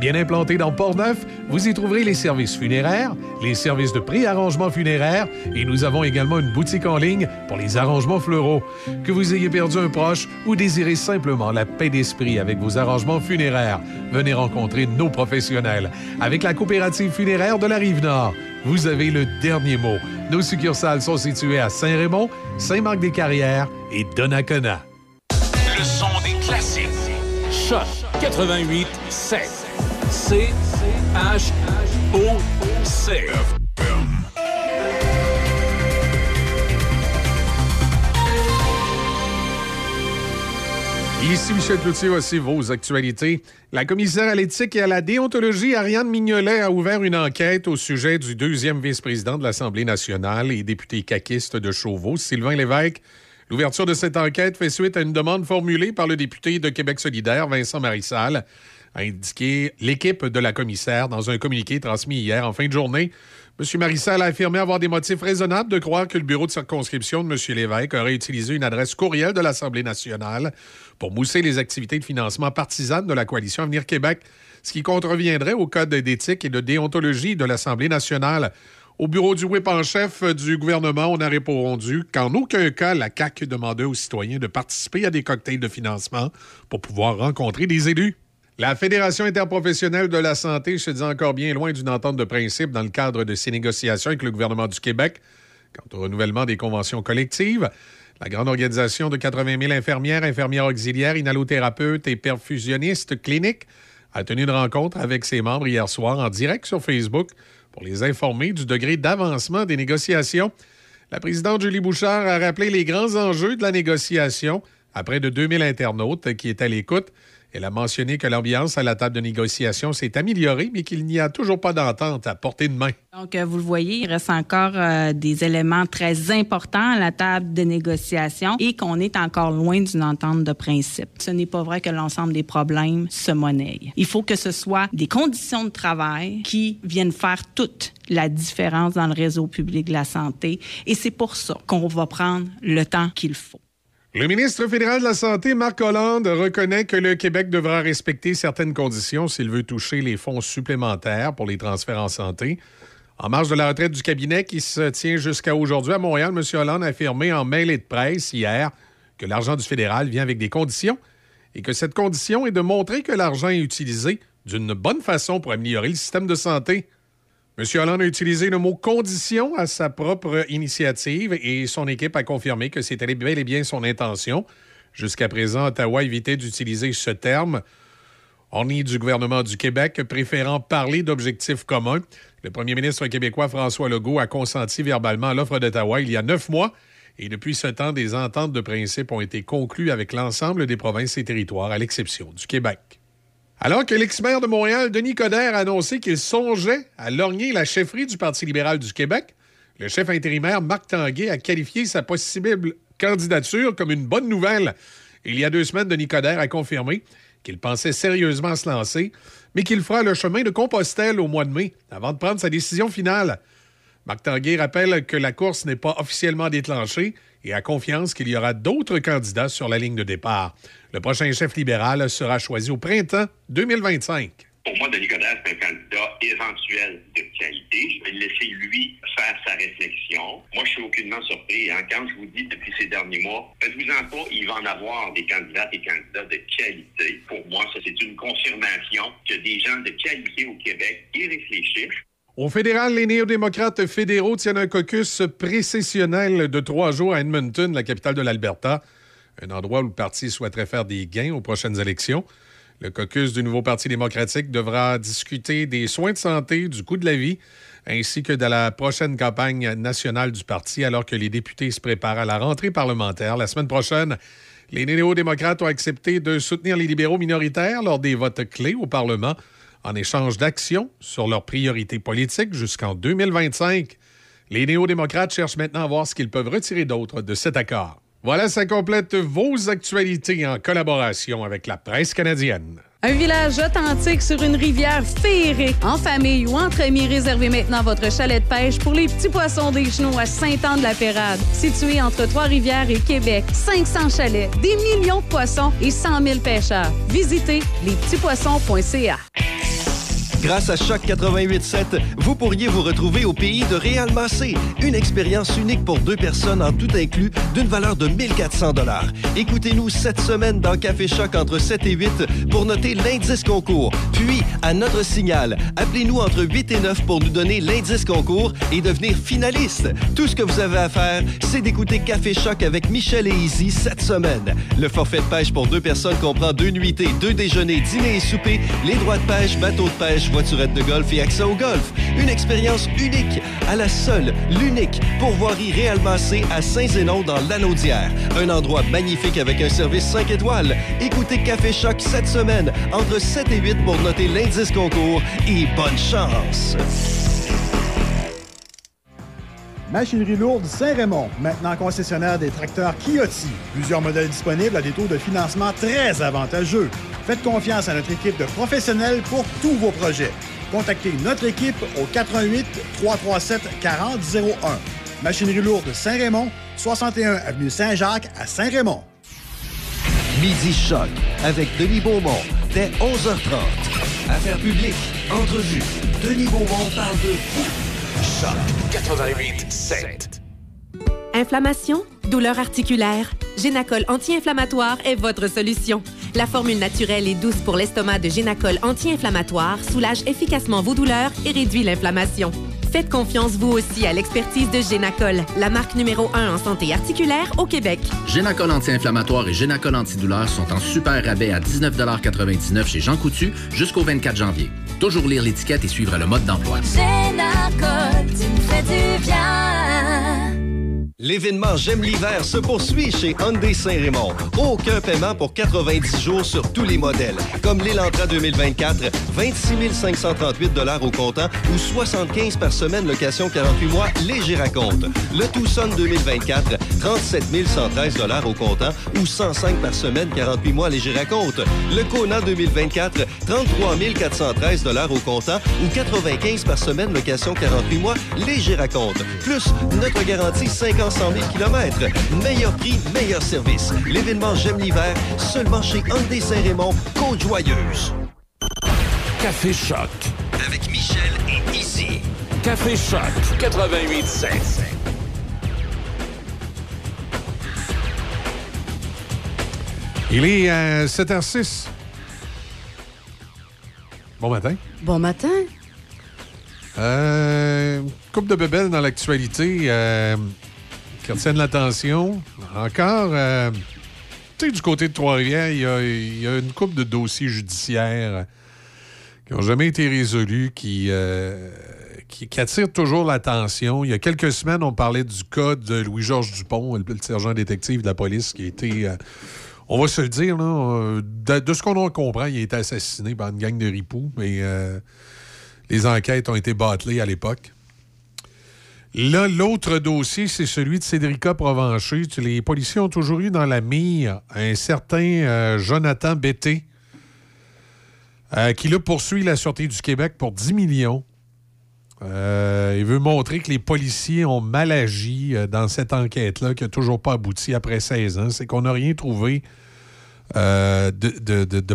Bien implanté dans Port-Neuf, vous y trouverez les services funéraires, les services de pré-arrangement funéraire et nous avons également une boutique en ligne pour les arrangements fleuraux. Que vous ayez perdu un proche ou désirez simplement la paix d'esprit avec vos arrangements funéraires, venez rencontrer nos professionnels. Avec la coopérative funéraire de la Rive-Nord, vous avez le dernier mot. Nos succursales sont situées à Saint-Raymond, Saint-Marc-des-Carrières et Donnacona. Le son des classiques. Choc 88 7. C H O C. Ici Michel Cloutier, voici vos actualités. La commissaire à l'éthique et à la déontologie, Ariane Mignolet, a ouvert une enquête au sujet du deuxième vice-président de l'Assemblée nationale et député caquiste de Chauveau, Sylvain Lévesque. L'ouverture de cette enquête fait suite à une demande formulée par le député de Québec solidaire, Vincent Marissal, a indiqué l'équipe de la commissaire dans un communiqué transmis hier en fin de journée. M. Marissal a affirmé avoir des motifs raisonnables de croire que le bureau de circonscription de M. Lévesque aurait utilisé une adresse courriel de l'Assemblée nationale pour mousser les activités de financement partisanes de la coalition Avenir Québec, ce qui contreviendrait au code d'éthique et de déontologie de l'Assemblée nationale. Au bureau du whip en chef du gouvernement, on a répondu qu'en aucun cas, la CAQ demandait aux citoyens de participer à des cocktails de financement pour pouvoir rencontrer des élus. La Fédération interprofessionnelle de la santé se dit encore bien loin d'une entente de principe dans le cadre de ses négociations avec le gouvernement du Québec quant au renouvellement des conventions collectives. La grande organisation de 80 000 infirmières, infirmières auxiliaires, inhalothérapeutes et perfusionnistes cliniques a tenu une rencontre avec ses membres hier soir en direct sur Facebook pour les informer du degré d'avancement des négociations. La présidente Julie Bouchard a rappelé les grands enjeux de la négociation à près de 2000 internautes qui étaient à l'écoute. Elle a mentionné que l'ambiance à la table de négociation s'est améliorée, mais qu'il n'y a toujours pas d'entente à portée de main. Donc, euh, vous le voyez, il reste encore euh, des éléments très importants à la table de négociation et qu'on est encore loin d'une entente de principe. Ce n'est pas vrai que l'ensemble des problèmes se monnaient. Il faut que ce soit des conditions de travail qui viennent faire toute la différence dans le réseau public de la santé et c'est pour ça qu'on va prendre le temps qu'il faut. Le ministre fédéral de la Santé, Marc Hollande, reconnaît que le Québec devra respecter certaines conditions s'il veut toucher les fonds supplémentaires pour les transferts en santé. En marge de la retraite du cabinet qui se tient jusqu'à aujourd'hui à Montréal, M. Hollande a affirmé en mail et de presse hier que l'argent du fédéral vient avec des conditions et que cette condition est de montrer que l'argent est utilisé d'une bonne façon pour améliorer le système de santé. M. Hollande a utilisé le mot condition à sa propre initiative et son équipe a confirmé que c'était bel et bien son intention. Jusqu'à présent, Ottawa évitait d'utiliser ce terme. On du gouvernement du Québec, préférant parler d'objectifs communs. Le premier ministre québécois François Legault a consenti verbalement à l'offre d'Ottawa il y a neuf mois et depuis ce temps, des ententes de principe ont été conclues avec l'ensemble des provinces et territoires, à l'exception du Québec. Alors que l'ex-maire de Montréal, Denis Coderre, a annoncé qu'il songeait à lorgner la chefferie du Parti libéral du Québec, le chef intérimaire Marc Tanguay a qualifié sa possible candidature comme une bonne nouvelle. Il y a deux semaines, Denis Coderre a confirmé qu'il pensait sérieusement se lancer, mais qu'il fera le chemin de Compostelle au mois de mai avant de prendre sa décision finale. Marc Tanguay rappelle que la course n'est pas officiellement déclenchée et a confiance qu'il y aura d'autres candidats sur la ligne de départ. Le prochain chef libéral sera choisi au printemps 2025. Pour moi, Denis Coderre, c'est un candidat éventuel de qualité. Je vais laisser, lui, faire sa réflexion. Moi, je suis aucunement surpris. Hein. Quand je vous dis depuis ces derniers mois, faites-vous-en pas, il va en avoir des candidats et candidats de qualité. Pour moi, ça, c'est une confirmation que des gens de qualité au Québec y réfléchissent. Au fédéral, les néo-démocrates fédéraux tiennent un caucus précessionnel de trois jours à Edmonton, la capitale de l'Alberta un endroit où le parti souhaiterait faire des gains aux prochaines élections. Le caucus du nouveau Parti démocratique devra discuter des soins de santé, du coût de la vie, ainsi que de la prochaine campagne nationale du parti, alors que les députés se préparent à la rentrée parlementaire. La semaine prochaine, les néo-démocrates ont accepté de soutenir les libéraux minoritaires lors des votes clés au Parlement en échange d'actions sur leurs priorités politiques jusqu'en 2025. Les néo-démocrates cherchent maintenant à voir ce qu'ils peuvent retirer d'autre de cet accord. Voilà, ça complète vos actualités en collaboration avec la presse canadienne. Un village authentique sur une rivière féerique. En famille ou entre amis, réservez maintenant votre chalet de pêche pour les petits poissons des genoux à Saint-Anne-de-la-Pérade. Situé entre Trois-Rivières et Québec, 500 chalets, des millions de poissons et 100 000 pêcheurs. Visitez lespetitspoissons.ca. Grâce à Choc 88.7, vous pourriez vous retrouver au pays de Réal Massé. Une expérience unique pour deux personnes en tout inclus d'une valeur de 1400 dollars. Écoutez-nous cette semaine dans Café Choc entre 7 et 8 pour noter l'indice concours. Puis, à notre signal, appelez-nous entre 8 et 9 pour nous donner l'indice concours et devenir finaliste. Tout ce que vous avez à faire, c'est d'écouter Café Choc avec Michel et Izzy cette semaine. Le forfait de pêche pour deux personnes comprend deux nuitées, deux déjeuners, dîner et souper, les droits de pêche, bateau de pêche, voiturette de golf et accès au golf. Une expérience unique à la seule, l'unique pourvoirie Réal Massé à Saint-Zénon dans l'Anaudière. Un endroit magnifique avec un service 5 étoiles. Écoutez Café Choc cette semaine entre 7 et 8 pour noter l'indice concours et bonne chance. Machinerie lourde Saint-Raymond, maintenant concessionnaire des tracteurs Kioti. Plusieurs modèles disponibles à des taux de financement très avantageux. Faites confiance à notre équipe de professionnels pour tous vos projets. Contactez notre équipe au 88 337 4001. Machinerie lourde Saint-Raymond, 61 avenue Saint-Jacques à Saint-Raymond. Midi Choc avec Denis Beaumont dès 11h30. Affaires publiques, entrevues. Denis Beaumont parle de. Choc 88 7. Inflammation, douleur articulaire, Génacol anti-inflammatoire est votre solution. La formule naturelle et douce pour l'estomac de Génacol anti-inflammatoire soulage efficacement vos douleurs et réduit l'inflammation. Faites confiance vous aussi à l'expertise de Génacol, la marque numéro 1 en santé articulaire au Québec. Génacol anti-inflammatoire et Génacol antidouleur sont en super rabais à 19,99 chez Jean Coutu jusqu'au 24 janvier. Toujours lire l'étiquette et suivre le mode d'emploi. L'événement J'aime l'hiver se poursuit chez Hyundai Saint-Raymond. Aucun paiement pour 90 jours sur tous les modèles, comme l'Elantra 2024, 26 538 au comptant ou 75 par semaine location 48 mois léger à compte. Le Tucson 2024, 37 113 au comptant ou 105 par semaine 48 mois léger à compte. Le Kona 2024, 33 413 au comptant ou 95 par semaine location 48 mois léger à compte. Plus notre garantie 50 308 km. Meilleur prix, meilleur service. L'événement J'aime l'hiver, seulement chez Hyundai Saint-Raymond, Côte-Joyeuse. Café Choc. Avec Michel et Izzy. Café Choc, 88 Il est euh, 7h06. Bon matin. Bon matin. Euh, coupe de bébelles dans l'actualité. Euh, qui retiennent l'attention. Encore, euh, tu sais, du côté de Trois-Rivières, il y a, une coupe de dossiers judiciaires qui n'ont jamais été résolus, qui, euh, qui, qui attirent toujours l'attention. Il y a quelques semaines, on parlait du cas de Louis-Georges Dupont, le, sergent détective de la police, qui a été... euh, on va se le dire, de, de ce qu'on en comprend, il a été assassiné par une gang de ripoux, mais les enquêtes ont été bâclées à l'époque. Là, l'autre dossier, c'est celui de Cédrica Provencher. Les policiers ont toujours eu dans la mire un certain euh, Jonathan Betté, euh, qui là poursuit la Sûreté du Québec pour 10 millions. Euh, il veut montrer que les policiers ont mal agi dans cette enquête-là, qui n'a toujours pas abouti après 16 ans. C'est qu'on n'a rien trouvé de, de- de-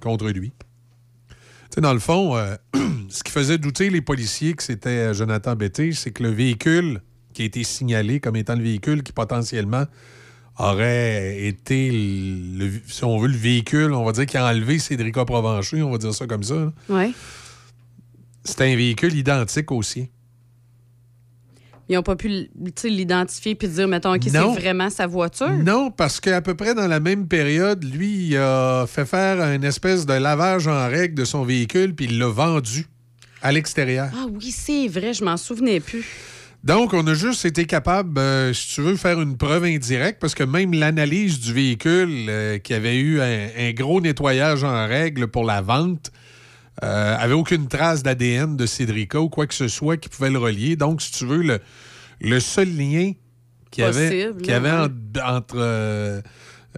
contre lui. Tu sais, dans le fond, euh, ce qui faisait douter les policiers que c'était euh, Jonathan Betté, c'est que le véhicule qui a été signalé comme étant le véhicule qui potentiellement aurait été, le, si on veut, le véhicule, on va dire, qui a enlevé Cédrica Provencher, on va dire ça comme ça. Oui. C'était un véhicule identique au sien. Ils n'ont pas pu l'identifier puis dire, mettons, OK, c'est vraiment sa voiture? Non, parce qu'à peu près dans la même période, lui, il a fait faire une espèce de lavage en règle de son véhicule, puis il l'a vendu à l'extérieur. Ah oui, c'est vrai, je m'en souvenais plus. Donc, on a juste été capable, euh, si tu veux, faire une preuve indirecte, parce que même l'analyse du véhicule euh, qui avait eu un, un gros nettoyage en règle pour la vente euh, avait aucune trace d'ADN de Cédrica ou quoi que ce soit qui pouvait le relier. Donc, si tu veux, le, le seul lien qu'il y avait, en- entre euh,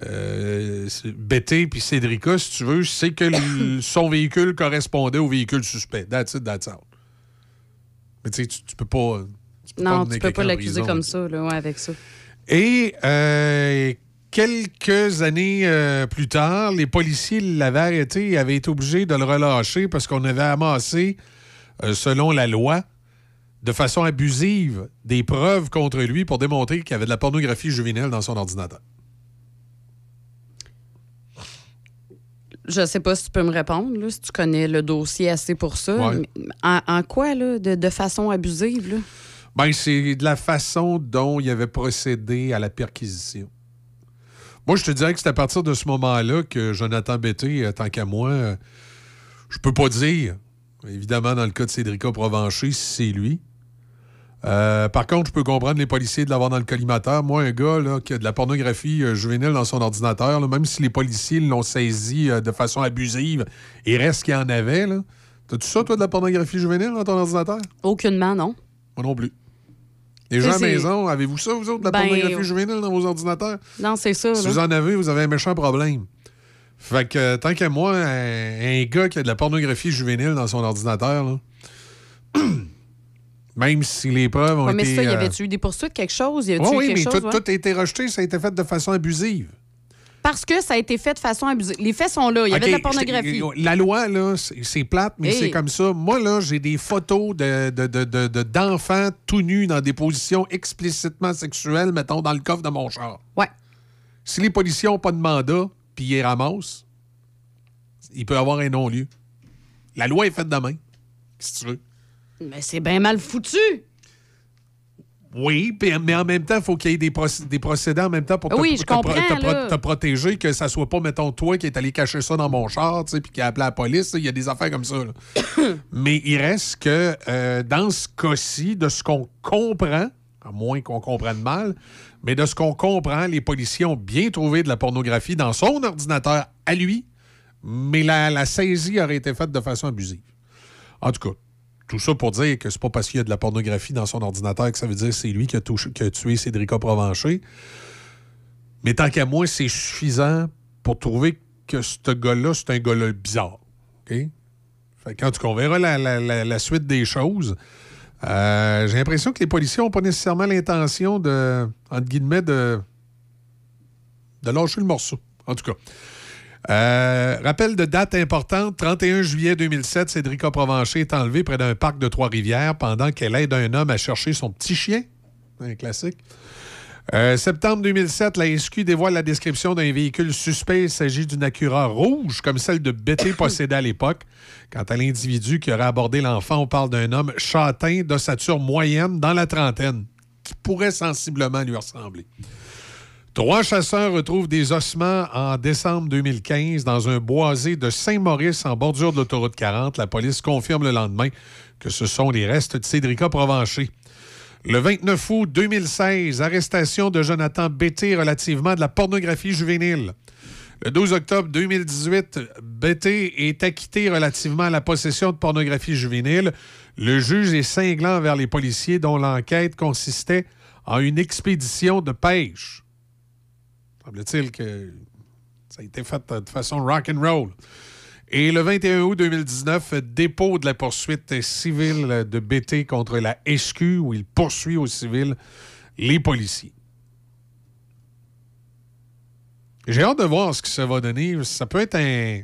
euh, Betty puis Cédrica, si tu veux, c'est que le- son véhicule correspondait au véhicule suspect. That's it, that's out. Mais tu sais, tu peux pas. tu peux Non, mener tu peux pas l'accuser comme ça, là, ouais, avec ça. Et euh, quelques années euh, plus tard, les policiers l'avaient arrêté et avaient été obligés de le relâcher parce qu'on avait amassé, euh, selon la loi, de façon abusive, des preuves contre lui pour démontrer qu'il y avait de la pornographie juvénile dans son ordinateur. Je sais pas si tu peux me répondre, là, si tu connais le dossier assez pour ça. Ouais. Mais En, en quoi, là, de, de façon abusive, là? Ben, c'est de la façon dont il avait procédé à la perquisition. Moi, je te dirais que c'est à partir de ce moment-là que Jonathan Betté, euh, tant qu'à moi, euh, je peux pas dire, évidemment, dans le cas de Cédrica Provencher, si c'est lui. Euh, par contre, je peux comprendre les policiers de l'avoir dans le collimateur. Moi, un gars là, qui a de la pornographie euh, juvénile dans son ordinateur, là, même si les policiers l'ont saisi euh, de façon abusive, il reste qu'il y en avait. T'as-tu ça, toi, de la pornographie juvénile dans ton ordinateur? Aucunement, non. Moi non plus. Les gens à maison, avez-vous ça, vous autres, de la Ben, pornographie juvénile dans vos ordinateurs? Non, c'est ça. Si là. vous en avez, vous avez un méchant problème. Fait que, euh, tant qu'à moi, un, un gars qui a de la pornographie juvénile dans son ordinateur, là, même si les preuves ont Ouais, mais été... ça, y euh, avait-tu eu des poursuites, quelque chose? Y eu oui, quelque mais chose? tout, ouais? tout a été rejeté, ça a été fait de façon abusive. Parce que ça a été fait de façon abusive. Les faits sont là. Il y avait de la pornographie. La loi, là, c'est plate, mais Hey. c'est comme ça. Moi, là, j'ai des photos de- de- de- de- de- d'enfants tout nus dans des positions explicitement sexuelles, mettons, dans le coffre de mon char. Ouais. Si les policiers n'ont pas de mandat, puis ils ramassent, il peut y avoir un non-lieu. La loi est faite de main, si tu veux. Mais c'est bien mal foutu. Oui, mais en même temps, il faut qu'il y ait des, proc- des procédés en même temps pour te, Oui, je te pro- comprends, te pro- là. te protéger, que ça soit pas, mettons, toi qui est allé cacher ça dans mon char, tu sais, puis qui a appelé la police. Il y a des affaires comme ça. mais il reste que euh, dans ce cas-ci, de ce qu'on comprend, à moins qu'on comprenne mal, mais de ce qu'on comprend, les policiers ont bien trouvé de la pornographie dans son ordinateur à lui, mais la, la saisie aurait été faite de façon abusive. En tout cas, tout ça pour dire que c'est pas parce qu'il y a de la pornographie dans son ordinateur que ça veut dire que c'est lui qui a, touché- qui a tué Cédrica Provencher. Mais tant qu'à moi, c'est suffisant pour trouver que ce gars-là, c'est un gars-là bizarre. OK? Fait cas, on verra la suite des choses. Euh, J'ai l'impression que les policiers n'ont pas nécessairement l'intention de, entre guillemets, de, de lâcher le morceau. En tout cas. Euh, rappel de date importante, 31 juillet 2007, Cédrica Provencher est enlevée près d'un parc de Trois-Rivières pendant qu'elle aide un homme à chercher son petit chien. Un classique. Euh, septembre 2007, la SQ dévoile la description d'un véhicule suspect. Il s'agit d'une Acura rouge, comme celle de Betty possédait à l'époque. Quant à l'individu qui aurait abordé l'enfant, on parle d'un homme châtain d'ossature moyenne dans la trentaine, qui pourrait sensiblement lui ressembler. Trois chasseurs retrouvent des ossements en décembre 2015 dans un boisé de Saint-Maurice en bordure de l'autoroute 40. La police confirme le lendemain que ce sont les restes de Cédrica Provencher. Le 29 août 2016, arrestation de Jonathan Bété relativement de la pornographie juvénile. Le 12 octobre 2018, Bété est acquitté relativement à la possession de pornographie juvénile. Le juge est cinglant vers les policiers dont l'enquête consistait en une expédition de pêche. Semble-t-il que ça a été fait de façon rock and roll. Et le 21 août 2019, dépôt de la poursuite civile de BT contre la SQ où il poursuit au civil les policiers. J'ai hâte de voir ce que ça va donner. Ça peut être un.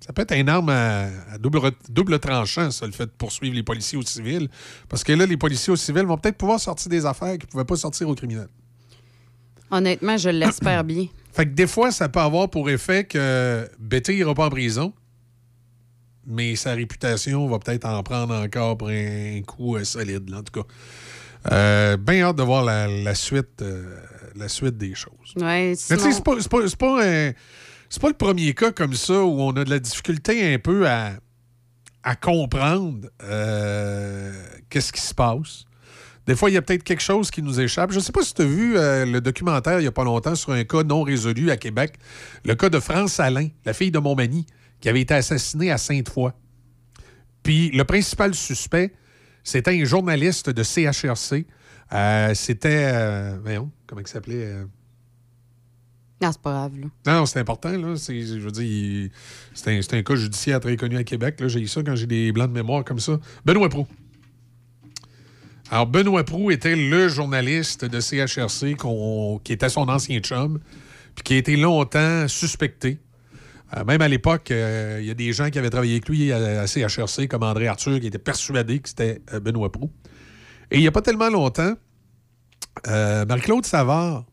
Ça peut être une arme à, double, double tranchant, ça, le fait de poursuivre les policiers au civil. Parce que là, les policiers au civil vont peut-être pouvoir sortir des affaires qu'ils ne pouvaient pas sortir aux criminels. Honnêtement, je l'espère bien. Fait que des fois, ça peut avoir pour effet que Betty n'ira pas en prison, mais sa réputation va peut-être en prendre encore pour un coup euh, solide, là, en tout cas. Euh, Bien hâte de voir la, la suite, euh, la suite des choses. Ouais, Mais tu sais, c'est pas, c'est pas, c'est pas un- c'est pas le premier cas comme ça où on a de la difficulté un peu à, à comprendre euh, qu'est-ce qui se passe. Des fois, il y a peut-être quelque chose qui nous échappe. Je ne sais pas si tu as vu euh, le documentaire il n'y a pas longtemps sur un cas non résolu à Québec. Le cas de France Alain, la fille de Montmagny, qui avait été assassinée à Sainte-Foy. Puis le principal suspect, c'était un journaliste de CHRC. Euh, c'était. euh, voyons, comment il s'appelait euh, Non, c'est pas grave, là. Non, c'est important, là. C'est, je veux dire, c'est un, un cas judiciaire très connu à Québec. J'ai eu ça quand j'ai des blancs de mémoire comme ça. Benoît Prou. Alors, Benoît Prou était le journaliste de CHRC qui était son ancien chum, puis qui a été longtemps suspecté. Euh, même à l'époque, euh, il y a des gens qui avaient travaillé avec lui à, à CHRC, comme André Arthur, qui étaient persuadés que c'était euh, Benoît Prou. Et il n'y a pas tellement longtemps, Marie-Claude Savard,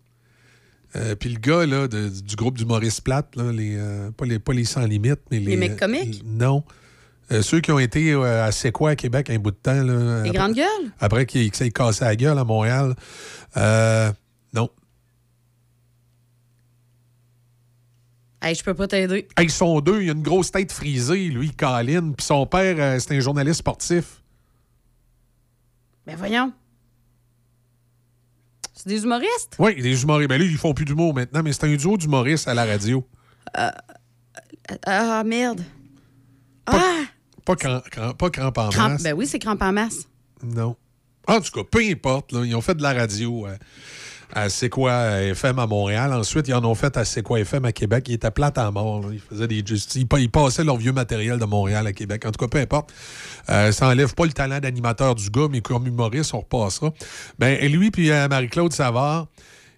puis le gars là, de- du groupe du Maurice Platte, là, les, pas, les, pas les sans limites, mais les. Les mecs comiques? non. Euh, ceux qui ont été euh, à C'est quoi à Québec un bout de temps. Là, Les après- grandes gueules? Après qu'il que ça ait cassé la gueule à Montréal. Euh, non. Hey, je peux pas t'aider. Hey, Ils sont deux. Il a une grosse tête frisée, lui, Colin. Puis son père, euh, c'est un journaliste sportif. Ben voyons. C'est des humoristes? Oui, des humoristes. Ben lui, ils font plus d'humour maintenant, mais c'est un duo d'humoristes à la radio. Ah, merde. Ah! Pas, cramp, cramp- pas crampe en Crampe- masse. Ben oui, c'est crampe en masse. Non. En tout cas, peu importe. là, ils ont fait de la radio euh, à C'est quoi euh, FM à Montréal. Ensuite, ils en ont fait à C'est quoi FM à Québec. Ils étaient plates à mort. là. Ils faisaient des just- ils, pa- ils passaient leur vieux matériel de Montréal à Québec. En tout cas, peu importe. Euh, ça enlève pas le talent d'animateur du gars, mais comme humoriste, on repassera. Ben, et lui puis euh, Marie-Claude Savard,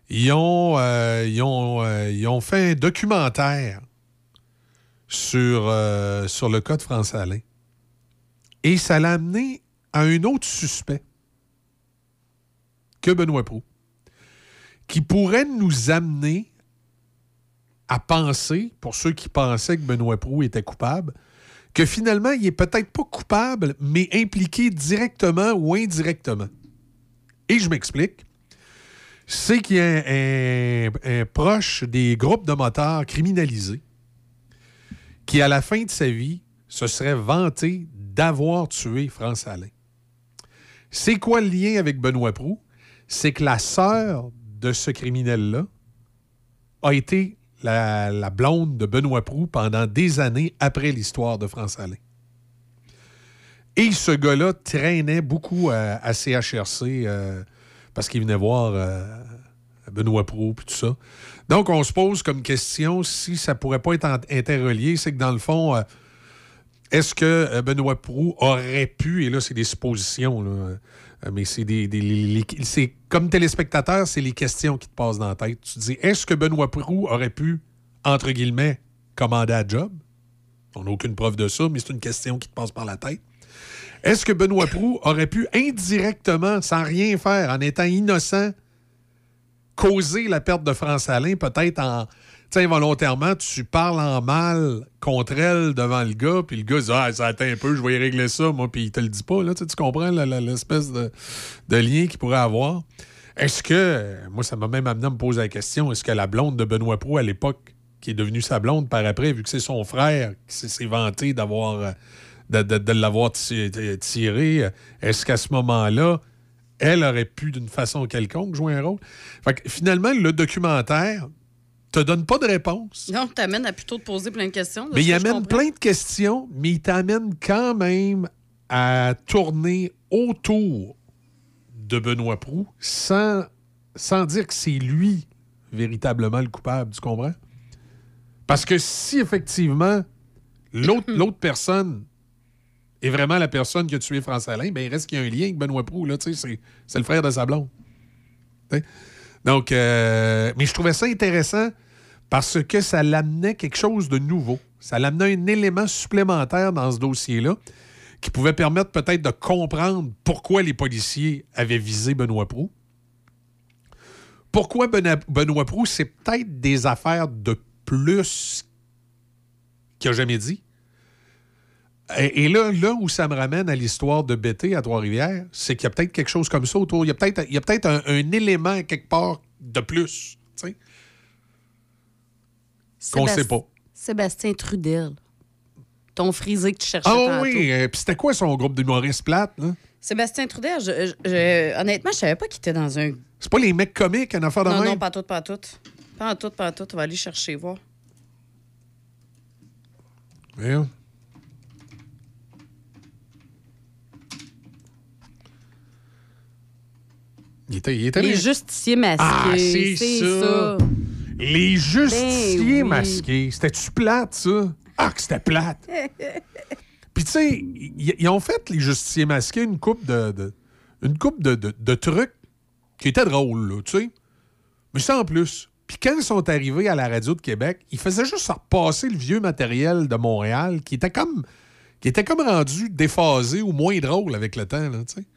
ils ont, ils, ont, ils ont fait un documentaire sur, sur le cas de France Alain. Et ça l'a amené à un autre suspect que Benoît Proux, qui pourrait nous amener à penser, pour ceux qui pensaient que Benoît Proux était coupable, que finalement, il est peut-être pas coupable, mais impliqué directement ou indirectement. Et je m'explique. C'est qu'il y a un proche des groupes de motards criminalisés qui, à la fin de sa vie, se serait vanté d'avoir tué France Alain. C'est quoi le lien avec Benoît Proux? C'est que la sœur de ce criminel-là a été la, blonde de Benoît Proux pendant des années après l'histoire de France Alain. Et ce gars-là traînait beaucoup à, CHRC euh, parce qu'il venait voir euh, Benoît Proux et tout ça. Donc, on se pose comme question si ça pourrait pas être interrelié. C'est que dans le fond, euh, est-ce que euh, Benoît Proux aurait pu, et là, c'est des suppositions, euh, mais c'est des. comme téléspectateur, c'est les questions qui te passent dans la tête. Tu te dis, est-ce que Benoît Proux aurait pu, entre guillemets, commander à job? On n'a aucune preuve de ça, mais c'est une question qui te passe par la tête. Est-ce que Benoît Proux aurait pu indirectement, sans rien faire, en étant innocent, causer la perte de France Alain, peut-être en. Sais, involontairement, tu parles en mal contre elle devant le gars, puis le gars dit Ah, ça attend un peu, je vais y régler ça, moi, puis il te le dit pas. Là, tu comprends l'espèce de, lien qu'il pourrait avoir. Est-ce que, moi, ça m'a même amené à me poser la question est-ce que la blonde de Benoît Proux à l'époque, qui est devenue sa blonde par après, vu que c'est son frère qui s'est vanté d'avoir. de, l'avoir ti- tiré, est-ce qu'à ce moment-là, elle aurait pu, d'une façon quelconque, jouer un rôle? Fait que, finalement, le documentaire te donne pas de réponse. Non, t'amènes à plutôt te poser plein de questions. Mais il amène plein de questions, mais il t'amène quand même à tourner autour de Benoît Proux sans, sans dire que c'est lui véritablement le coupable, tu comprends? Parce que si effectivement l'autre personne est vraiment la personne qui a tué France Alain, ben il reste qu'il y a un lien avec Benoît Proux, là, tu sais, c'est- le frère de sa blonde. Donc, euh, mais je trouvais ça intéressant parce que ça l'amenait quelque chose de nouveau. Ça l'amenait un élément supplémentaire dans ce dossier-là qui pouvait permettre peut-être de comprendre pourquoi les policiers avaient visé Benoît Proux. Pourquoi Benoît Proux, c'est peut-être des affaires de plus qu'il n'a jamais dit. Et, et là, là où ça me ramène à l'histoire de Bété à Trois-Rivières, c'est qu'il y a peut-être quelque chose comme ça autour. Il y a peut-être il y a peut-être un, un élément quelque part de plus. tu sais, Qu'on Sébast- sait pas. Sébastien Trudel. Ton frisé que tu cherchais Ah oui, euh, puis c'était quoi son groupe d'humoristes plates? là? Sébastien Trudel, je- je- je- honnêtement, je savais pas qu'il était dans un... C'est pas les mecs comiques, une affaire de Non, même? non, pas tout, pas tout. Pas en tout, pas en tout. On va aller chercher, voir. Voyons. Il était, il était Les justiciers masqués, Ah, c'est ça. ça. Les justiciers Ben oui. masqués, c'était-tu plate, ça? Ah, que c'était plate! Puis, tu sais, ils ils ont fait, les justiciers masqués, une coupe de, de- une coupe de, de- de trucs qui étaient drôles, là, tu sais. Mais sans plus. Puis quand ils sont arrivés à la radio de Québec, ils faisaient juste repasser le vieux matériel de Montréal qui était comme, qui était comme rendu déphasé ou moins drôle avec le temps, là, tu sais.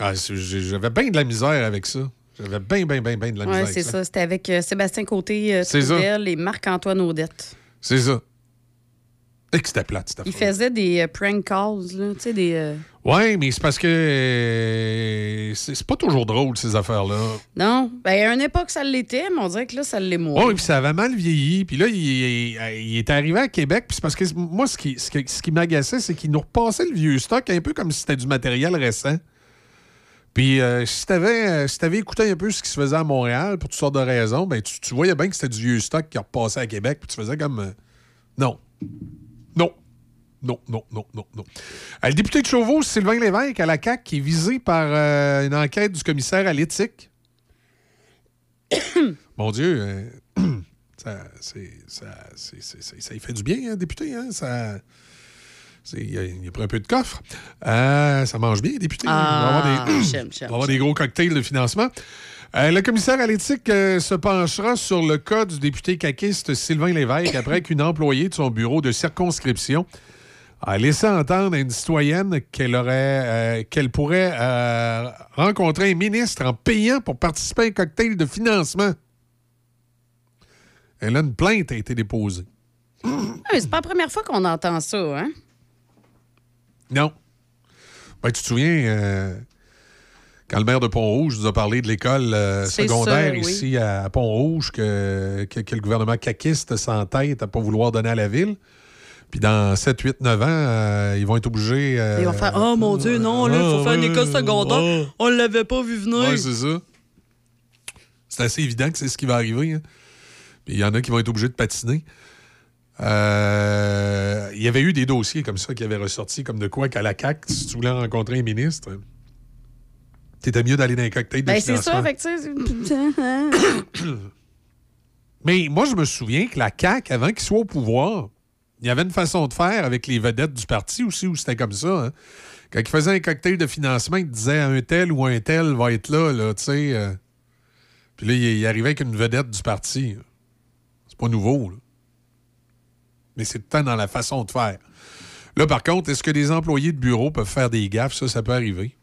Ah, J'avais bien de la misère avec ça. J'avais bien, bien, bien, bien de la misère Oui, c'est ça. C'était avec euh, Sébastien Côté, euh. Trudel et Marc-Antoine Audette. C'est ça. Et que c'était plate, cette Ils affaire. faisaient des euh, prank calls, là. Tu sais, des. euh, Ouais, mais c'est parce que euh, c'est c'est pas toujours drôle, ces affaires-là. Non. Ben, à une époque, ça l'était, mais on dirait que là, ça l'est moins. Oui, puis ça avait mal vieilli. Puis là, il, il- il est arrivé à Québec. Puis c'est parce que moi, ce qui, ce qui, ce qui m'agaçait, c'est qu'il nous repassait le vieux stock un peu comme si c'était du matériel récent. Puis euh, si t'avais euh, si t'avais écouté un peu ce qui se faisait à Montréal pour toutes sortes de raisons, ben tu, tu voyais bien que c'était du vieux stock qui repassait à Québec. Puis tu faisais comme... euh, non. Non. Non, non, non, non, non. Le député de Chauveau, Sylvain Lévesque, à la CAQ, qui est visé par une enquête du commissaire à l'éthique. Mon Dieu, ça, ça, c'est- ça y fait du bien, hein, député. Hein? Ça, il, a, il a pris un peu de coffre. Euh, ça mange bien, député. Ah, il va avoir des, va avoir des gros cocktails de financement. Euh, le commissaire à l'éthique euh, se penchera sur le cas du député caquiste Sylvain Lévesque après qu'une employée de son bureau de circonscription a laissé entendre à une citoyenne qu'elle aurait euh, qu'elle pourrait rencontrer un ministre en payant pour participer à un cocktail de financement. Elle a une plainte a été déposée. Ah, c'est pas la première fois qu'on entend ça, hein? Non. Ben, tu te souviens, euh, quand le maire de Pont-Rouge nous a parlé de l'école euh, secondaire oui. ici à Pont-Rouge, que, que, que le gouvernement caquiste s'entête à pas vouloir donner à la ville. Puis dans 7, 8, 9 ans, euh, ils vont être obligés. Ils vont faire Oh mon Dieu, non, là, il faut Ah, faire une école secondaire. On l'avait pas vu venir. Ouais, c'est ça. C'est assez évident que c'est ce qui va arriver. hein. Puis il y en a qui vont être obligés de patiner. Euh, il y avait eu des dossiers comme ça qui avaient ressorti, comme de quoi qu'à la CAQ, si tu voulais rencontrer un ministre, t'étais mieux d'aller dans un cocktail de ben, c'est ça, fait que, tu sais. Mais moi, je me souviens que la CAQ, avant qu'il soit au pouvoir, il y avait une façon de faire avec les vedettes du parti aussi, où c'était comme ça. hein. Quand il faisait un cocktail de financement, il disait un tel ou un tel va être là, là tu sais. euh. Puis là, il, il arrivait avec une vedette du parti. C'est pas nouveau, là. Mais c'est tout le temps dans la façon de faire. Là, par contre, est-ce que des employés de bureau peuvent faire des gaffes? Ça, ça peut arriver.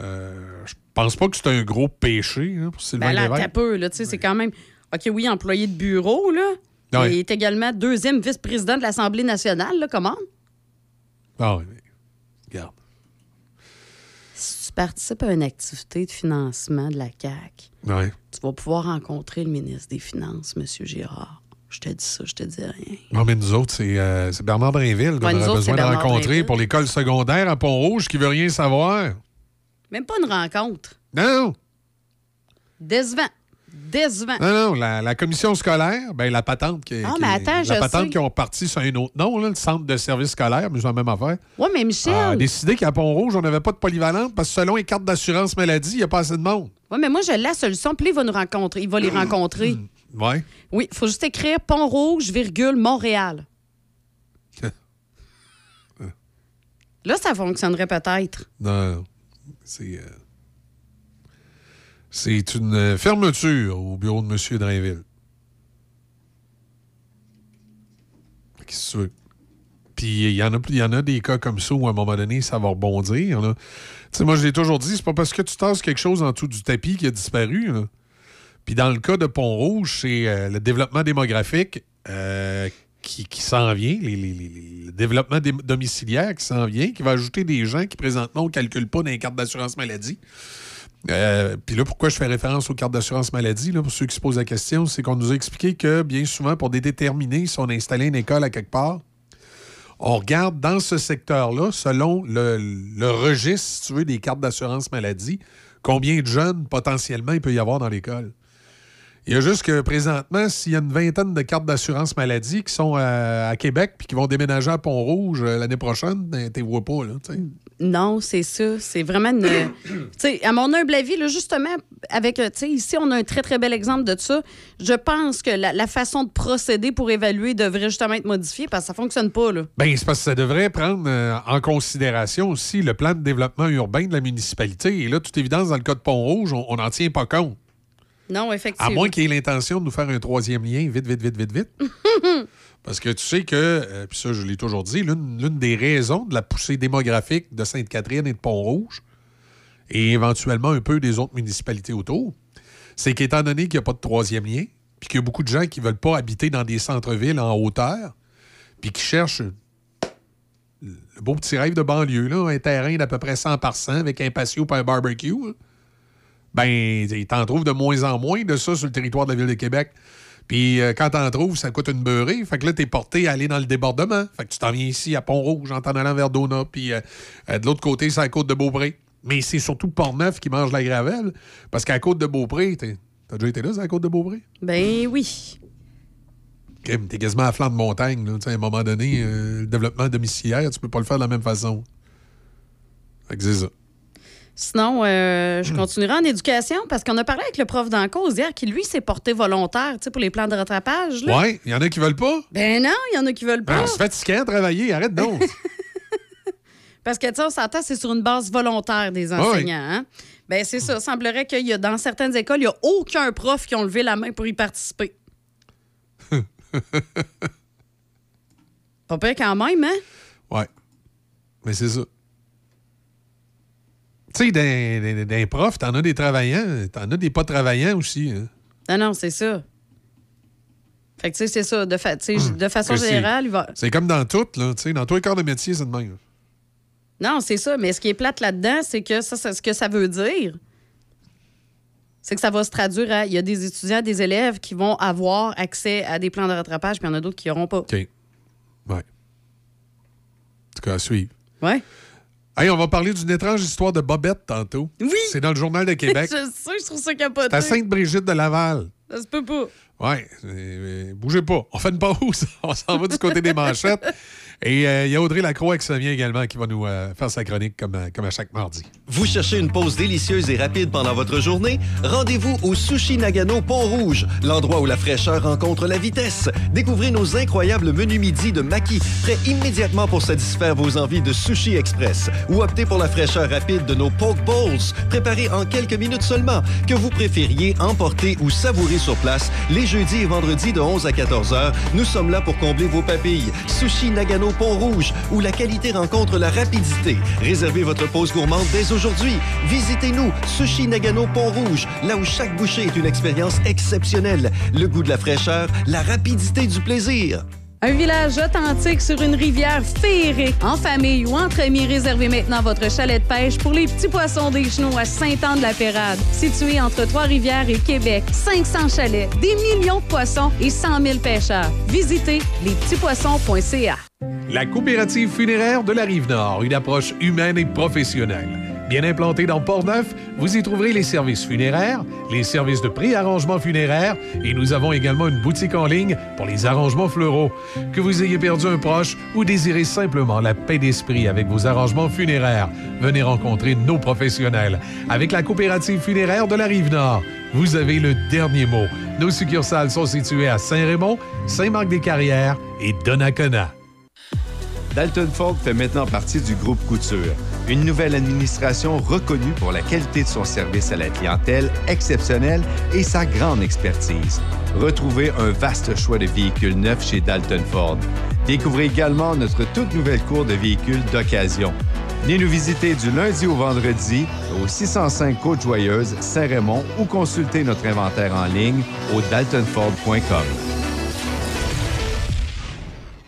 Euh, je pense pas que c'est un gros péché hein, pour Sylvain Ben là, Lévesque. t'as peu, là. Tu sais, c'est quand même. OK, oui, employé de bureau, là. Il est également deuxième vice-président de l'Assemblée nationale, là. Comment? Ah oui, mais regarde. Si tu participes à une activité de financement de la CAQ, tu vas pouvoir rencontrer le ministre des Finances, M. Girard. Je te dis ça, je te dis rien. Non, mais nous autres, c'est euh, Bernard Drinville qu'on Ouais, aurait besoin de rencontrer Drinville. pour l'école secondaire à Pont-Rouge qui veut rien savoir. Même pas une rencontre. Non, Décevant. Décevant. non, non. La, la commission scolaire, ben, la patente qui, Ah, qui- mais attends, la je patente sais. qui ont parti sur un autre nom, là, le centre de service scolaire, mais c'est la même affaire, Ouais, mais Michel. a décidé qu'à Pont-Rouge, on n'avait pas de polyvalente parce que selon les cartes d'assurance maladie, il n'y a pas assez de monde. Ouais, mais moi, j'ai la solution. Puis il va nous rencontrer. Il va les rencontrer. Ouais. Oui, il faut juste écrire Pont-Rouge, virgule, Montréal. Là, ça fonctionnerait peut-être. Non, non. C'est. euh, C'est une euh, fermeture au bureau de M. Drainville. Qu'est-ce que tu veux? Puis il y, en a, y en a des cas comme ça où à un moment donné, ça va rebondir. Tu sais, moi, je l'ai toujours dit, c'est pas parce que tu tasses quelque chose en dessous du tapis qui a disparu. là. Puis dans le cas de Pont-Rouge, c'est euh, le développement démographique euh, qui, qui s'en vient, le développement dé- domiciliaire qui s'en vient, qui va ajouter des gens qui présentement on ne calcule pas dans les cartes d'assurance maladie. Euh, Puis là, pourquoi je fais référence aux cartes d'assurance maladie, là, pour ceux qui se posent la question, c'est qu'on nous a expliqué que bien souvent, pour déterminer si on a installé une école à quelque part, on regarde dans ce secteur-là, selon le, le registre, si tu veux, des cartes d'assurance maladie, combien de jeunes potentiellement il peut y avoir dans l'école. Il y a juste que présentement, s'il y a une vingtaine de cartes d'assurance maladie qui sont à, à Québec puis qui vont déménager à Pont-Rouge euh, l'année prochaine, ben, t'es vois pas, là, tu sais. Non, c'est ça. C'est vraiment une. tu sais, à mon humble avis, là, justement, avec. euh, Tu sais, ici, on a un très, très bel exemple de ça. Je pense que la, la façon de procéder pour évaluer devrait justement être modifiée parce que ça fonctionne pas, là. Ben, c'est parce que ça devrait prendre euh, en considération aussi le plan de développement urbain de la municipalité. Et là, toute évidence, dans le cas de Pont-Rouge, on n'en tient pas compte. Non, À effectivement. moins qu'il y ait l'intention de nous faire un troisième lien, vite, vite, vite, vite, vite. Parce que tu sais que, euh, puis ça, je l'ai toujours dit, l'une des raisons de la poussée démographique de Sainte-Catherine et de Pont-Rouge, et éventuellement un peu des autres municipalités autour, c'est qu'étant donné qu'il n'y a pas de troisième lien, puis qu'il y a beaucoup de gens qui ne veulent pas habiter dans des centres-villes en hauteur, puis qui cherchent le beau petit rêve de banlieue, là, un terrain d'à peu près 100 par 100 avec un patio et un barbecue, là, ben, ils t'en trouvent de moins en moins de ça sur le territoire de la Ville de Québec. Puis euh, quand t'en trouves, ça coûte une beurrée. Fait que là, t'es porté à aller dans le débordement. Fait que tu t'en viens ici à Pont-Rouge en t'en allant vers Dona. Puis euh, euh, de l'autre côté, c'est la côte de Beaupré. Mais c'est surtout Port-Neuf qui mange la gravelle. Parce qu'à la côte de Beaupré, t'as déjà été là, c'est la côte de Beaupré? Ben oui. Crime, T'es quasiment à flanc de montagne. Là. Tu sais, À un moment donné, euh, le développement domiciliaire, tu peux pas le faire de la même façon. Fait que c'est ça. Sinon, euh, je continuerai en éducation parce qu'on a parlé avec le prof d'en cause hier qui, lui, s'est porté volontaire tu sais, pour les plans de rattrapage. Ouais, il y en a qui veulent pas? Ben non, il y en a qui veulent pas. Ah, c'est fatigant de travailler, arrête donc. Parce que, tu sais, on s'entend, c'est sur une base volontaire des enseignants. hein. Ben, c'est ça. semblerait qu'il y a, dans certaines écoles, il n'y a aucun prof qui ont levé la main pour y participer. Pas pire quand même, hein? Ouais. Mais c'est ça. Tu sais, d'un- d'un prof, t'en as des travaillants, t'en as des pas travaillants aussi. hein. Non, non, c'est ça. Fait que, tu sais, c'est ça. De, fa- sais, de façon Que c'est- générale, il va. C'est comme dans tout, là. Tu sais, dans tous les corps de métier, c'est de même. Non, c'est ça. Mais ce qui est plate là-dedans, c'est que ça, c'est ce que ça veut dire, c'est que ça va se traduire à. Il y a des étudiants, des élèves qui vont avoir accès à des plans de rattrapage, puis il y en a d'autres qui n'auront pas. OK. Ouais. En tout cas, à suivre. Ouais. Hey, on va parler d'une étrange histoire de Bobette tantôt. Oui! C'est dans le Journal de Québec. je sais, je trouve ça capoté. C'est à Sainte-Brigitte de Laval. Ça se peut pas. Ouais, euh, bougez pas. On fait une pause. On s'en va du côté des manchettes. Et euh, il y a Audrey Lacroix qui s'en vient également qui va nous euh, faire sa chronique comme, à- comme à chaque mardi. Vous cherchez une pause délicieuse et rapide pendant votre journée? Rendez-vous au Sushi Nagano Pont-Rouge, l'endroit où la fraîcheur rencontre la vitesse. Découvrez nos incroyables menus midi de Maki, prêts immédiatement pour satisfaire vos envies de sushi express. Ou optez pour la fraîcheur rapide de nos poke bowls, préparés en quelques minutes seulement, que vous préfériez emporter ou savourer sur place les jeudis et vendredis de 11 à 14 heures. Nous sommes là pour combler vos papilles. Sushi Nagano Pont-Rouge, où la qualité rencontre la rapidité. Réservez votre pause gourmande dès aujourd'hui. Visitez-nous, Sushi Nagano Pont-Rouge, là où chaque bouchée est une expérience exceptionnelle. Le goût de la fraîcheur, la rapidité du plaisir. Un village authentique sur une rivière féerique. En famille ou entre amis, réservez maintenant votre chalet de pêche pour les petits poissons des genoux à Saint-Anne-de-la-Pérade. Situé entre Trois-Rivières et Québec, 500 chalets, des millions de poissons et 100 000 pêcheurs. Visitez lespetitspoissons.ca. La coopérative funéraire de la Rive-Nord, une approche humaine et professionnelle. Bien implantée dans Port-Neuf, vous y trouverez les services funéraires, les services de pré-arrangement funéraire et nous avons également une boutique en ligne pour les arrangements fleuraux. Que vous ayez perdu un proche ou désirez simplement la paix d'esprit avec vos arrangements funéraires, venez rencontrer nos professionnels. Avec la coopérative funéraire de la Rive-Nord, vous avez le dernier mot. Nos succursales sont situées à Saint-Raymond, Saint-Marc-des-Carrières et Donnacona. Dalton Ford fait maintenant partie du groupe Couture, une nouvelle administration reconnue pour la qualité de son service à la clientèle exceptionnelle et sa grande expertise. Retrouvez un vaste choix de véhicules neufs chez Dalton Ford. Découvrez également notre toute nouvelle cour de véhicules d'occasion. Venez nous visiter du lundi au vendredi au 605 Côte-Joyeuse, Saint-Raymond ou consultez notre inventaire en ligne au daltonford.com.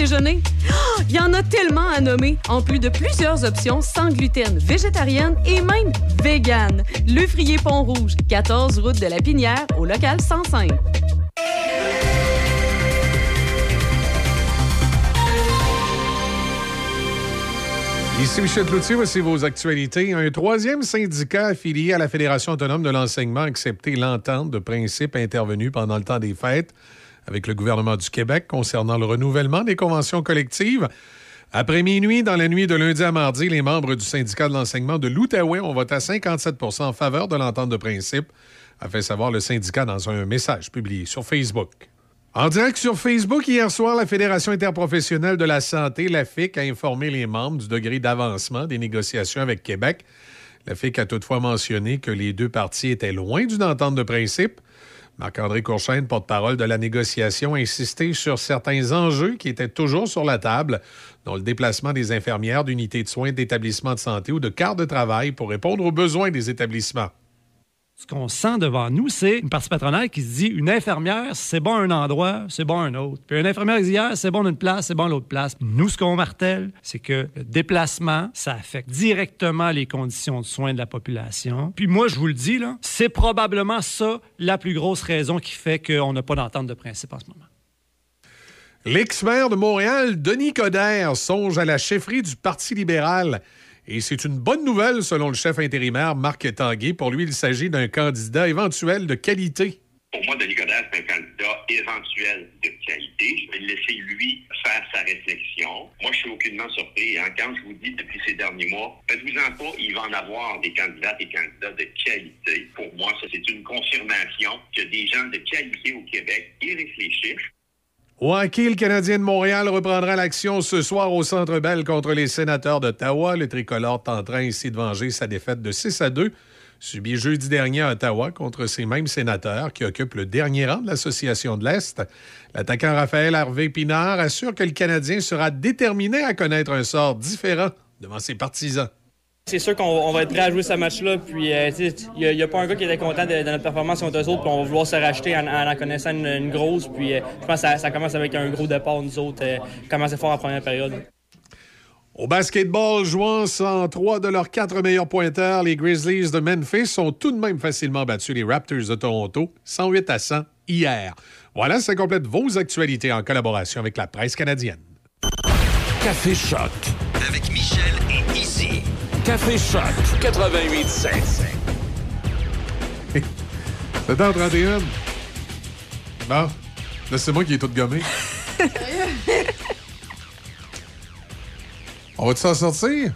Il y en a tellement à nommer, en plus de plusieurs options sans gluten, végétarienne et même vegan. Le Frier Pont-Rouge, 14 route de la Pinière, au local 105. Ici Michel Cloutier, voici vos actualités. Un troisième syndicat affilié à la Fédération autonome de l'enseignement a accepté l'entente de principe intervenue pendant le temps des fêtes avec le gouvernement du Québec concernant le renouvellement des conventions collectives. Après minuit, dans la nuit de lundi à mardi, les membres du syndicat de l'enseignement de l'Outaouais ont voté à 57% en faveur de l'entente de principe, a fait savoir le syndicat dans un message publié sur Facebook. En direct sur Facebook, hier soir, la Fédération interprofessionnelle de la santé, la FIC, a informé les membres du degré d'avancement des négociations avec Québec. La FIC a toutefois mentionné que les deux parties étaient loin d'une entente de principe. Marc-André Courchaine, porte-parole de la négociation, a insisté sur certains enjeux qui étaient toujours sur la table, dont le déplacement des infirmières d'unités de soins d'établissements de santé ou de quarts de travail pour répondre aux besoins des établissements. Ce qu'on sent devant nous, c'est une partie patronale qui se dit une infirmière, c'est bon un endroit, c'est bon un autre. Puis une infirmière qui dit c'est bon une place, c'est bon l'autre place. Nous, ce qu'on martèle, c'est que le déplacement, ça affecte directement les conditions de soins de la population. Puis moi, je vous le dis, c'est probablement ça la plus grosse raison qui fait qu'on n'a pas d'entente de principe en ce moment. L'ex-maire de Montréal, Denis Coderre, songe à la chefferie du Parti libéral. Et c'est une bonne nouvelle selon le chef intérimaire Marc Tanguay. Pour lui, il s'agit d'un candidat éventuel de qualité. Pour moi, Denis Coderre, c'est un candidat éventuel de qualité. Je vais laisser, lui, faire sa réflexion. Moi, je suis aucunement surpris. Hein. Quand je vous dis depuis ces derniers mois, faites-vous-en pas, il va en avoir des candidats et candidats de qualité. Pour moi, ça, c'est une confirmation que des gens de qualité au Québec y réfléchissent. Au le Canadien de Montréal reprendra l'action ce soir au Centre Bell contre les sénateurs d'Ottawa. Le tricolore tentera ainsi de venger sa défaite de 6 à 2 subie jeudi dernier à Ottawa contre ces mêmes sénateurs qui occupent le dernier rang de l'Association de l'Est. L'attaquant Raphaël Harvey Pinard assure que le Canadien sera déterminé à connaître un sort différent devant ses partisans. C'est sûr qu'on on va être prêt à jouer ce match-là. Puis, euh, tu sais, il n'y a, pas un gars qui était content de, de notre performance contre eux autres. Puis, on va vouloir se racheter en, en en connaissant une, une grosse. Puis, euh, je pense que ça, ça commence avec un gros départ, nous autres. Euh, commencer fort en première période. Au basketball, jouant sans trois de leurs quatre meilleurs pointeurs, les Grizzlies de Memphis ont tout de même facilement battu les Raptors de Toronto 108 à 100 hier. Voilà, ça complète vos actualités en collaboration avec la presse canadienne. Café Choc. Café Choc 88.7. C'est en 31. Bon, là, c'est moi qui ai tout gommé. On va-tu s'en sortir?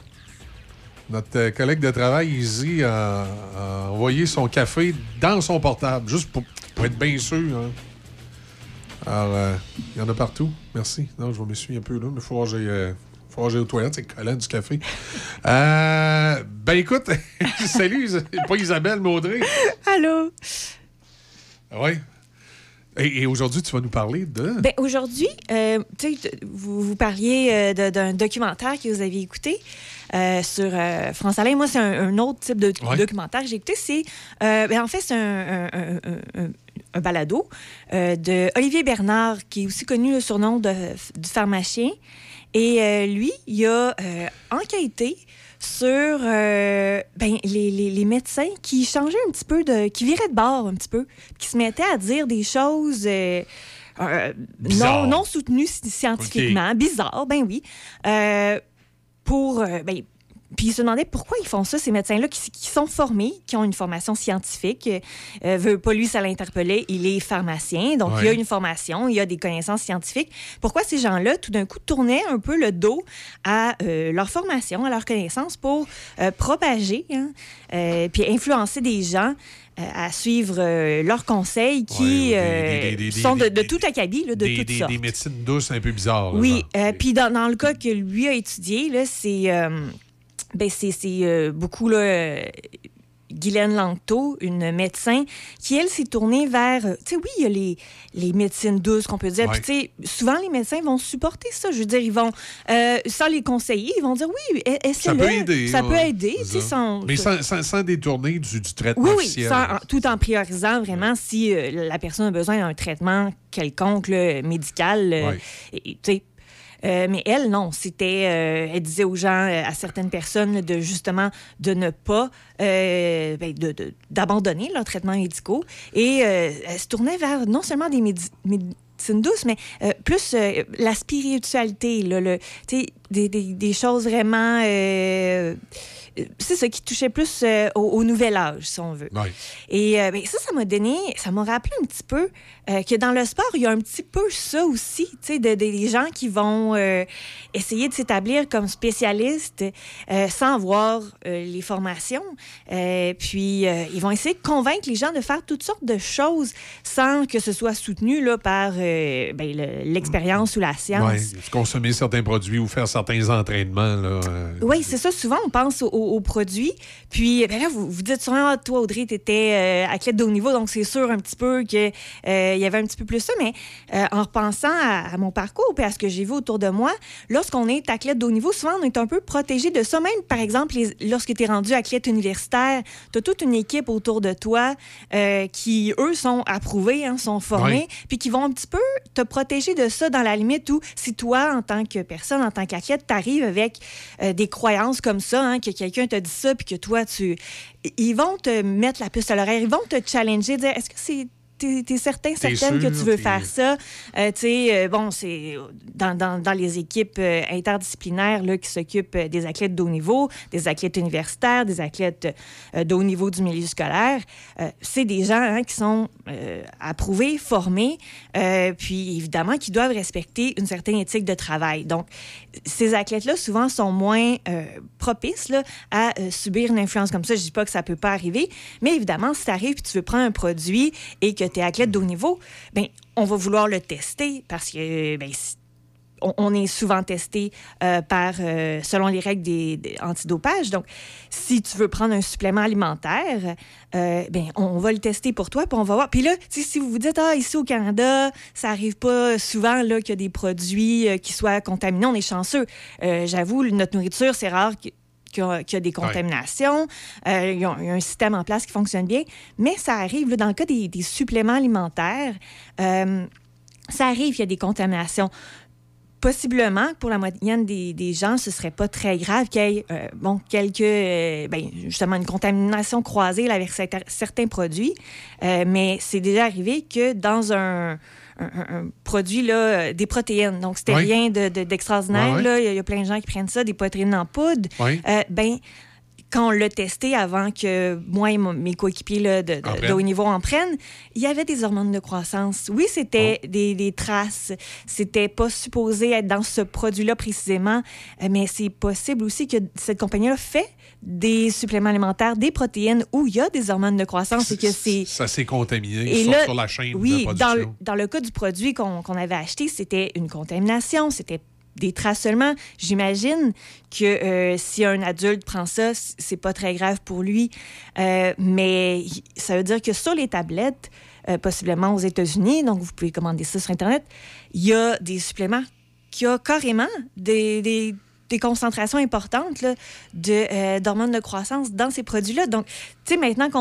Notre euh, collègue de travail, Izzy, a, a envoyé son café dans son portable, juste pour, pour être bien sûr. hein. Alors, euh, il y en a partout. Merci. Non, je me suis un peu là, mais il faut voir que euh, faut j'aille aux toilettes, c'est collant du café. Euh, ben écoute, salut, pas Isabelle, mais Audrey. Allô? Oui. Et, et aujourd'hui, tu vas nous parler de? Ben, aujourd'hui, euh, vous, vous parliez euh, d'un documentaire que vous aviez écouté euh, sur euh, France Alain. Moi, c'est un, un autre type de Ouais. documentaire que j'ai écouté. C'est, euh, ben, en fait, c'est un, un- un- balado de Olivier Bernard, qui est aussi connu le surnom de, du pharmacien. Et euh, lui, il a euh, enquêté sur euh, ben, les, les- les médecins qui changeaient un petit peu, de, qui viraient de bord un petit peu, qui se mettaient à dire des choses non, non soutenues sci- scientifiquement, bizarres, ben oui, pour... ben, puis il se demandait pourquoi ils font ça, ces médecins-là qui, qui sont formés, qui ont une formation scientifique. Euh, veut pas lui, ça l'interpellait. Il est pharmacien, donc il a une formation, il a des connaissances scientifiques. Pourquoi ces gens-là, tout d'un coup, tournaient un peu le dos à euh, leur formation, à leur connaissance pour euh, propager, hein, euh, puis influencer des gens euh, à suivre euh, leurs conseils qui Ouais, ou des- euh, des- des- des- sont de, tout acabit, là, de toutes des- sortes. des médecines douces un peu bizarres. là, Oui, euh, puis dans, dans le cas que lui a étudié, c'est euh, ben, c'est euh, beaucoup là, euh, Guylaine Langto, une médecin, qui, elle, s'est tournée vers... euh, Tu sais, oui, il y a les, les médecines douces qu'on peut dire. Ouais. Puis, tu sais, souvent, les médecins vont supporter ça. Je veux dire, ils vont, euh, sans les conseiller, ils vont dire, oui, e- Ça essaie-le. peut aider. Ça peut aider, tu sais, ça. sans... Mais sans, sans- sans détourner du, du traitement Oui, oui, officiel. sans- en- tout en priorisant vraiment si euh, la personne a besoin d'un traitement quelconque, là, médical. euh, tu sais, Euh, mais elle, non. C'était, euh, elle disait aux gens, euh, à certaines personnes, de justement de ne pas, euh, ben, d'abandonner leurs traitements médicaux. Et elle se tournait vers non seulement des médi- médecines douces, mais plus la spiritualité, là, le, des, des- des choses vraiment. C'est ça qui touchait plus euh, au, au nouvel âge, si on veut. Ouais. Et euh, ben, ça, ça m'a donné, ça m'a rappelé un petit peu euh, que dans le sport, il y a un petit peu ça aussi, tu sais, de, de- des gens qui vont essayer de s'établir comme spécialistes sans avoir euh, les formations. Puis, ils vont essayer de convaincre les gens de faire toutes sortes de choses sans que ce soit soutenu là, par ben, le- l'expérience ou la science. Ouais, consommer certains produits ou faire certains entraînements. Là, Oui, c'est ça. Souvent, on pense aux, aux- aux produits. Puis, ben là, vous, vous dites souvent, toi, Audrey, tu étais athlète de haut niveau, donc c'est sûr un petit peu qu'il y avait un petit peu plus ça. Mais euh, en repensant à, à mon parcours et à ce que j'ai vu autour de moi, lorsqu'on est athlète de haut niveau, souvent, on est un peu protégé de ça. Même, par exemple, les- lorsque tu es rendu athlète universitaire, tu as toute une équipe autour de toi euh, qui, eux, sont approuvés, hein, sont formés, Oui. puis qui vont un petit peu te protéger de ça dans la limite où si toi, en tant que personne, en tant qu'athlète, t'arrives avec euh, des croyances comme ça, hein, que quelqu'un te dit ça, puis que toi, tu... Ils vont te mettre la puce à l'oreille, ils vont te challenger, dire, est-ce que c'est... T'es es certain, certaine que tu veux faire ça. Euh, tu sais, euh, bon, c'est dans, dans- dans les équipes euh, interdisciplinaires là, qui s'occupent des athlètes de haut niveau, des athlètes universitaires, des athlètes de haut niveau du milieu scolaire. c'est des gens hein, qui sont approuvés, formés, puis évidemment qui doivent respecter une certaine éthique de travail. Donc, ces athlètes-là, souvent, sont moins propices là, à subir une influence comme ça. Je dis pas que ça peut pas arriver, mais évidemment, si tu arrives et tu veux prendre un produit et que tu es athlète de haut niveau, ben on va vouloir le tester parce que ben, on, est souvent testé euh, par, euh, selon les règles des, des antidopage. Donc, si tu veux prendre un supplément alimentaire, euh, ben, on va le tester pour toi, puis on va voir. Puis là, tu si vous vous dites, ah, ici au Canada, ça arrive pas souvent là, qu'il y a des produits qui soient contaminés, on est chanceux. J'avoue, notre nourriture, c'est rare que- qu'il y, a- qu'il y a des contaminations. Il y a il y a un système en place qui fonctionne bien. Mais ça arrive, là, dans le cas des, des suppléments alimentaires, euh, ça arrive qu'il y a des contaminations. Possiblement, pour la moyenne des, des gens, ce serait pas très grave qu'il y ait euh, bon, quelques, euh, ben, justement, une contamination croisée là, avec certain- certains produits. Euh, mais c'est déjà arrivé que dans un, un- produit, là, euh, des protéines, donc c'était Oui. rien de- de- d'extraordinaire. Là. Il y, a- il y a plein de gens qui prennent ça, des protéines en poudre. Oui. Euh, ben, quand on l'a testé avant que moi et mes coéquipiers là, de, de- de haut niveau en prennent, il y avait des hormones de croissance. Oui, c'était Oh. des, des traces. C'était pas supposé être dans ce produit-là précisément, euh, mais c'est possible aussi que cette compagnie-là fait des suppléments alimentaires, des protéines où il y a des hormones de croissance et que c'est Ça s'est contaminé et là, sur la chaîne de oui, production. dans, le- dans le cas du produit qu'on qu'on avait acheté, c'était une contamination, c'était des traces seulement. J'imagine que euh, si un adulte prend ça, c'est pas très grave pour lui. Euh, mais ça veut dire que sur les tablettes, euh, possiblement aux États-Unis, donc vous pouvez commander ça sur Internet, il y a des suppléments qui a carrément des, des- des concentrations importantes là, de, euh, d'hormones de croissance dans ces produits-là. Donc, tu sais, maintenant qu'on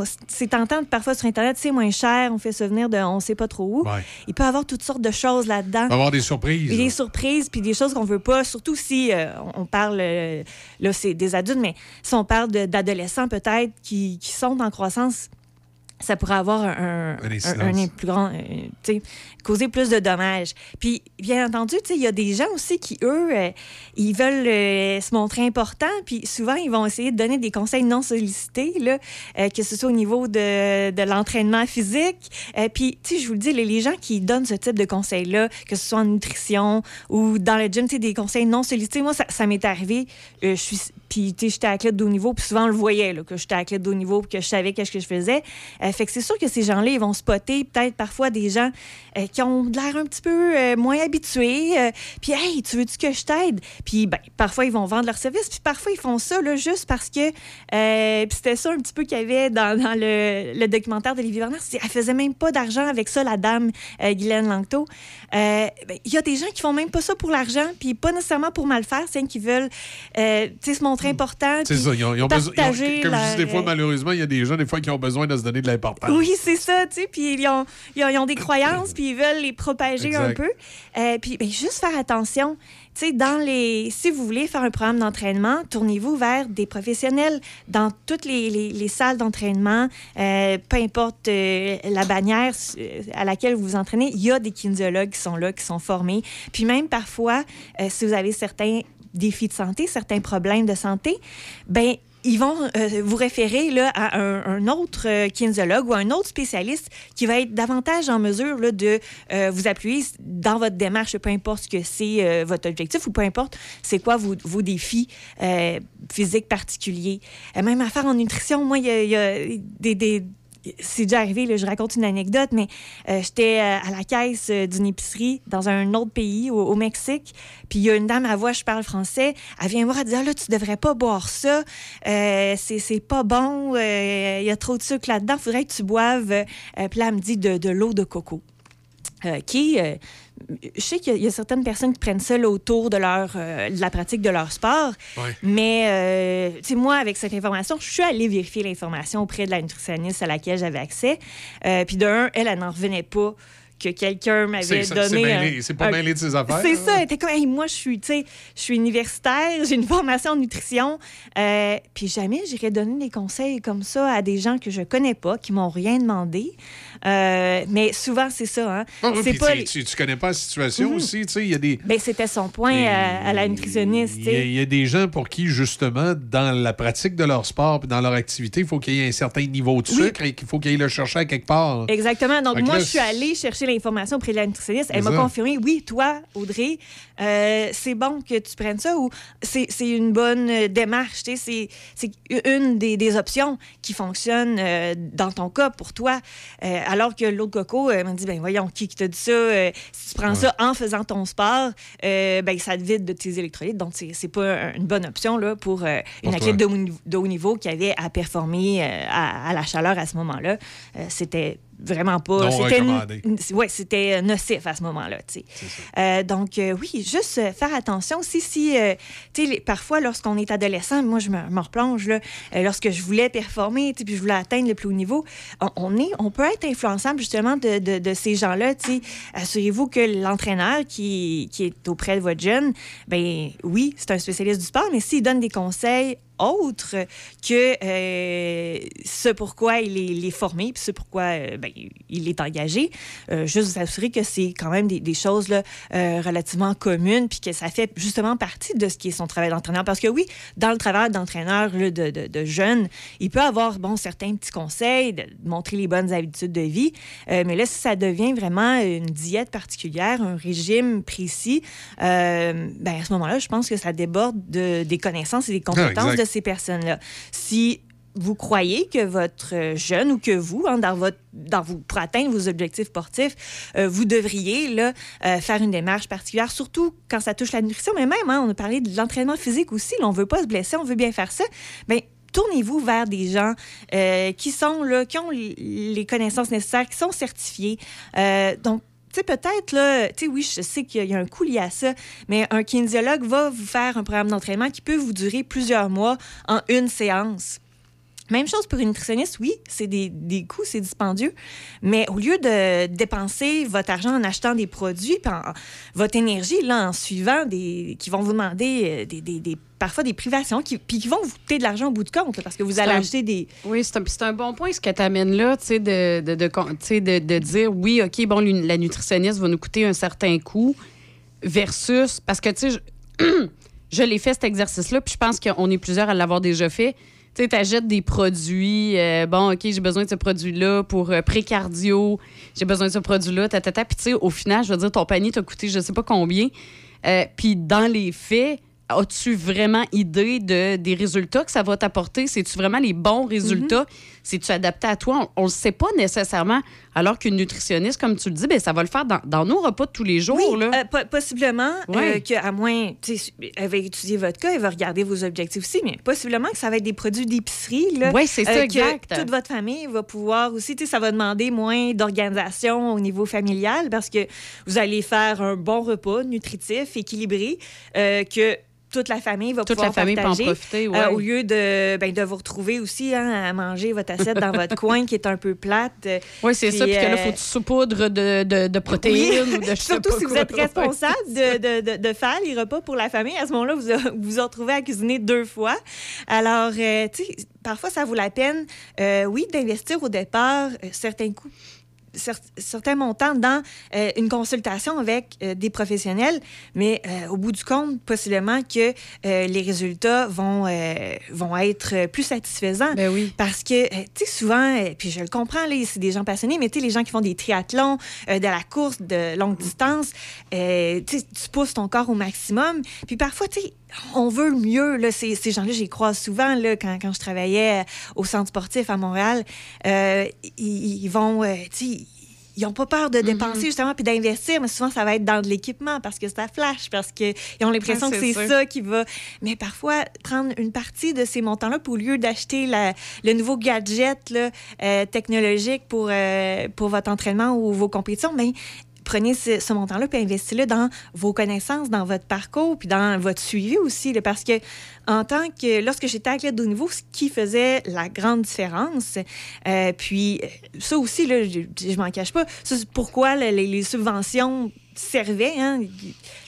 on- c'est tentant parfois sur Internet, c'est moins cher, on fait se venir de on sait pas trop où. Ouais. Il peut y avoir toutes sortes de choses là-dedans. Il va y avoir des surprises. Puis des surprises, puis des choses qu'on veut pas, surtout si euh, on parle, euh, là, c'est des adultes, mais si on parle d'adolescents peut-être qui, qui sont en croissance, ça pourrait avoir un, un, plus grand, euh, causer plus de dommages. Puis, bien entendu, il y a des gens aussi qui, eux, euh, ils veulent euh, se montrer importants, puis souvent, ils vont essayer de donner des conseils non sollicités, là, euh, que ce soit au niveau de, de l'entraînement physique. Puis, tu sais, je vous le dis, les, les gens qui donnent ce type de conseils-là, que ce soit en nutrition ou dans le gym, tu sais, des conseils non sollicités, moi, ça, ça m'est arrivé. Je suis, puis, tu sais, j'étais athlète de haut niveau, puis souvent, on le voyait, là, que j'étais athlète de haut niveau, puis que je savais qu'est-ce que je faisais. Euh, fait que c'est sûr que ces gens-là, ils vont spotter peut-être parfois des gens euh, qui ont de l'air un petit peu euh, moins habitués. euh, puis, hey, tu veux-tu que je t'aide? Puis, ben, parfois, ils vont vendre leur service. Puis, parfois, ils font ça là, juste parce que. puis, c'était ça un petit peu qu'il y avait dans, dans le, le documentaire d'Olivier Bernard. c'est- Elle faisait même pas d'argent avec ça, la dame Guylaine Langto. Ben, Il y a des gens qui font même pas ça pour l'argent, puis pas nécessairement pour mal faire, c'est qui veulent tu sais, se montrer important. C'est puis ça, ils ont, ils ont besoin. ils ont- comme je dis, des fois, malheureusement, il y a des gens, des fois, qui ont besoin de se donner de la d'importance. Oui, c'est ça, tu sais. Puis ils ont, ils, ont, ils ont des croyances, puis ils veulent les propager un peu. Euh, puis ben, juste faire attention. Dans les... si vous voulez faire un programme d'entraînement, tournez-vous vers des professionnels dans toutes les, les- les salles d'entraînement, euh, peu importe euh, la bannière à laquelle vous vous entraînez, il y a des kinésiologues qui sont là, qui sont formés. Puis même parfois, euh, si vous avez certains défis de santé, certains problèmes de santé, ben ils vont euh, vous référer là, à un, un autre euh, kinésiologue ou un autre spécialiste qui va être davantage en mesure là, de euh, vous appuyer dans votre démarche, peu importe ce que c'est euh, votre objectif ou peu importe c'est quoi vos, vos défis euh, physiques particuliers. Euh, même affaire en nutrition, moi, il y a, y a des... des c'est déjà arrivé, là, je raconte une anecdote, mais euh, j'étais euh, à la caisse euh, d'une épicerie dans un autre pays, au, Mexique, puis il y a une dame à voix, je parle français, elle vient me voir, elle dit Ah, là, tu devrais pas boire ça, c'est pas bon, il y a trop de sucre là-dedans, faudrait que tu boives. Puis elle me dit de, de l'eau de coco. Qui, je sais qu'il y, a- il y a certaines personnes qui prennent ça là, autour de, leur, euh, de la pratique de leur sport, Ouais. mais euh, tu sais, moi, avec cette information, je suis allée vérifier l'information auprès de la nutritionniste à laquelle j'avais accès. Euh, Puis d'un, elle, elle n'en revenait pas que quelqu'un m'avait donné. c'est pas mêlé de ses affaires, C'est ça. Elle était comme, Hey, moi, je suis, je suis universitaire, j'ai une formation en nutrition. euh, puis jamais j'irais donner des conseils comme ça à des gens que je connais pas, qui m'ont rien demandé. Euh, mais souvent, c'est ça. Hein? Ah oui, pas. tu- tu, connais pas la situation Mhm. aussi. Tu sais, il y a des. Ben, c'était son point à, à la nutritionniste. Il y, a, y des gens pour qui, justement, dans la pratique de leur sport dans leur activité, il faut qu'il y ait un certain niveau de Oui. sucre et qu'il faut qu'ils aillent le chercher à quelque part. Exactement. Donc, moi, là, je suis allée chercher l'information auprès de la nutritionniste. Elle m'a confirmé, oui, toi, Audrey, euh, c'est bon que tu prennes ça ou c'est une bonne démarche. tu sais, C'est c'est une des, des options qui fonctionne euh, dans ton cas pour toi. Euh, alors que l'autre coco euh, m'a dit, ben voyons, qui qui t'a dit ça? Euh, si tu prends ça en faisant ton sport, euh, ben ça te vide de tes électrolytes. Donc, c'est c'est pas un- une bonne option là, pour euh, une Pour athlète de haut niveau- de haut niveau qui avait à performer à, à la chaleur à ce moment-là. C'était vraiment pas. C'était ouais, c'était nocif à ce moment-là. Euh, donc, euh, oui, juste euh, faire attention aussi si, euh, les- parfois, lorsqu'on est adolescent, moi, je me, replonge, là, euh, lorsque je voulais performer, puis je voulais atteindre le plus haut niveau, on, on est, on peut être influençable justement de, de- de ces gens-là. Assurez-vous que l'entraîneur qui, qui est auprès de votre jeune, ben oui, c'est un spécialiste du sport, mais s'il donne des conseils autres que euh, ce pourquoi il est, il est formé, puis ce pourquoi euh, ben, il est engagé. Euh, juste vous assurer que c'est quand même des, des choses là, relativement communes, puis que ça fait justement partie de ce qui est son travail d'entraîneur. Parce que oui, dans le travail d'entraîneur de, de, de jeune, il peut avoir bon, certains petits conseils, de montrer les bonnes habitudes de vie, mais là, si ça devient vraiment une diète particulière, un régime précis, ben, à ce moment-là, je pense que ça déborde de- des connaissances et des compétences de ces personnes-là. Si vous croyez que votre jeune ou que vous, hein, dans votre, dans vous, pour atteindre vos objectifs sportifs, euh, vous devriez là, euh, faire une démarche particulière, surtout quand ça touche la nutrition, mais même, hein, on a parlé de l'entraînement physique aussi, on veut pas se blesser, on veut bien faire ça. Ben, tournez-vous vers des gens euh, qui sont là, qui ont les connaissances nécessaires, qui sont certifiés. Donc, tu sais, peut-être, là, tu sais, oui, je sais qu'il y a un coût lié à ça, mais un kinésiologue va vous faire un programme d'entraînement qui peut vous durer plusieurs mois en une séance. Même chose pour une nutritionniste, oui, c'est des, des coûts, c'est dispendieux, mais au lieu de dépenser votre argent en achetant des produits, puis en- votre énergie, là, en suivant des. qui vont vous demander euh, des, des- des- parfois des privations, qui, puis qui vont vous coûter de l'argent au bout de compte, là, parce que vous allez un- acheter des. Oui, c'est un, un bon point ce que tu amènes là, tu sais, de, de, de, de, de dire oui, OK, bon, la nutritionniste va nous coûter un certain coût versus. Parce que, tu sais, je, je l'ai fait cet exercice-là, puis je pense qu'on est plusieurs à l'avoir déjà fait. Tu sais, t'achètes des produits, euh, bon, OK, j'ai besoin de ce produit-là pour euh, pré-cardio, j'ai besoin de ce produit-là, ta, ta, ta. Puis, tu sais, au final, je veux dire, ton panier t'a coûté je sais pas combien. Euh, puis, dans les faits, as-tu vraiment idée de, des résultats que ça va t'apporter? C'est-tu vraiment les bons résultats? C'est-tu adapté à toi? On ne le sait pas nécessairement. Alors qu'une nutritionniste, comme tu le dis, ben, ça va le faire dans, dans nos repas de tous les jours. Oui, là. euh, po- possiblement Ouais. euh, qu'à moins, elle va étudier votre cas, elle va regarder vos objectifs aussi, mais possiblement que ça va être des produits d'épicerie. Ouais, c'est ça, que exact. Toute votre famille va pouvoir aussi, ça va demander moins d'organisation au niveau familial parce que vous allez faire un bon repas nutritif, équilibré, euh, que toute la famille va Toute pouvoir la famille peut en partager, profiter, ouais. euh, au lieu de, ben, de vous retrouver aussi hein, à manger votre assiette dans votre coin qui est un peu plate. Oui, c'est ça. Puis que là, euh, faut que tu saupoudres de, de, de protéines oui. ou de je sais Surtout pas si vous êtes responsable de, de, de, faire les repas pour la famille. À ce moment-là, vous vous retrouvez à cuisiner deux fois. Alors, euh, tu sais, parfois, ça vaut la peine, euh, oui, d'investir au départ certains coûts cer- certains montants dans euh, une consultation avec euh, des professionnels, mais euh, au bout du compte, possiblement que les résultats vont, vont être plus satisfaisants. Parce que, tu sais, souvent, puis je le comprends, là, c'est des gens passionnés, mais tu sais, les gens qui font des triathlons, de la course de longue distance, tu pousses ton corps au maximum. Puis parfois, tu sais, on veut le mieux. Là, ces, ces gens-là, j'y croise souvent là, quand, quand je travaillais au centre sportif à Montréal. Euh, ils, ils vont, euh, tu sais, ils n'ont pas peur de dépenser justement puis d'investir, mais souvent ça va être dans de l'équipement parce que ça flash, parce qu'ils ont l'impression Ah, que c'est ça qui va. Mais parfois, prendre une partie de ces montants-là, au lieu d'acheter le nouveau gadget là, euh, technologique pour, euh, pour votre entraînement ou vos compétitions, mais prenez ce, montant-là puis investissez-le dans vos connaissances, dans votre parcours, puis dans votre suivi aussi. là, parce que en tant que lorsque j'étais athlète de haut niveau, ce qui faisait la grande différence, euh, puis euh, ça aussi, là, je, je m'en cache pas, c'est pourquoi le- les, subventions servaient. hein.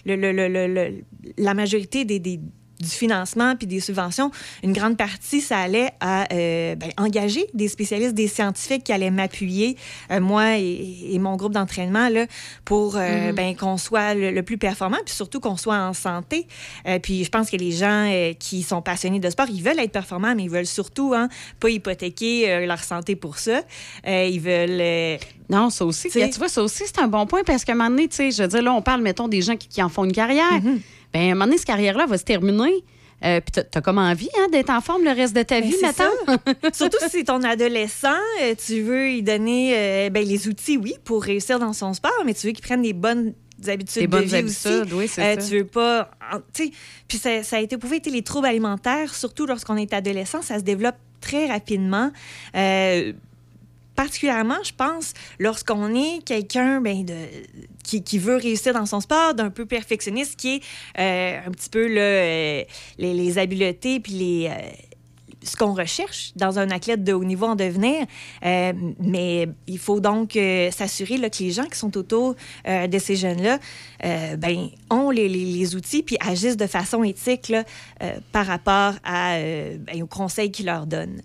Le- le- le- la majorité des- du financement puis des subventions, une grande partie, ça allait à euh, ben, engager des spécialistes, des scientifiques qui allaient m'appuyer, euh, moi et, et mon groupe d'entraînement, là, pour euh, Mhm. ben, qu'on soit le, le plus performant, puis surtout qu'on soit en santé. Puis je pense que les gens qui sont passionnés de sport, ils veulent être performants, mais ils veulent surtout hein, pas hypothéquer leur santé pour ça. Ils veulent... Non, ça aussi. Tu vois, ça aussi, c'est un bon point parce qu'à un moment donné, tu sais, je veux dire, là, on parle, mettons, des gens qui, qui en font une carrière. Mhm. Bien, à un moment donné, cette carrière-là va se terminer. Euh, puis t'as- comme envie hein, d'être en forme le reste de ta Ben, vie, ça. Surtout si ton adolescent, euh, tu veux lui donner euh, ben, les outils, oui, pour réussir dans son sport, mais tu veux qu'il prenne des bonnes habitudes Des bonnes de vie habitudes, aussi. oui, c'est Euh, ça. Tu veux pas... Tu sais, puis ça, ça a été prouvé, les troubles alimentaires, surtout lorsqu'on est adolescent, ça se développe très rapidement. Euh, particulièrement, je pense, lorsqu'on est quelqu'un ben, de, qui, qui veut réussir dans son sport, d'un peu perfectionniste, qui est euh, un petit peu euh, les, les habiletés puis les, euh, ce qu'on recherche dans un athlète de haut niveau en devenir. Mais il faut donc s'assurer que les gens qui sont autour euh, de ces jeunes-là ben, ont les, les- outils puis agissent de façon éthique par rapport à, ben, aux conseils qu'ils leur donnent.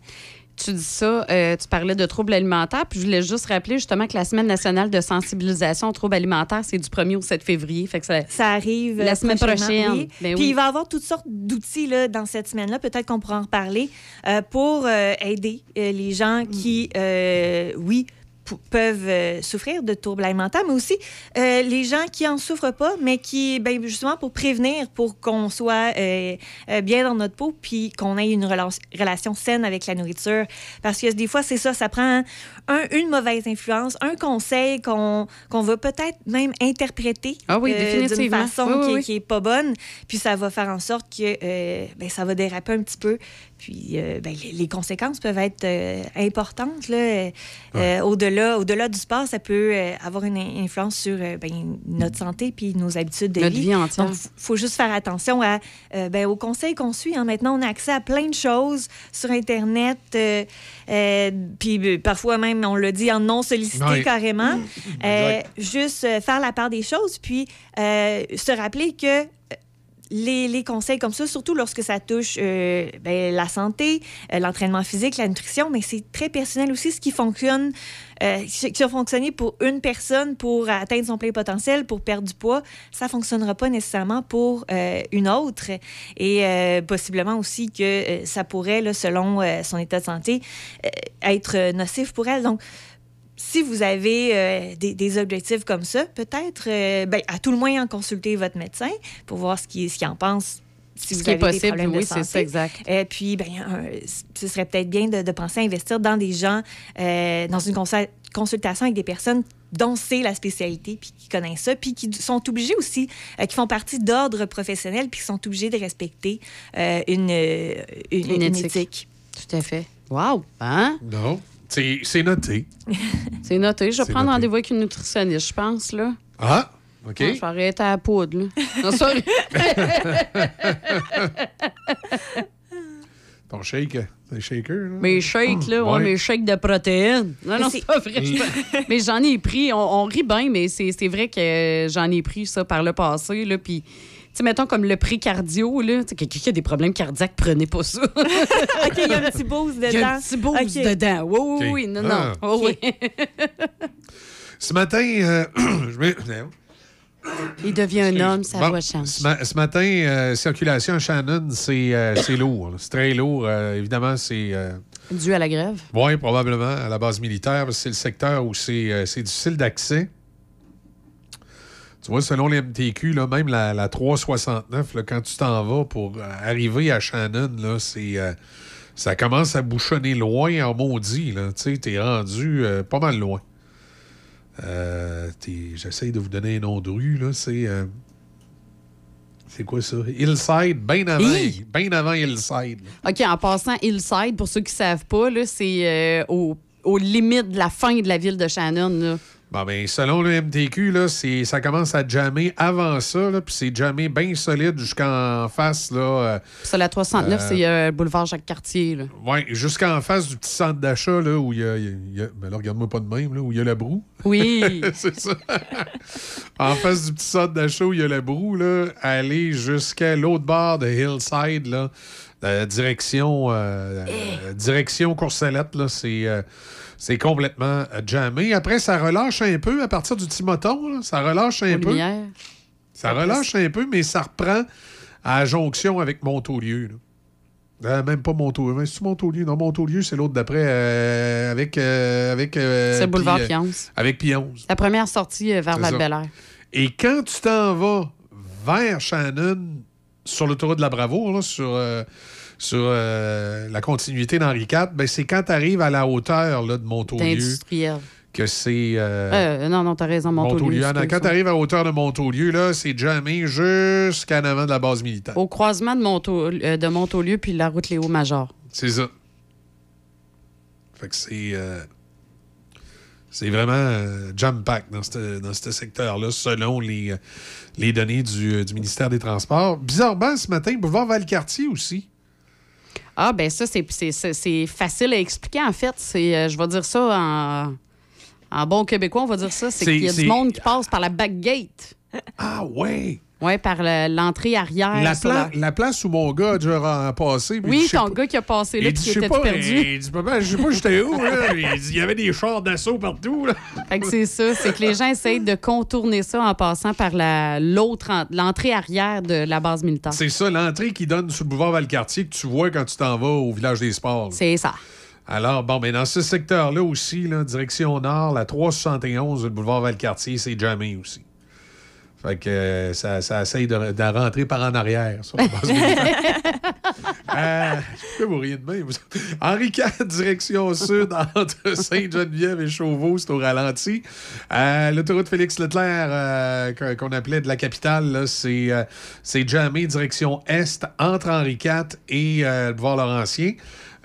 Tu dis ça, euh, tu parlais de troubles alimentaires, puis je voulais juste rappeler justement que la Semaine nationale de sensibilisation aux troubles alimentaires, c'est du 1er au 7 février. Fait que ça, Ça arrive La euh, semaine prochainement, prochaine. oui. Ben Puis il va y avoir toutes sortes d'outils dans cette semaine-là. Peut-être qu'on pourra en reparler euh, pour euh, aider les gens qui, euh, oui, peuvent euh, souffrir de troubles alimentaires, mais aussi euh, les gens qui en souffrent pas, mais qui, ben, justement, pour prévenir, pour qu'on soit euh, bien dans notre peau, puis qu'on ait une rela- relation saine avec la nourriture. Parce que des fois, c'est ça, ça prend un- une mauvaise influence, un conseil qu'on qu'on va peut-être même interpréter Ah oui, euh, d'une façon Oui, oui, qui, oui. qui est pas bonne, puis ça va faire en sorte que euh, ben, ça va déraper un petit peu. Puis euh, ben, les, les conséquences peuvent être euh, importantes. Là, euh, euh, au-delà, au-delà du sport, ça peut euh, avoir une in- influence sur euh, ben, notre santé puis nos habitudes de Notre vie entière. Donc, faut juste faire attention à, euh, ben, aux conseils qu'on suit. hein. Maintenant, on a accès à plein de choses sur Internet. euh, euh, puis euh, parfois même, on le dit en non sollicité Oui. carrément. Euh, Exact. juste euh, faire la part des choses, puis euh, se rappeler que euh, les, conseils comme ça, surtout lorsque ça touche euh, ben, la santé, euh, l'entraînement physique, la nutrition, mais c'est très personnel aussi ce qui fonctionne, euh, qui a fonctionné pour une personne pour atteindre son plein potentiel, pour perdre du poids, ça fonctionnera pas nécessairement pour une autre. Et possiblement aussi que ça pourrait, selon son état de santé, être nocif pour elle. Donc, si vous avez euh, des, des objectifs comme ça, peut-être, euh, ben, à tout le moins, en consulter votre médecin pour voir ce qu'il ce qu'il en pense. Si Ce vous qui est avez possible, oui, c'est ça, exact. Et puis, ben, ce serait peut-être bien de, de penser à investir dans des gens, euh, dans une consultation avec des personnes dont c'est la spécialité, puis qui connaissent ça, puis qui sont obligés aussi, euh, qui font partie d'ordres professionnels, puis qui sont obligés de respecter euh, une, euh, une, Une une éthique. éthique. Tout à fait. Wow! Hein? Non. C'est noté. C'est noté. Je vais prendre rendez-vous avec une nutritionniste, je pense, là. Ah! OK? Ouais, je vais arrêter à la poudre, là. Non, sorry. Ton shake, c'est shaker, là? Mes shakes, là, ouais, Ouais. mes shakes de protéines. Non, non, c'est pas vrai. Mais j'en ai pris. On, on rit bien, mais c'est c'est vrai que j'en ai pris ça par le passé. Là, puis, sais, mettons comme le pré-cardio, là. Tu sais, quelqu'un qui a des problèmes cardiaques, prenez pas ça. OK, il y a un petit boost dedans. Il y a un petit boost dedans. Oui, oui, oui. Non, Ah. non. Oh, oui. Ce matin, euh, je vais- Il devient un homme, sa Bon, voix change. Ce, ma- ce matin, euh, circulation à Shannon, c'est euh, c'est lourd. là. C'est très lourd. Euh, évidemment, c'est. euh, Dû à la grève? oui, probablement, à la base militaire, parce que c'est le secteur où c'est euh, c'est difficile d'accès. Tu vois, selon les MTQ, là, même la, la 369, là, quand tu t'en vas pour euh, arriver à Shannon, là, c'est, euh, ça commence à bouchonner loin en maudit. Tu sais, t'es rendu euh, pas mal loin. Euh, J'essaie de vous donner un nom de rue. là, C'est c'est quoi ça? Hillside, bien avant, bien avant Hillside. OK, en passant, Hillside, pour ceux qui ne savent pas, là, c'est euh, au, aux limites de la fin de la ville de Shannon. Là. Bon, ben, selon le MTQ, là, ça commence à jammer avant ça, là, puis c'est jammé bien solide jusqu'en face, là. euh, Ça, la 369, Euh, c'est euh, boulevard Jacques-Cartier. là. ouais, jusqu'en face du petit centre d'achat, là, où il y a. a- a- ben là, regarde-moi pas de même, là, où il y a la broue. Oui. c'est ça. en face du petit centre d'achat où il y a la broue, là, aller jusqu'à l'autre bord de Hillside, là, euh, direction, euh, euh, direction Courcelette, là, c'est. C'est complètement euh, jammé. Après, ça relâche un peu à partir du Timoton. là. Ça relâche un peu. Ça relâche un peu, mais ça reprend à la jonction avec Montaulieu. Euh, même pas Montaulieu. Mais C'est Montaulieu? Non, Montaulieu, c'est l'autre d'après. euh, avec. euh, avec C'est le boulevard Pi- Pionce. Avec Pionce. La première sortie vers val Et quand tu t'en vas vers Shannon, sur l'autoroute de la Bravo, là, sur, sur euh, la continuité d'Henri IV, ben, c'est quand tu arrives à la hauteur là, de Montaulieu que c'est. euh, Euh, non, non, t'as raison, Montaulieu. Montaulieu. c'est Quand ça. tu arrives à hauteur de Montaulieu, là, c'est jamais jusqu'en avant de la base militaire. Au croisement de, Montaul- euh, de Montaulieu puis la route Léo-Major. C'est ça. Fait que c'est. c'est vraiment jam-pack dans ce dans secteur-là, selon les, les données du, du ministère des Transports. Bizarrement, ce matin, boulevard Valcartier aussi. Ah, ben ça, c'est- c'est c'est- c'est facile à expliquer, en fait. C'est, euh, je vais dire ça en, en bon québécois, on va dire ça. C'est qu'il y a du monde qui passe par la back gate. Ah, ouais! Oui, par le- l'entrée arrière. La, sur pla- la- la place où mon gars a déjà en passé. Oui, ton pas- gars qui a passé là qui je sais était pas, perdu. Il dit, papa, je sais pas, j'étais où, là? Il dit, il y avait des chars d'assaut partout, là. Fait que c'est ça, c'est que les gens essayent de contourner ça en passant par l'autre, l'entrée arrière de la base militaire. C'est ça, l'entrée qui donne sur le boulevard Valcartier que tu vois quand tu t'en vas au village des sports. C'est ça. Alors, bon, mais dans ce secteur-là aussi, là, direction nord, la 371, le boulevard Valcartier, c'est jamais aussi. Fait que euh, ça, ça essaye de, de rentrer par en arrière. Euh, pourquoi vous riez de même? Henri IV, direction sud, entre Sainte-Geneviève et Chauveau, c'est au ralenti. Euh, L'autoroute Félix-Leclerc, euh, qu'on- appelait de la capitale, c'est jammé direction est, entre Henri IV et le boulevard Laurentien.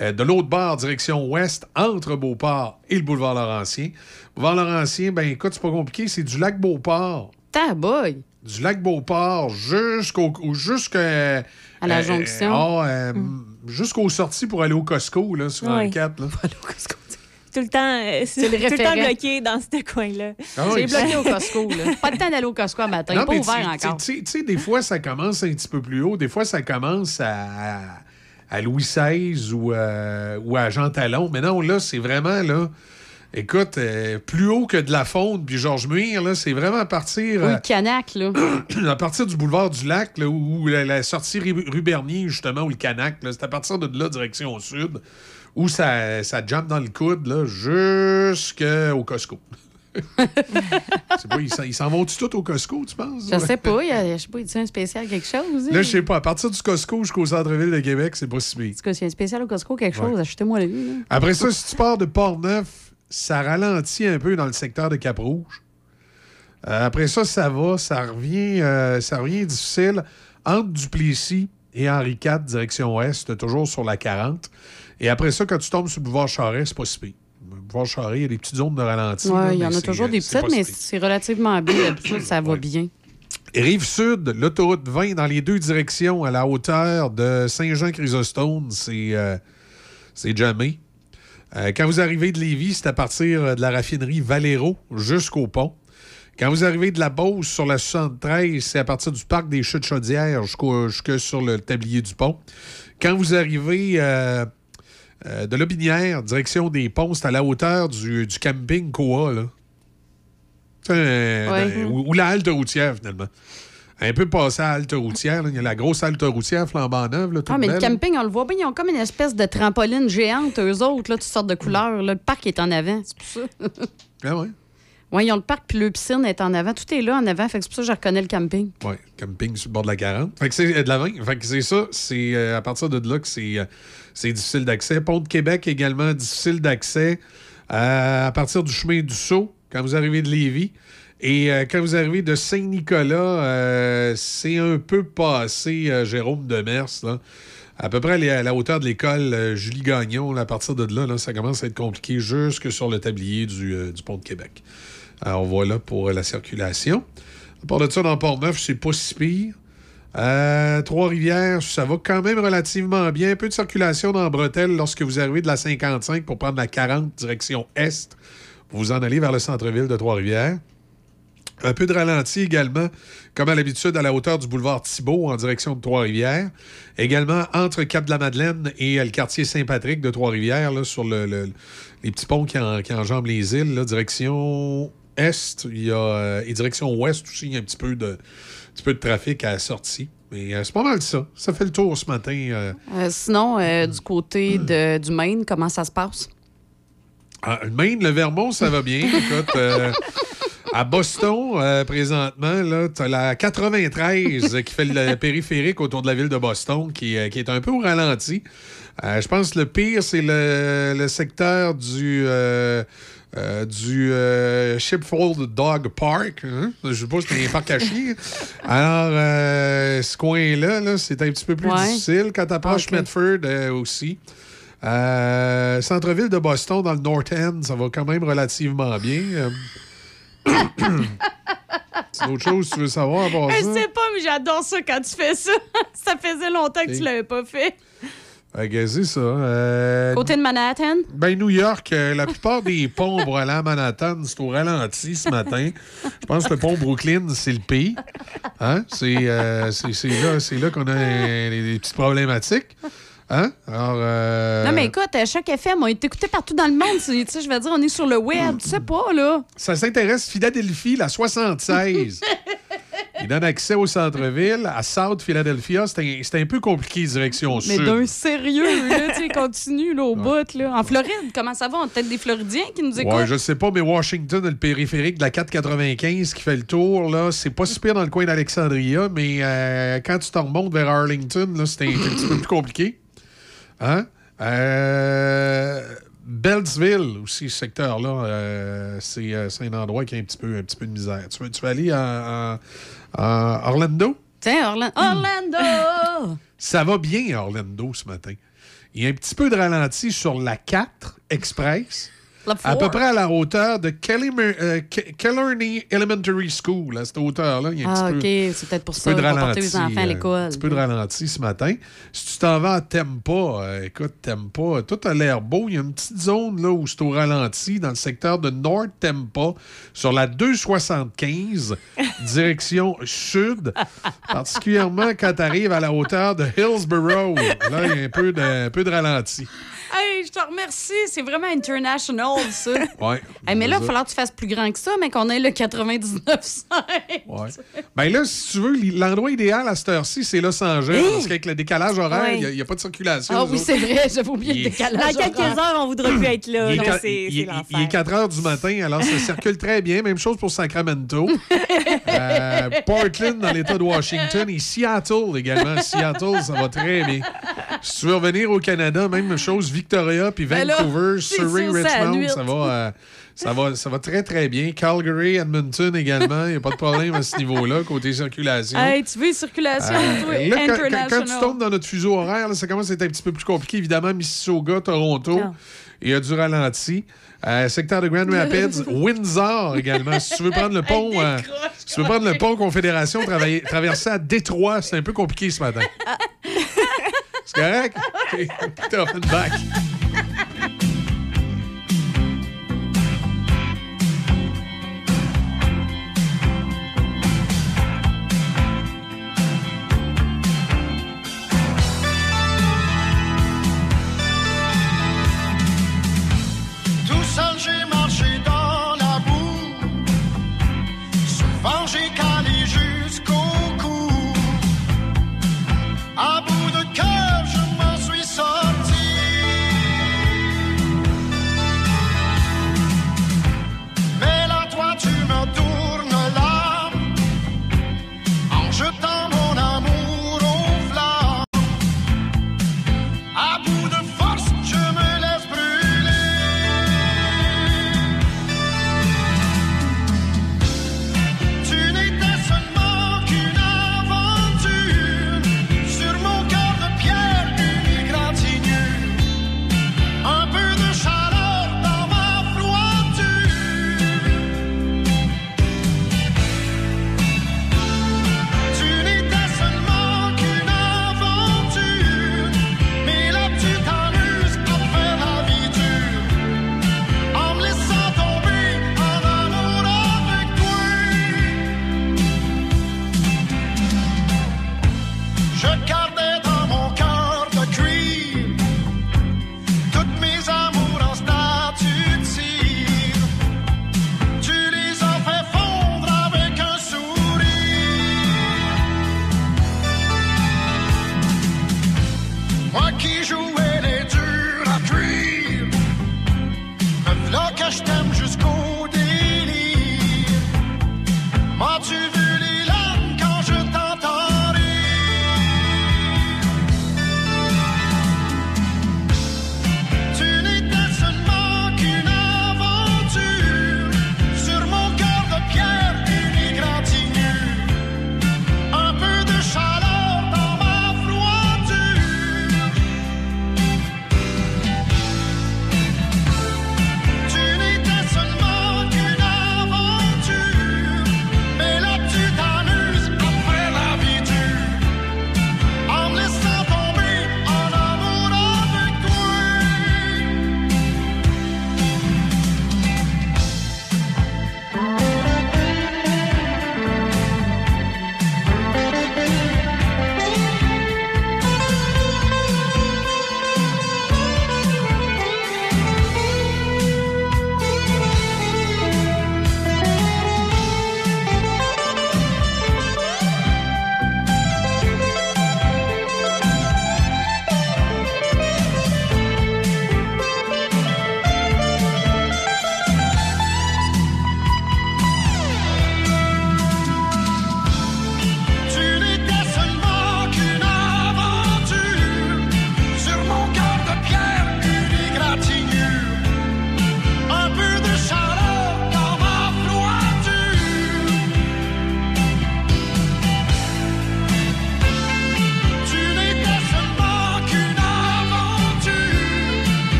De l'autre bord, direction ouest, entre Beauport et le boulevard Laurentien. Boulevard Laurentien, ben écoute, c'est pas compliqué, c'est du lac Beauport. Taboy! Du lac Beauport jusqu'au jusqu'à À la euh, jonction. ah, euh, Jusqu'aux sorties pour aller au Costco, là, sur Oui. Henri IV, là. Tout le temps, euh, C'est le tout le temps bloqué dans ce coin-là. Ah C'est bloqué au Costco, là. Pas le temps d'aller au Costco à matin. Non, pas ouvert encore. tu- sais, des fois, ça commence un petit peu plus haut. Des fois, ça commence à, à Louis XVI ou, euh, ou à Jean Talon. Mais non, là, c'est vraiment, là... Écoute, euh, plus haut que de la Fonde puis Georges Muir, là, c'est vraiment à partir... Oui, euh, le Canac, là. à partir du boulevard du Lac, là, où, où la, la sortie Ru- rue Bernier, justement, ou le Canac, là, c'est à partir de là, direction sud, où ça, ça jamme dans le coude, là, jusqu'au Costco. C'est pas, ils s'en- ils s'en vont-tu tout au Costco, tu penses? Je sais pas, il y a, je sais pas, il un spécial quelque chose. Là, je sais pas, à partir du Costco jusqu'au centre-ville de Québec, c'est pas si pire. En tout cas, s'il y a un spécial au Costco, quelque Ouais. chose, achetez-moi le là. Après ça, si tu pars de Port-Neuf, ça ralentit un peu dans le secteur de Cap-Rouge. Euh, après ça, ça va, ça revient, euh, ça revient difficile entre Duplessis et Henri IV, direction ouest, toujours sur la 40. Et après ça, quand tu tombes sur le boulevard Charest, c'est pas si pire. voir charrer, il y a des petites zones de ralenti. Oui, il y en a toujours euh, des petites, mais c'est relativement bien. D'habitude, ça va bien. Rive sud, l'autoroute 20 dans les deux directions à la hauteur de Saint-Jean-Chrysostome, c'est euh, c'est jamais. Euh, quand vous arrivez de Lévis, c'est à partir euh, de la raffinerie Valero jusqu'au pont. Quand vous arrivez de la Beauce sur la 73, c'est à partir du parc des Chutes Chaudières jusqu'au- jusque sur le tablier du pont. Quand vous arrivez euh, euh, de Lobinière, direction des ponts, c'est à la hauteur du, du camping Coa, là. Euh, Ouais. dans- ou, ou la halte routière, finalement. Un peu passé à halte routière, il y a la grosse halte routière flambant neuve. Là, Ah, mais le camping, on le voit bien, ils ont comme une espèce de trampoline géante, eux autres, là, toutes sortes de couleurs. là. Le parc est en avant, c'est pour ça. Ah ouais? Oui, ils ont le parc, puis le piscine est en avant. Tout est là en avant, fait que c'est pour ça que je reconnais le camping. Oui, camping sur le bord de la 40. Fait que c'est euh, de la 20. Fait que c'est ça. C'est euh, à partir de là que c'est euh, c'est difficile d'accès. Pont de Québec également difficile d'accès. Euh, à partir du chemin du Sceau, quand vous arrivez de Lévis. Et euh, quand vous arrivez de Saint-Nicolas, euh, c'est un peu passé euh, Jérôme Demers, là. À peu près à la hauteur de l'école euh, Julie Gagnon, à partir de là, ça commence à être compliqué jusque sur le tablier du, pont de Québec. Alors voilà pour la circulation. À part de ça, dans Port-Neuf, c'est pas si pire. Trois-Rivières, ça va quand même relativement bien. Un peu de circulation dans Bretelles lorsque vous arrivez de la 55 pour prendre la 40 direction Est. Vous en allez vers le centre-ville de Trois-Rivières. Un peu de ralenti également, comme à l'habitude, à la hauteur du boulevard Thibault en direction de Trois-Rivières. Également entre Cap-de-la-Madeleine et euh, le quartier Saint-Patrick de Trois-Rivières, sur le- le- les petits ponts qui, en- qui enjambent les îles, là, direction Est. Il y a, euh, et direction Ouest aussi, il y a un petit peu de, un petit peu de trafic à la sortie. Mais euh, c'est pas mal ça. Ça fait le tour ce matin. euh. Euh, sinon, du côté de- du Maine, comment ça se passe? Ah, le Maine, le Vermont, ça va bien. Écoute, à Boston, euh, présentement, là, t'as la 93 qui fait le périphérique autour de la ville de Boston, qui, euh, qui est un peu au ralenti. Euh, je pense que le pire, c'est le, le secteur du... euh, euh, du euh, Shipfold Dog Park. hein? Je sais pas si c'est un parc à chier. Alors, euh, ce coin-là, là, c'est un petit peu plus Ouais. difficile. Quand tu approches Ok. Medford aussi. Centre-ville de Boston, dans le North End, ça va quand même relativement bien. C'est autre chose que tu veux savoir à part Je ça? sais pas, mais j'adore ça quand tu fais ça. ça faisait longtemps que tu l'avais pas fait. C'est ça. Euh, Côté de Manhattan? Ben, New York, euh, la plupart des ponts aller à Manhattan, c'est au ralenti ce matin. Je pense que le pont Brooklyn, c'est le pire. Hein? C'est euh, c'est- c'est là, c'est là qu'on a des, des petites problématiques. Hein? Alors. euh, Non, mais écoute, euh, chaque FM, on est écouté partout dans le monde. Tu sais, je veux dire, on est sur le web. Tu sais pas, là. Ça s'intéresse Philadelphie, la 76. Il donne accès au centre-ville. À South Philadelphia, c'est un, un peu compliqué, direction Mais sud. d'un sérieux, là, tu continue, là, au bout, là. En Floride, comment ça va? On a peut-être des Floridiens qui nous écoutent. Ouais, je sais pas, mais Washington le périphérique de la 495 qui fait le tour. là. C'est pas super dans le coin d'Alexandria, mais euh, quand tu t'en remontes vers Arlington, là, c'est un, un petit peu plus compliqué. Hein? Euh, Beltsville, aussi, ce secteur-là, euh, c'est euh, c'est un endroit qui a un petit peu, un petit peu de misère. Tu veux, tu veux aller à, Orlando? Tiens, Orla- Orlando! Ça va bien à Orlando ce matin. Il y a un petit peu de ralenti sur la 4 Express. À peu près à la hauteur de Kellymer- euh, Elementary School, à cette hauteur-là. Il y a un Ah, OK, c'est peut-être pour ça. peu de On va ralenti. porter les enfants à euh, l'école. Un petit peu de ralenti ce matin. Si tu t'en vas à Tempa, euh, écoute, Tempa, tout a l'air beau. Il y a une petite zone là où c'est au ralenti dans le secteur de North Tempa, sur la 275, direction sud, particulièrement quand tu arrives à la hauteur de Hillsborough. Là, il y a un peu de, un peu de ralenti. Hey, je te remercie. C'est vraiment international, ça. Ouais. Hey, mais là, il va falloir que tu fasses plus grand que ça, mais qu'on ait le 99,5. Ouais. Ben là, si tu veux, l'endroit idéal à cette heure-ci, c'est Los Angeles. Hey! Parce qu'avec le décalage horaire, Ouais. il n'y a, pas de circulation. Ah oui, c'est vrai, j'avais oublié Il le décalage. Dans quelques horaire. heures, on voudra plus être là. Est, il est 4 heures du matin, alors ça circule très bien. Même chose pour Sacramento. Euh, Portland, dans l'État de Washington. Et Seattle également. Seattle, ça va très bien. si tu veux revenir au Canada, même chose, Victoria, puis Ben là, Vancouver, Surrey, ça Richmond, ça va, euh, ça, va, ça va très, très bien. Calgary, Edmonton également, il n'y a pas de problème à ce niveau-là, côté circulation. Hey, tu veux circulation, Euh, là, quand- tu tombes dans notre fuseau horaire, là, ça commence à être un petit peu plus compliqué. Évidemment, Mississauga, Toronto, Ah. il y a du ralenti. Euh, secteur de Grand Rapids, Windsor également. Si tu veux prendre le pont, euh, si tu veux prendre le pont Confédération, traverser à Détroit, c'est un peu compliqué ce matin. C'est correct? OK. T'es off and back.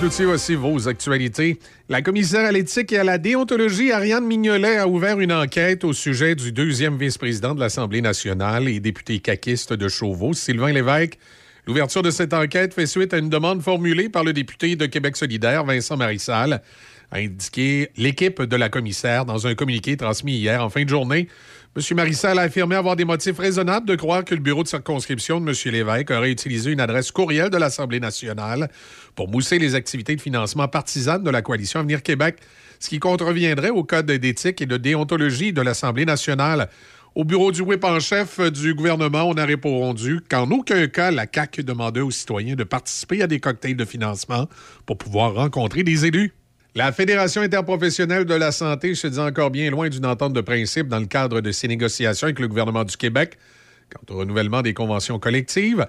Michel vos actualités. La commissaire à l'éthique et à la déontologie, Ariane Mignolet, a ouvert une enquête au sujet du deuxième vice-président de l'Assemblée nationale et député caquiste de Chauveau, Sylvain Lévesque. L'ouverture de cette enquête fait suite à une demande formulée par le député de Québec solidaire, Vincent Marissal, a indiqué l'équipe de la commissaire dans un communiqué transmis hier en fin de journée. M. Marissal a affirmé avoir des motifs raisonnables de croire que le bureau de circonscription de M. Lévesque aurait utilisé une adresse courriel de l'Assemblée nationale pour mousser les activités de financement partisanes de la coalition Avenir Québec, ce qui contreviendrait au code d'éthique et de déontologie de l'Assemblée nationale. Au bureau du whip en chef du gouvernement, on a répondu qu'en aucun cas la CAQ demandait aux citoyens de participer à des cocktails de financement pour pouvoir rencontrer des élus. La Fédération interprofessionnelle de la santé se dit encore bien loin d'une entente de principe dans le cadre de ses négociations avec le gouvernement du Québec quant au renouvellement des conventions collectives.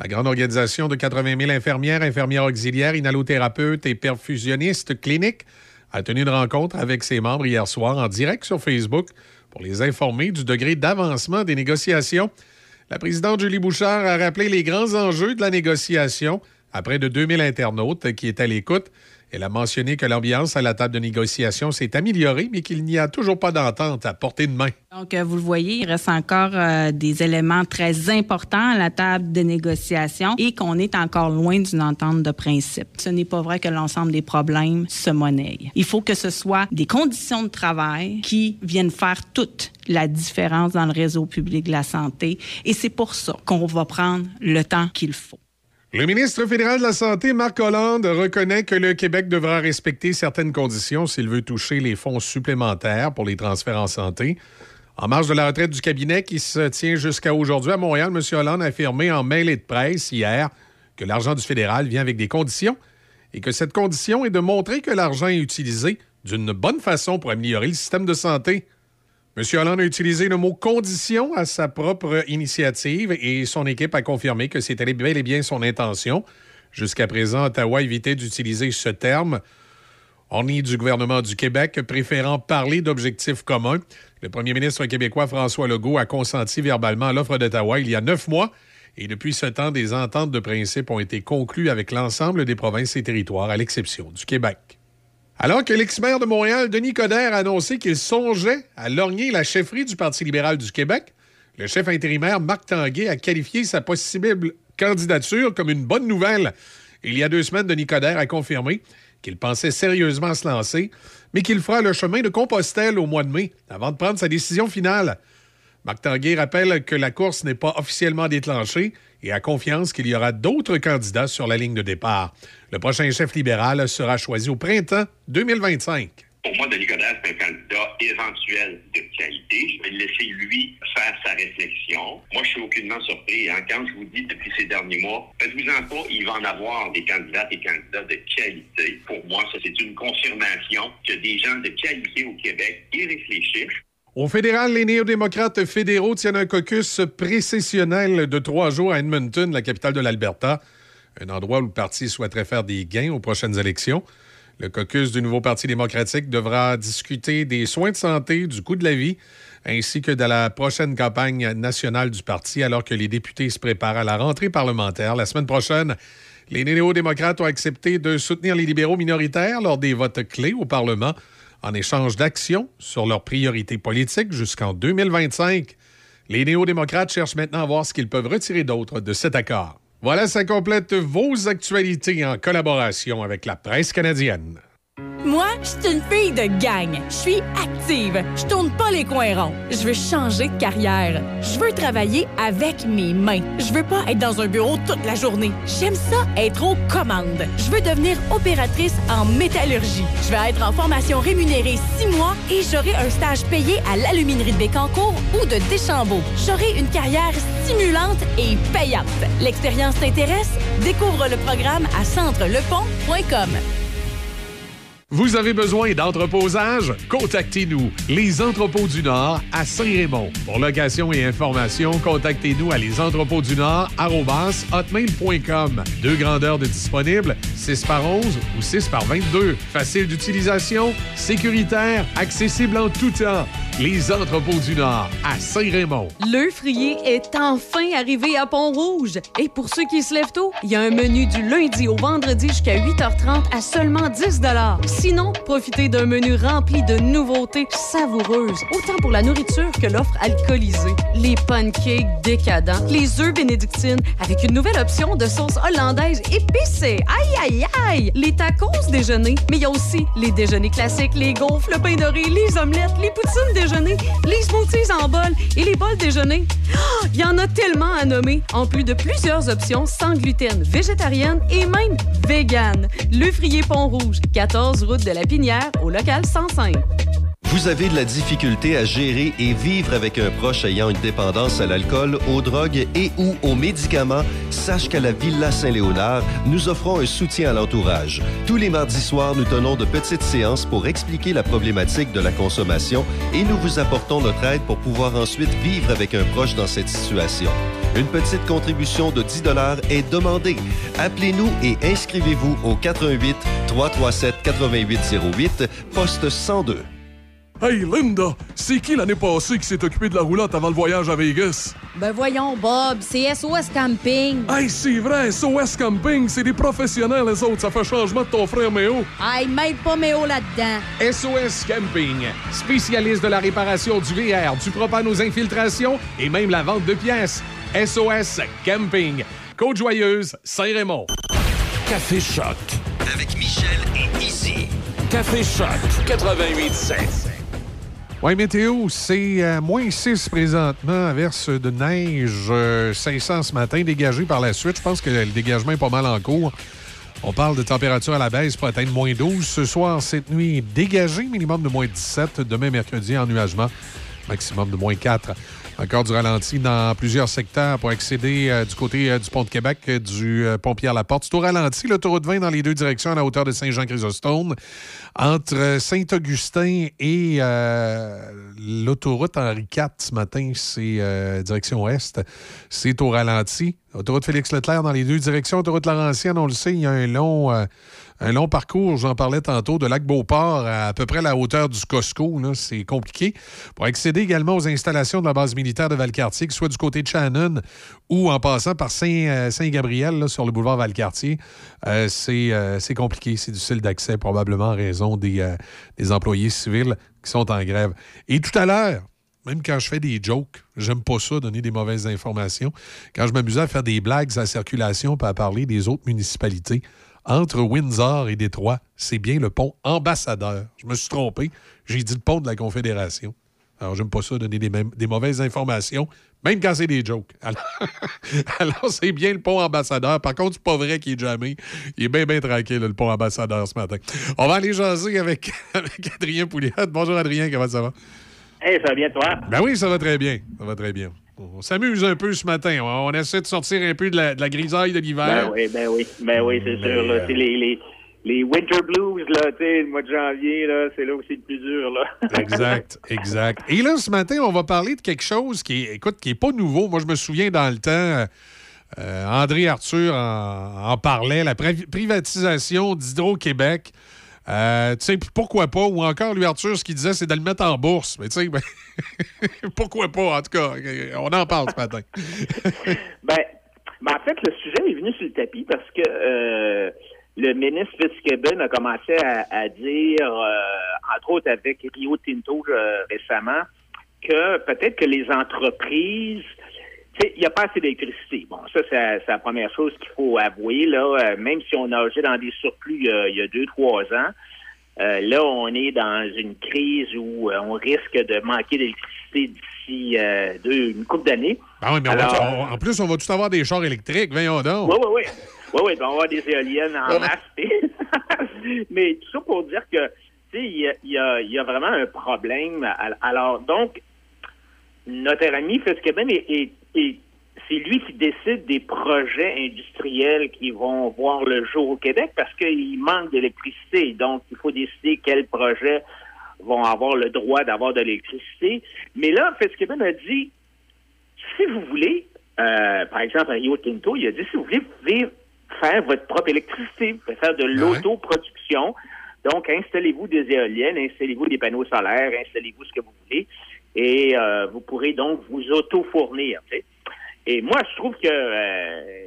La grande organisation de 80 000 infirmières, infirmières auxiliaires, inhalothérapeutes et perfusionnistes cliniques a tenu une rencontre avec ses membres hier soir en direct sur Facebook pour les informer du degré d'avancement des négociations. La présidente Julie Bouchard a rappelé les grands enjeux de la négociation à près de 2000 internautes qui étaient à l'écoute. Elle a mentionné que l'ambiance à la table de négociation s'est améliorée, mais qu'il n'y a toujours pas d'entente à portée de main. Donc, euh, vous le voyez, il reste encore euh, des éléments très importants à la table de négociation et qu'on est encore loin d'une entente de principe. Ce n'est pas vrai que l'ensemble des problèmes se monnaient. Il faut que ce soit des conditions de travail qui viennent faire toute la différence dans le réseau public de la santé et c'est pour ça qu'on va prendre le temps qu'il faut. Le ministre fédéral de la Santé, Marc Hollande, reconnaît que le Québec devra respecter certaines conditions s'il veut toucher les fonds supplémentaires pour les transferts en santé. En marge de la retraite du cabinet qui se tient jusqu'à aujourd'hui à Montréal, M. Hollande a affirmé en mail et de presse hier que l'argent du fédéral vient avec des conditions et que cette condition est de montrer que l'argent est utilisé d'une bonne façon pour améliorer le système de santé. M. Hollande a utilisé le mot condition à sa propre initiative et son équipe a confirmé que c'était bel et bien son intention. Jusqu'à présent, Ottawa évitait d'utiliser ce terme. On du gouvernement du Québec, préférant parler d'objectifs communs. Le premier ministre québécois François Legault a consenti verbalement à l'offre d'Ottawa il y a neuf mois et depuis ce temps, des ententes de principe ont été conclues avec l'ensemble des provinces et territoires, à l'exception du Québec. Alors que l'ex-maire de Montréal, Denis Coderre, a annoncé qu'il songeait à lorgner la chefferie du Parti libéral du Québec, le chef intérimaire Marc Tanguay a qualifié sa possible candidature comme une bonne nouvelle. Il y a deux semaines, Denis Coderre a confirmé qu'il pensait sérieusement se lancer, mais qu'il fera le chemin de Compostelle au mois de mai avant de prendre sa décision finale. Marc Tanguay rappelle que la course n'est pas officiellement déclenchée et a confiance qu'il y aura d'autres candidats sur la ligne de départ. Le prochain chef libéral sera choisi au printemps 2025. Pour moi, Denis Coderre, c'est un candidat éventuel de qualité. Je vais laisser lui faire sa réflexion. Moi, je suis aucunement surpris. Hein. Quand je vous dis depuis ces derniers mois, faites-vous-en pas, il va en avoir des candidats et candidats de qualité. Pour moi, ça, c'est une confirmation que des gens de qualité au Québec y réfléchissent. Au fédéral, les néo-démocrates fédéraux tiennent un caucus précessionnel de trois jours à Edmonton, la capitale de l'Alberta, un endroit où le parti souhaiterait faire des gains aux prochaines élections. Le caucus du nouveau Parti démocratique devra discuter des soins de santé, du coût de la vie, ainsi que de la prochaine campagne nationale du parti, alors que les députés se préparent à la rentrée parlementaire la semaine prochaine. Les néo-démocrates ont accepté de soutenir les libéraux minoritaires lors des votes clés au Parlement en échange d'actions sur leurs priorités politiques jusqu'en 2025. Les néo-démocrates cherchent maintenant à voir ce qu'ils peuvent retirer d'autre de cet accord. Voilà, ça complète vos actualités en collaboration avec la presse canadienne. Moi, je suis une fille de gang. Je suis active. Je tourne pas les coins ronds. Je veux changer de carrière. Je veux travailler avec mes mains. Je veux pas être dans un bureau toute la journée. J'aime ça être aux commandes. Je veux devenir opératrice en métallurgie. Je vais être en formation rémunérée six mois et j'aurai un stage payé à l'aluminerie de Bécancour ou de Deschambault. J'aurai une carrière stimulante et payante. L'expérience t'intéresse? Découvre le programme à centrelepont.com. Vous avez besoin d'entreposage? Contactez-nous, Les Entrepôts du Nord à Saint-Raymond. Pour location et information, contactez-nous à lesentrepôtsdunord.hotmail.com. Deux grandeurs de disponibles, 6 par 11 ou 6 par 22. Facile d'utilisation, sécuritaire, accessible en tout temps. les entrepôts du Nord à Saint-Raymond. Le frier est enfin arrivé à Pont-Rouge. Et pour ceux qui se lèvent tôt, il y a un menu du lundi au vendredi jusqu'à 8h30 à seulement 10 Sinon, profitez d'un menu rempli de nouveautés savoureuses, autant pour la nourriture que l'offre alcoolisée. Les pancakes décadents, les œufs bénédictines avec une nouvelle option de sauce hollandaise épicée. Aïe, aïe, aïe! Les tacos déjeuner, mais il y a aussi les déjeuners classiques, les gaufres, le pain doré, les omelettes, les poutines déjeuner, les smoothies en bol et les bols déjeuner. Ah, Il y en a tellement à nommer, en plus de plusieurs options sans gluten, végétarienne et même vegan. Le Frier Pont-Rouge, 14 au local 105. Vous avez de la difficulté à gérer et vivre avec un proche ayant une dépendance à l'alcool, aux drogues et ou aux médicaments, sache qu'à la Villa Saint-Léonard, nous offrons un soutien à l'entourage. Tous les mardis soirs, nous tenons de petites séances pour expliquer la problématique de la consommation et nous vous apportons notre aide pour pouvoir ensuite vivre avec un proche dans cette situation. Une petite contribution de 10 est demandée. Appelez-nous et inscrivez-vous au 88 337 8808 poste 102. Hey Linda, c'est qui l'année passée qui s'est occupé de la roulotte avant le voyage à Vegas? Ben voyons, Bob, c'est SOS Camping. Hey, c'est vrai, SOS Camping, c'est des professionnels, les autres. Ça fait changement de ton frère Méo. Hey, mêle pas Méo là-dedans. SOS Camping, spécialiste de la réparation du VR, du propane aux infiltrations et même la vente de pièces. SOS Camping, Côte-Joyeuse, Saint-Raymond. Café Choc. Avec Michel et Izzy. Café Choc 88.7. Oui, météo, c'est euh, moins 6 présentement, averse de neige, euh, 500 ce matin, dégagé par la suite. Je pense que le dégagement est pas mal en cours. On parle de température à la baisse pour atteindre moins 12. Ce soir, cette nuit, dégagé, minimum de moins 17. Demain, mercredi, ennuagement, maximum de moins 4. Encore du ralenti dans plusieurs secteurs pour accéder euh, du côté euh, du pont de Québec, euh, du pont Pierre-Laporte. C'est au ralenti, l'autoroute 20 dans les deux directions à la hauteur de Saint-Jean-Chrysostome. Entre Saint-Augustin et l'autoroute Henri IV ce matin, c'est direction ouest. C'est au ralenti. Autoroute Félix-Leclerc dans les deux directions. Autoroute Laurentienne, on le sait, il y a un long, un long parcours, j'en parlais tantôt, de Lac-Beauport à, à peu près la hauteur du Costco. C'est compliqué. Pour accéder également aux installations de la base militaire de Valcartier, que ce soit du côté de Shannon ou en passant par euh, Saint-Gabriel sur le boulevard Valcartier, euh, c'est euh, c'est compliqué. C'est difficile d'accès, probablement en raison des, euh, des employés civils qui sont en grève. Et tout à l'heure, même quand je fais des jokes, j'aime pas ça, donner des mauvaises informations. Quand je m'amusais à faire des blagues à la circulation puis à parler des autres municipalités, entre Windsor et Détroit, c'est bien le pont ambassadeur. Je me suis trompé. J'ai dit le pont de la Confédération. Alors, j'aime pas ça, donner des, mauvaises informations, même quand c'est des jokes. Alors, alors, c'est bien le pont ambassadeur. Par contre, c'est pas vrai qu'il est jamais. Il est bien, bien tranquille, le pont ambassadeur, ce matin. On va aller jaser avec, avec Adrien Pouliot. Bonjour, Adrien, comment ça va? Hey, ça va bien, toi? Ben oui, ça va très bien. Ça va très bien. On s'amuse un peu ce matin. On, essaie de sortir un peu de la, de la grisaille de l'hiver. Ben oui, ben oui, ben oui, c'est sûr. Là, euh, C'est les, les, les winter blues, là, tu sais, le mois de janvier, c'est là où c'est le plus dur, là. Exact, exact. Et là, ce matin, on va parler de quelque chose qui est, écoute, qui est pas nouveau. Moi, je me souviens dans le temps, euh, André Arthur en, en parlait, la pri- privatisation d'Hydro-Québec. Euh, tu sais, pourquoi pas? Ou encore, lui, Arthur, ce qu'il disait, c'est de le mettre en bourse. Mais tu sais, ben, pourquoi pas? En tout cas, on en parle ce matin. Ben, ben, en fait, le sujet est venu sur le tapis parce que euh, le ministre Fitzgibbon a commencé à, dire, euh, entre autres avec Rio Tinto euh, récemment, que peut-être que les entreprises, il n'y a pas assez d'électricité. Bon, ça, c'est la première chose qu'il faut avouer. Là, Euh, même si on nageait dans des surplus il y a- il y a deux, trois ans, euh, là, on est dans une crise où euh, on risque de manquer d'électricité d'ici euh, deux, une couple d'années. Ah oui, mais on va- Alors- on- en plus, on va tout avoir des chars électriques. Voyons donc. Oui, oui, oui. Oui, oui, il va y avoir des éoliennes en masse. Mais tout ça pour dire que, tu sais, il y a, y, a, il y a vraiment un problème. Al- Alors, donc, notre ami Fitzgibbon, est, est- est- c'est lui qui décide des projets industriels qui vont voir le jour au Québec parce qu'il manque d'électricité. Donc, il faut décider quels projets vont avoir le droit d'avoir de l'électricité. Mais là, Fitzgibbon a dit, si vous voulez, euh, par exemple, à Rio Tinto, il a dit, si vous voulez, vous pouvez faire votre propre électricité, vous pouvez faire de l'autoproduction, Donc, installez-vous des éoliennes, installez-vous des panneaux solaires, installez-vous ce que vous voulez, et euh, vous pourrez donc vous auto-fournir. Et moi, je trouve que euh,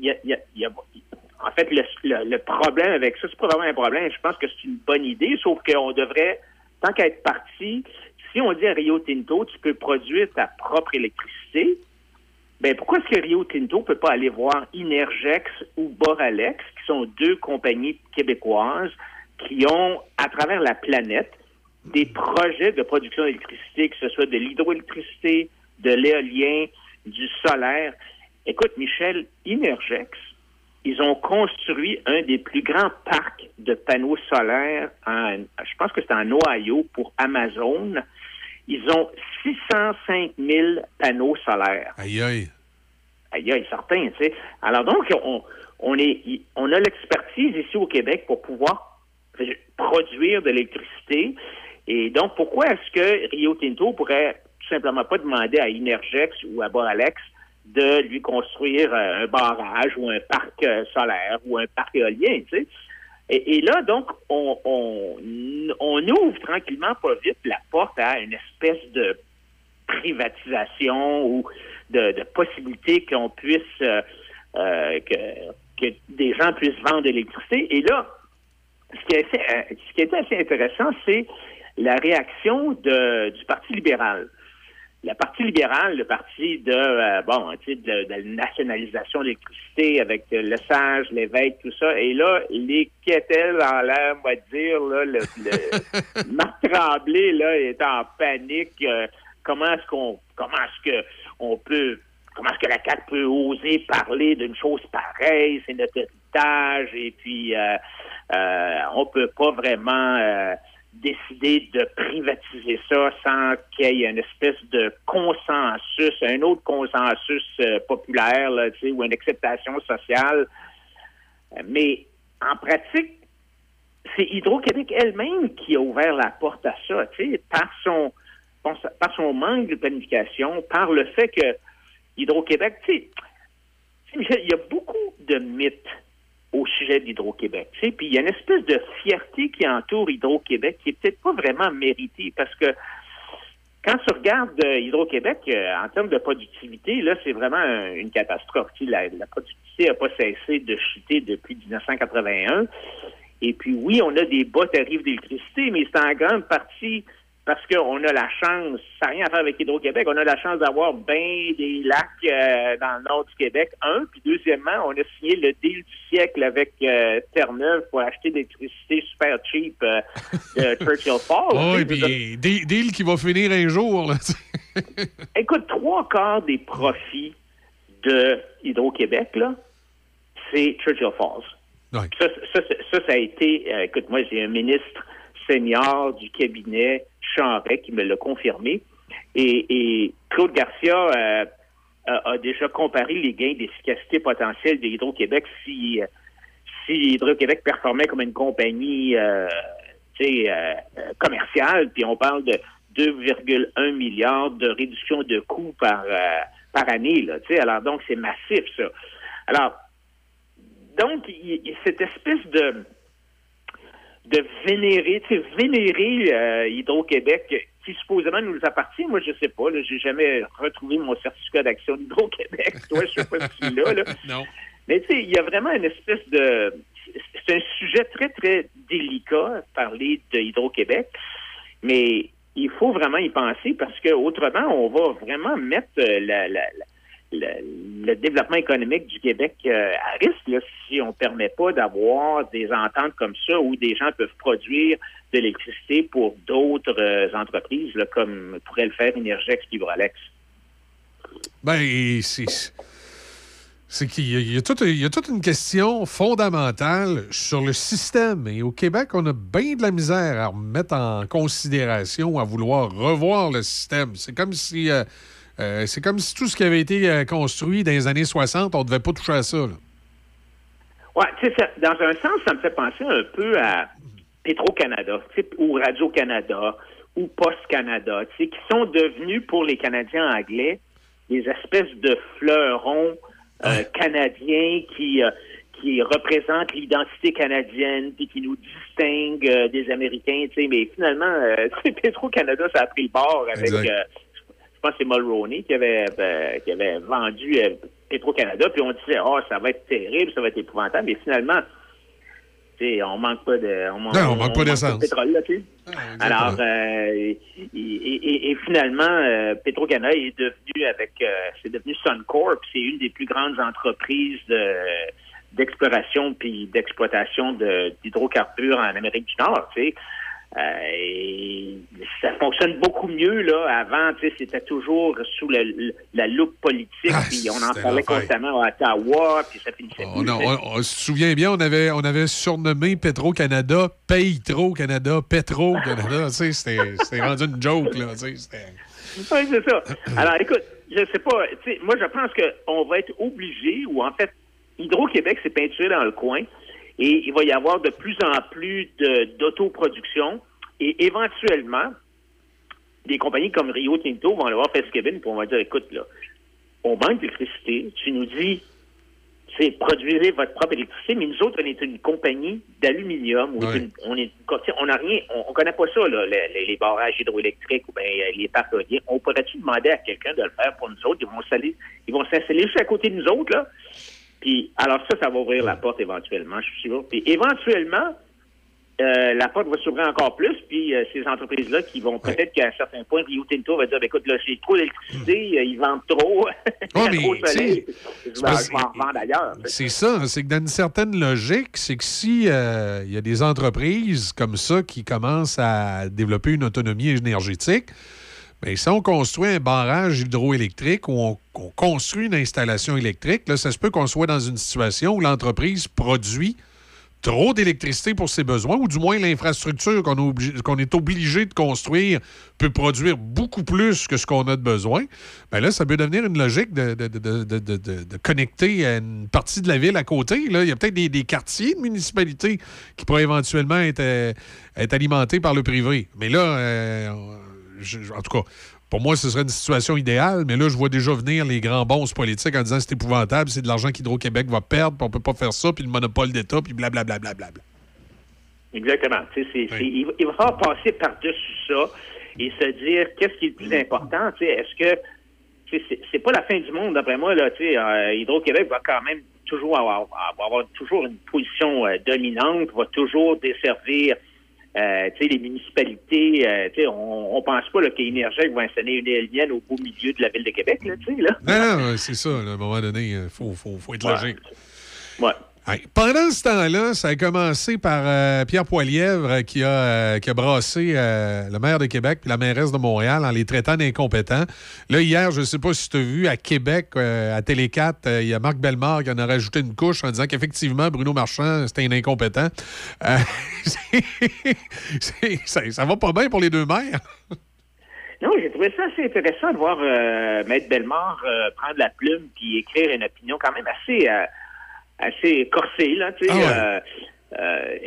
y a- y a- y a- en fait, le, le- le problème avec ça, c'est pas vraiment un problème. Je pense que c'est une bonne idée, sauf qu'on devrait, tant qu'à être parti, si on dit à Rio Tinto, tu peux produire ta propre électricité, ben pourquoi est-ce que Rio Tinto peut pas aller voir Inergex ou Boralex, qui sont deux compagnies québécoises qui ont, à travers la planète, des projets de production d'électricité, que ce soit de l'hydroélectricité, de l'éolien, du solaire. Écoute, Michel, Inergex, ils ont construit un des plus grands parcs de panneaux solaires, en, je pense que c'est en Ohio, pour Amazon. Ils ont 605 000 panneaux solaires. Aïe, aïe. Aïe, aïe, certain, tu sais. Alors donc, on, on, est, on a l'expertise ici au Québec pour pouvoir produire de l'électricité. Et donc, pourquoi est-ce que Rio Tinto pourrait tout simplement pas demander à Inergex ou à Boralex de lui construire euh, un barrage ou un parc euh, solaire ou un parc éolien, tu sais? Et, là, donc, on, on, on ouvre tranquillement, pas vite, la porte à une espèce de privatisation ou de, possibilité qu'on puisse euh, euh, que, que des gens puissent vendre de l'électricité. Et là, ce qui, est ce qui était assez intéressant, c'est la réaction de, du Parti libéral. Le Parti libéral, le parti de euh, bon, tu sais, de, de nationalisation de l'électricité avec euh, le Sage, l'évêque, tout ça. Et là, les quételles en l'air, on va dire, là, le, le Marc Tremblay là, est en panique. Euh, comment est-ce qu'on comment est-ce que on peut comment est-ce que la CAQ peut oser parler d'une chose pareille, c'est notre héritage, et puis euh, euh, on peut pas vraiment euh, décider de privatiser ça sans qu'il y ait une espèce de consensus, un autre consensus euh, populaire, ou une acceptation sociale. Mais en pratique, c'est Hydro-Québec elle-même qui a ouvert la porte à ça, par son par son manque de planification, par le fait que Hydro-Québec, il y a beaucoup de mythes au sujet d'Hydro-Québec. Tu sais, puis il y a une espèce de fierté qui entoure Hydro-Québec qui est peut-être pas vraiment méritée parce que quand tu regardes euh, Hydro-Québec euh, en termes de productivité, là, c'est vraiment un- une catastrophe. La, la productivité n'a pas cessé de chuter depuis 1981. Et puis oui, on a des bas tarifs d'électricité, mais c'est en grande partie parce qu'on a la chance, ça n'a rien à faire avec Hydro-Québec, on a la chance d'avoir bien des lacs euh, dans le nord du Québec, un. Puis deuxièmement, on a signé le deal du siècle avec euh, Terre-Neuve pour acheter de l'électricité super cheap euh, de Churchill Falls. Oh, et puis, deal deal qui va finir un jour. Là. Écoute, trois quarts des profits de Hydro-Québec, là, c'est Churchill Falls. Ça, ça, ça, ça, ça a été, écoute, moi, j'ai un ministre senior du cabinet Charret qui me l'a confirmé. Et, Claude Garcia euh, a, a déjà comparé les gains d'efficacité potentielle de Hydro-Québec si, euh, si Hydro-Québec performait comme une compagnie euh, euh, euh, commerciale, puis on parle de 2,1 milliards de réduction de coûts par, euh, par année. Là, alors donc, c'est massif, ça. Alors, donc, cette espèce de de vénérer, tu sais, vénérer euh, Hydro-Québec qui supposément nous appartient. Moi, je sais pas, là, j'ai jamais retrouvé mon certificat d'action d'Hydro-Québec. Toi, je sais pas si tu l'as, là. Non. Mais tu sais, il y a vraiment une espèce de... C'est un sujet très, très délicat, parler de Hydro-Québec, mais il faut vraiment y penser parce que autrement, on va vraiment mettre euh, la, la- la- le, développement économique du Québec euh, à risque si on ne permet pas d'avoir des ententes comme ça où des gens peuvent produire de l'électricité pour d'autres euh, entreprises, comme pourrait le faire Energex et Vibrolex. Ben, c'est. C'est qu'il y a toute, il y a toute une question fondamentale sur le système. Et au Québec, on a bien de la misère à remettre en considération, à vouloir revoir le système. C'est comme si. euh, euh, c'est comme si tout ce qui avait été euh, construit dans les années 60, on ne devait pas toucher à ça. Ouais, tu sais, dans un sens, ça me fait penser un peu à Petro-Canada, ou Radio-Canada, ou Post-Canada, qui sont devenus pour les Canadiens anglais des espèces de fleurons euh, canadiens qui, euh, qui représente l'identité canadienne, puis qui nous distingue euh, des Américains, sais, mais finalement, Petro-Canada, ça a pris le bord avec, pense que c'est Mulroney qui avait, euh, qui avait vendu euh, Petro-Canada, puis on disait, oh, ça va être terrible, ça va être épouvantable, mais finalement, on manque pas de, on, Non, on manque pas d'essence. de pétrole, là, sais. Alors, euh, et, et- et- et finalement, euh, Petro-Canada est devenu avec, euh, c'est devenu Suncorp, c'est une des plus grandes entreprises de- d'exploration puis d'exploitation de- d'hydrocarbures en Amérique du Nord, et ça fonctionne beaucoup mieux là. Avant, c'était toujours sous le- le- la loupe politique, puis on en Ah, parlait constamment à Ottawa, puis ça finissait On, plus, sais. on- on se souvient bien, on avait, on avait surnommé Petro-Canada Petro-Canada, Petro-Canada. tu sais, c'était c'était rendu une joke, là. Oui, c'est ça. Alors, écoute, je sais pas. tu sais, Moi, je pense qu'on va être obligé, ou en fait, Hydro-Québec s'est peinturé dans le coin, et il va y avoir de plus en plus d'autoproduction, et éventuellement, des compagnies comme Rio Tinto vont aller voir Fitzgibbon, puis on va dire, écoute, là, on manque d'électricité, tu nous dis, c'est produisez votre propre électricité, mais nous autres, on est une compagnie d'aluminium, ou Ouais. une- on est, on n'a rien, on, on connaît pas ça, là, les, barrages hydroélectriques ou bien les parcs éoliens. On pourrait-tu demander à quelqu'un de le faire pour nous autres? Ils vont s'installer, ils vont s'installer juste à côté de nous autres, là. Puis, alors ça, ça va ouvrir la porte éventuellement, je suis sûr. Puis, éventuellement, euh, la porte va s'ouvrir encore plus, puis euh, ces entreprises-là qui vont peut-être qu'à un certain point, Rio Tinto va dire, Ben, écoute, là, j'ai trop d'électricité, euh, ils vendent trop, il mais, trop de soleil, je c'est vais, en revendre ailleurs. C'est ça, c'est que dans une certaine logique, c'est que si euh, il y a des entreprises comme ça qui commencent à développer une autonomie énergétique, bien, si on construit un barrage hydroélectrique ou on, on construit une installation électrique, là, ça se peut qu'on soit dans une situation où l'entreprise produit trop d'électricité pour ses besoins, ou du moins l'infrastructure qu'on est obligé- de construire peut produire beaucoup plus que ce qu'on a de besoin, bien là, ça peut devenir une logique de, connecter une partie de la ville à côté. Il y a peut-être des, quartiers de municipalités qui pourraient éventuellement être, euh, alimentés par le privé. Mais là, euh, en tout cas, pour moi, ce serait une situation idéale, mais là, je vois déjà venir les grands bons politiques en disant c'est épouvantable, c'est de l'argent qu'Hydro-Québec va perdre, puis on peut pas faire ça, puis le monopole d'État, puis blablabla. Bla, bla, bla. Exactement. Il, va- il va falloir passer par-dessus ça et se dire qu'est-ce qui est le plus important. Tu sais, Est-ce que c'est pas la fin du monde, d'après moi, là, tu sais, euh, Hydro-Québec va quand même toujours avoir, avoir toujours une position euh, dominante, va toujours desservir euh, tu sais, les municipalités. euh, tu sais, on, on pense pas là, qu'Énergec va installer une éolienne au beau milieu de la ville de Québec, là, tu sais, là. Non, non, c'est ça. là, à un moment donné, il faut, faut, faut être Ouais. logique. Ouais. Pendant ce temps-là, ça a commencé par euh, Pierre Poilièvre euh, qui, a, brassé euh, le maire de Québec puis la mairesse de Montréal en les traitant d'incompétents. Là, hier, je ne sais pas si tu as vu à Québec, à Télé 4, euh, il y a Marc Bellemare qui en a rajouté une couche en disant qu'effectivement, Bruno Marchand, c'était un incompétent. Ça, ça va pas bien pour les deux maires. Non, j'ai trouvé ça assez intéressant de voir Maître Bellemare prendre la plume puis écrire une opinion quand même assez assez corsée là. Tu sais, Ah ouais. euh, euh,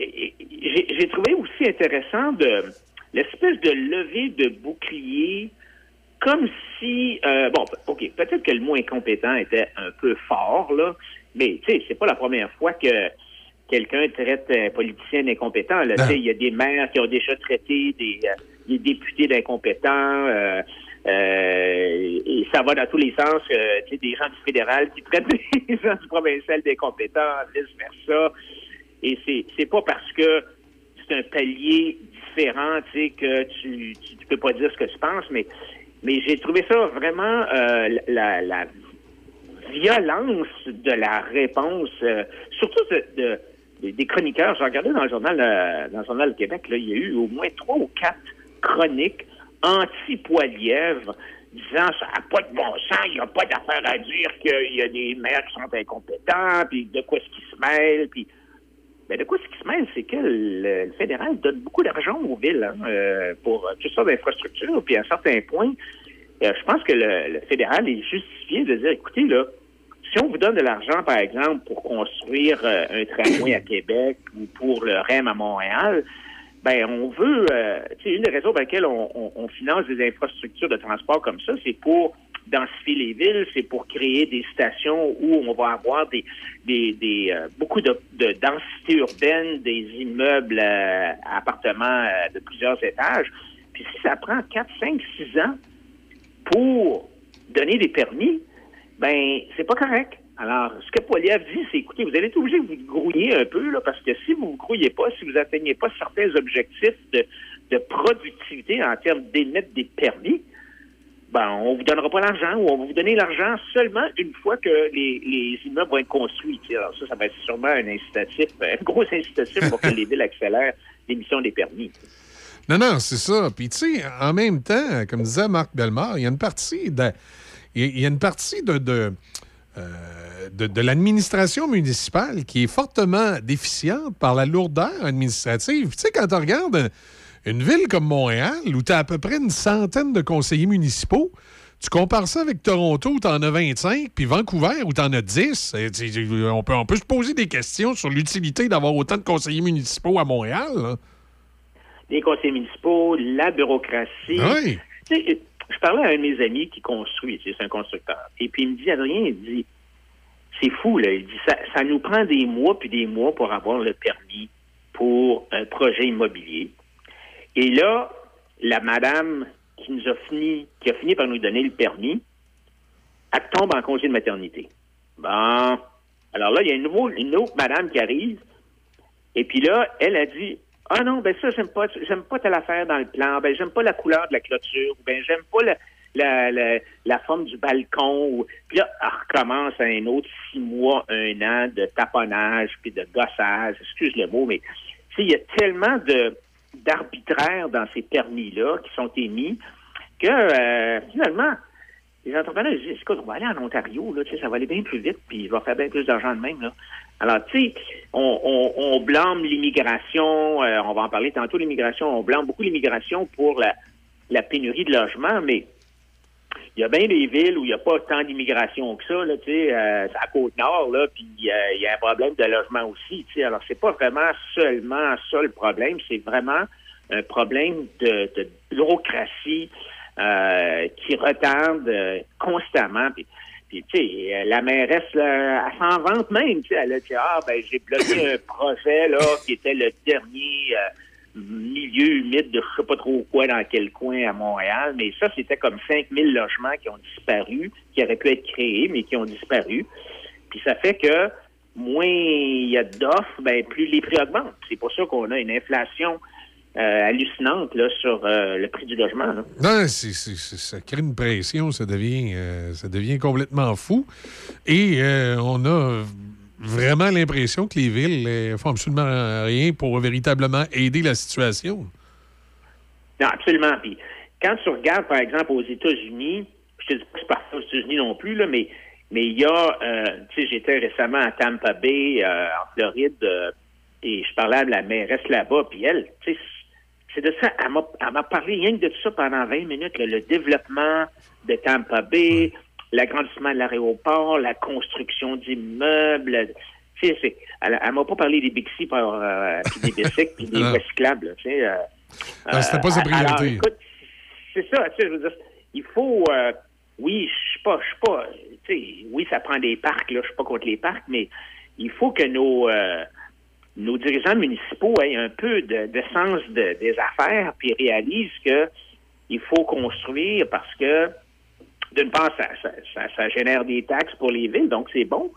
j'ai j'ai trouvé aussi intéressant de l'espèce de levée de bouclier, comme si euh, bon, ok, peut-être que le mot incompétent était un peu fort là, mais tu sais, c'est pas la première fois que quelqu'un traite un politicien d'incompétent. là. Tu sais, Il y a des maires qui ont déjà traité des, euh, des députés d'incompétents. euh, euh, et ça va dans tous les sens. euh, des gens du fédéral qui traitent des gens du provincial d'incompétents, vice-versa. Et c'est c'est pas parce que c'est un palier différent, tu sais, que tu, tu, peux pas dire ce que tu penses, mais mais j'ai trouvé ça vraiment euh, la, la violence de la réponse, euh, surtout de, de- des- des chroniqueurs. J'ai regardé dans le journal euh, dans le journal Québec, là, il y a eu au moins trois ou quatre chroniques anti-Poilièvre disant ça n'a pas de bon sens, il n'y a pas d'affaire à dire qu'il y a des maires qui sont incompétents, puis de quoi est-ce qu'ils se mêlent, puis ben, de quoi ce qui se mêle, c'est que le, fédéral donne beaucoup d'argent aux villes hein, euh, pour euh, toutes sortes d'infrastructures. Puis à un certain point, euh, je pense que le, fédéral est justifié de dire, écoutez, là, si on vous donne de l'argent, par exemple, pour construire un tramway à Québec ou pour le REM à Montréal, ben on veut, euh, une des raisons pour lesquelles on, on- on finance des infrastructures de transport comme ça, c'est pour densifier les villes, c'est pour créer des stations où on va avoir des, des, des euh, beaucoup de, de densité urbaine, des immeubles euh, appartements euh, de plusieurs étages. Puis si ça prend 4, 5, 6 ans pour donner des permis, ben c'est pas correct. Alors, ce que Poiliev dit, c'est écoutez, vous allez être obligé de vous grouiller un peu, là, parce que si vous ne vous grouillez pas, si vous atteignez pas certains objectifs de, productivité en termes d'émettre des permis, ben, on vous donnera pas l'argent ou on va vous donner l'argent seulement une fois que les, les immeubles vont être construits. Alors ça, ça va être sûrement un incitatif, un gros incitatif pour que les villes accélèrent l'émission des permis. Non, non, c'est ça. Puis, tu sais, en même temps, comme disait Marc Bellemare, il y a une partie de, il y a une partie de, de, euh, de, de l'administration municipale qui est fortement déficiente par la lourdeur administrative. Tu sais, quand on regarde une ville comme Montréal, où tu as à peu près une centaine de conseillers municipaux, tu compares ça avec Toronto, où tu en as 25, puis Vancouver, où tu en as 10. Et tu- tu- On peut, on peut se poser des questions sur l'utilité d'avoir autant de conseillers municipaux à Montréal. là. Les conseils municipaux, la bureaucratie. Oui. Tu sais, je parlais à un de mes amis qui construit, c'est un constructeur. Et puis il me dit, Adrien, il dit, c'est fou, là. Il dit, ça, ça nous prend des mois puis des mois pour avoir le permis pour un projet immobilier. Et là, la madame qui nous a fini, qui a fini par nous donner le permis, elle tombe en congé de maternité. Bon. Alors là, il y a une, une autre madame qui arrive. Et puis là, elle a dit Ah non, ben ça, j'aime pas, j'aime pas telle affaire dans le plan, ben j'aime pas la couleur de la clôture, ou ben j'aime pas la, la, la, forme du balcon. Ou... Puis là, elle recommence à un autre six mois, un an de taponnage, puis de gossage, excuse le mot, mais il y a tellement de d'arbitraire dans ces permis-là qui sont émis que euh, finalement, les entrepreneurs disent, écoute, on va aller en Ontario, là, ça va aller bien plus vite, puis il va faire bien plus d'argent de même. Là. Alors, tu sais, on, on, on blâme l'immigration, euh, on va en parler tantôt, l'immigration, on blâme beaucoup l'immigration pour la, la pénurie de logements, mais il y a bien des villes où il n'y a pas tant d'immigration que ça, là, tu sais, euh, à Côte-Nord, là, puis euh, il y a un problème de logement aussi, tu sais. Alors, c'est pas vraiment seulement ça le problème, c'est vraiment un problème de, de bureaucratie euh, qui retarde euh, constamment. Puis, tu sais, euh, la mairesse, là, elle s'en vante même, tu sais, elle a dit, ah, ben, j'ai bloqué un projet, là, qui était le dernier euh, milieu humide de je sais pas trop quoi dans quel coin à Montréal, mais ça, c'était comme 5000 logements qui ont disparu, qui auraient pu être créés, mais qui ont disparu. Puis ça fait que moins il y a d'offres, ben, plus les prix augmentent. C'est pour ça qu'on a une inflation euh, hallucinante là, sur euh, le prix du logement. là. Non, c'est- c'est- c'est- ça crée une pression, ça devient, euh, ça devient complètement fou. Et on a vraiment l'impression que les villes ne font absolument rien pour véritablement aider la situation. Non, absolument. Puis quand tu regardes, par exemple, aux États-Unis, je te dis pas que c'est parfait aux États-Unis non plus, là, mais mais il y a, tu sais, j'étais récemment à Tampa Bay, en Floride, et je parlais à la mairesse là-bas, puis elle, tu sais, c'est de ça, elle m'a, elle m'a parlé rien que de ça pendant 20 minutes, là, le développement de Tampa Bay, l'agrandissement de l'aéroport, la construction d'immeubles, tu sais, c'est, elle, elle m'a pas parlé des Bixi, par, euh, puis des bicycles, puis des Non. voies cyclables, là, tu sais. euh, c'était pas sa euh, alors, priorité. écoute, c'est ça, tu sais, je veux dire, il faut, euh, oui, je suis pas, je suis pas, tu sais, oui, ça prend des parcs, là, je suis pas contre les parcs, mais il faut que nos, euh, nos dirigeants municipaux aient un peu de, de sens de- des affaires, puis réalisent que il faut construire parce que, d'une part, ça, ça, ça, ça génère des taxes pour les villes, donc c'est bon.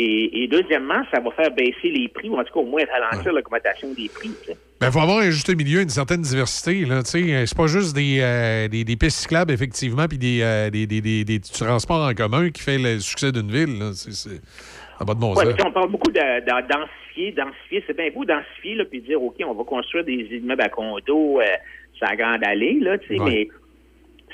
Et, et deuxièmement, ça va faire baisser les prix, ou en tout cas au moins ralentir l'augmentation des prix. sais. Il Ben, faut avoir un juste milieu, une certaine diversité. Là, tu sais. c'est pas juste des, euh, des, des pistes cyclables, effectivement, puis des, euh, des, des, transports en commun qui fait le succès d'une ville. là. Bon Ouais, puis on parle beaucoup de, de densifier, densifier. C'est bien beau densifier, là, puis dire, OK, on va construire des immeubles à condos, euh, sur la grande allée, là, tu sais, Ouais. mais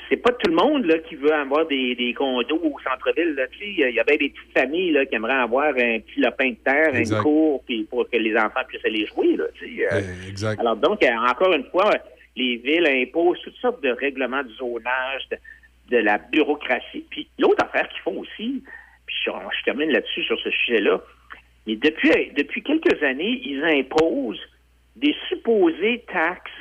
c'est pas tout le monde, là, qui veut avoir des, des condos au centre-ville. Il y a bien des petites familles, là, qui aimeraient avoir un petit lopin de terre, Exact. une cour, puis pour que les enfants puissent aller jouer, là, euh. Eh, exact. Alors, donc, euh, encore une fois, les villes imposent toutes sortes de règlements de zonage, de, de la bureaucratie. Puis l'autre affaire qu'ils font aussi, puis je, je termine là-dessus sur ce sujet-là, mais depuis, depuis quelques années, ils imposent des supposées taxes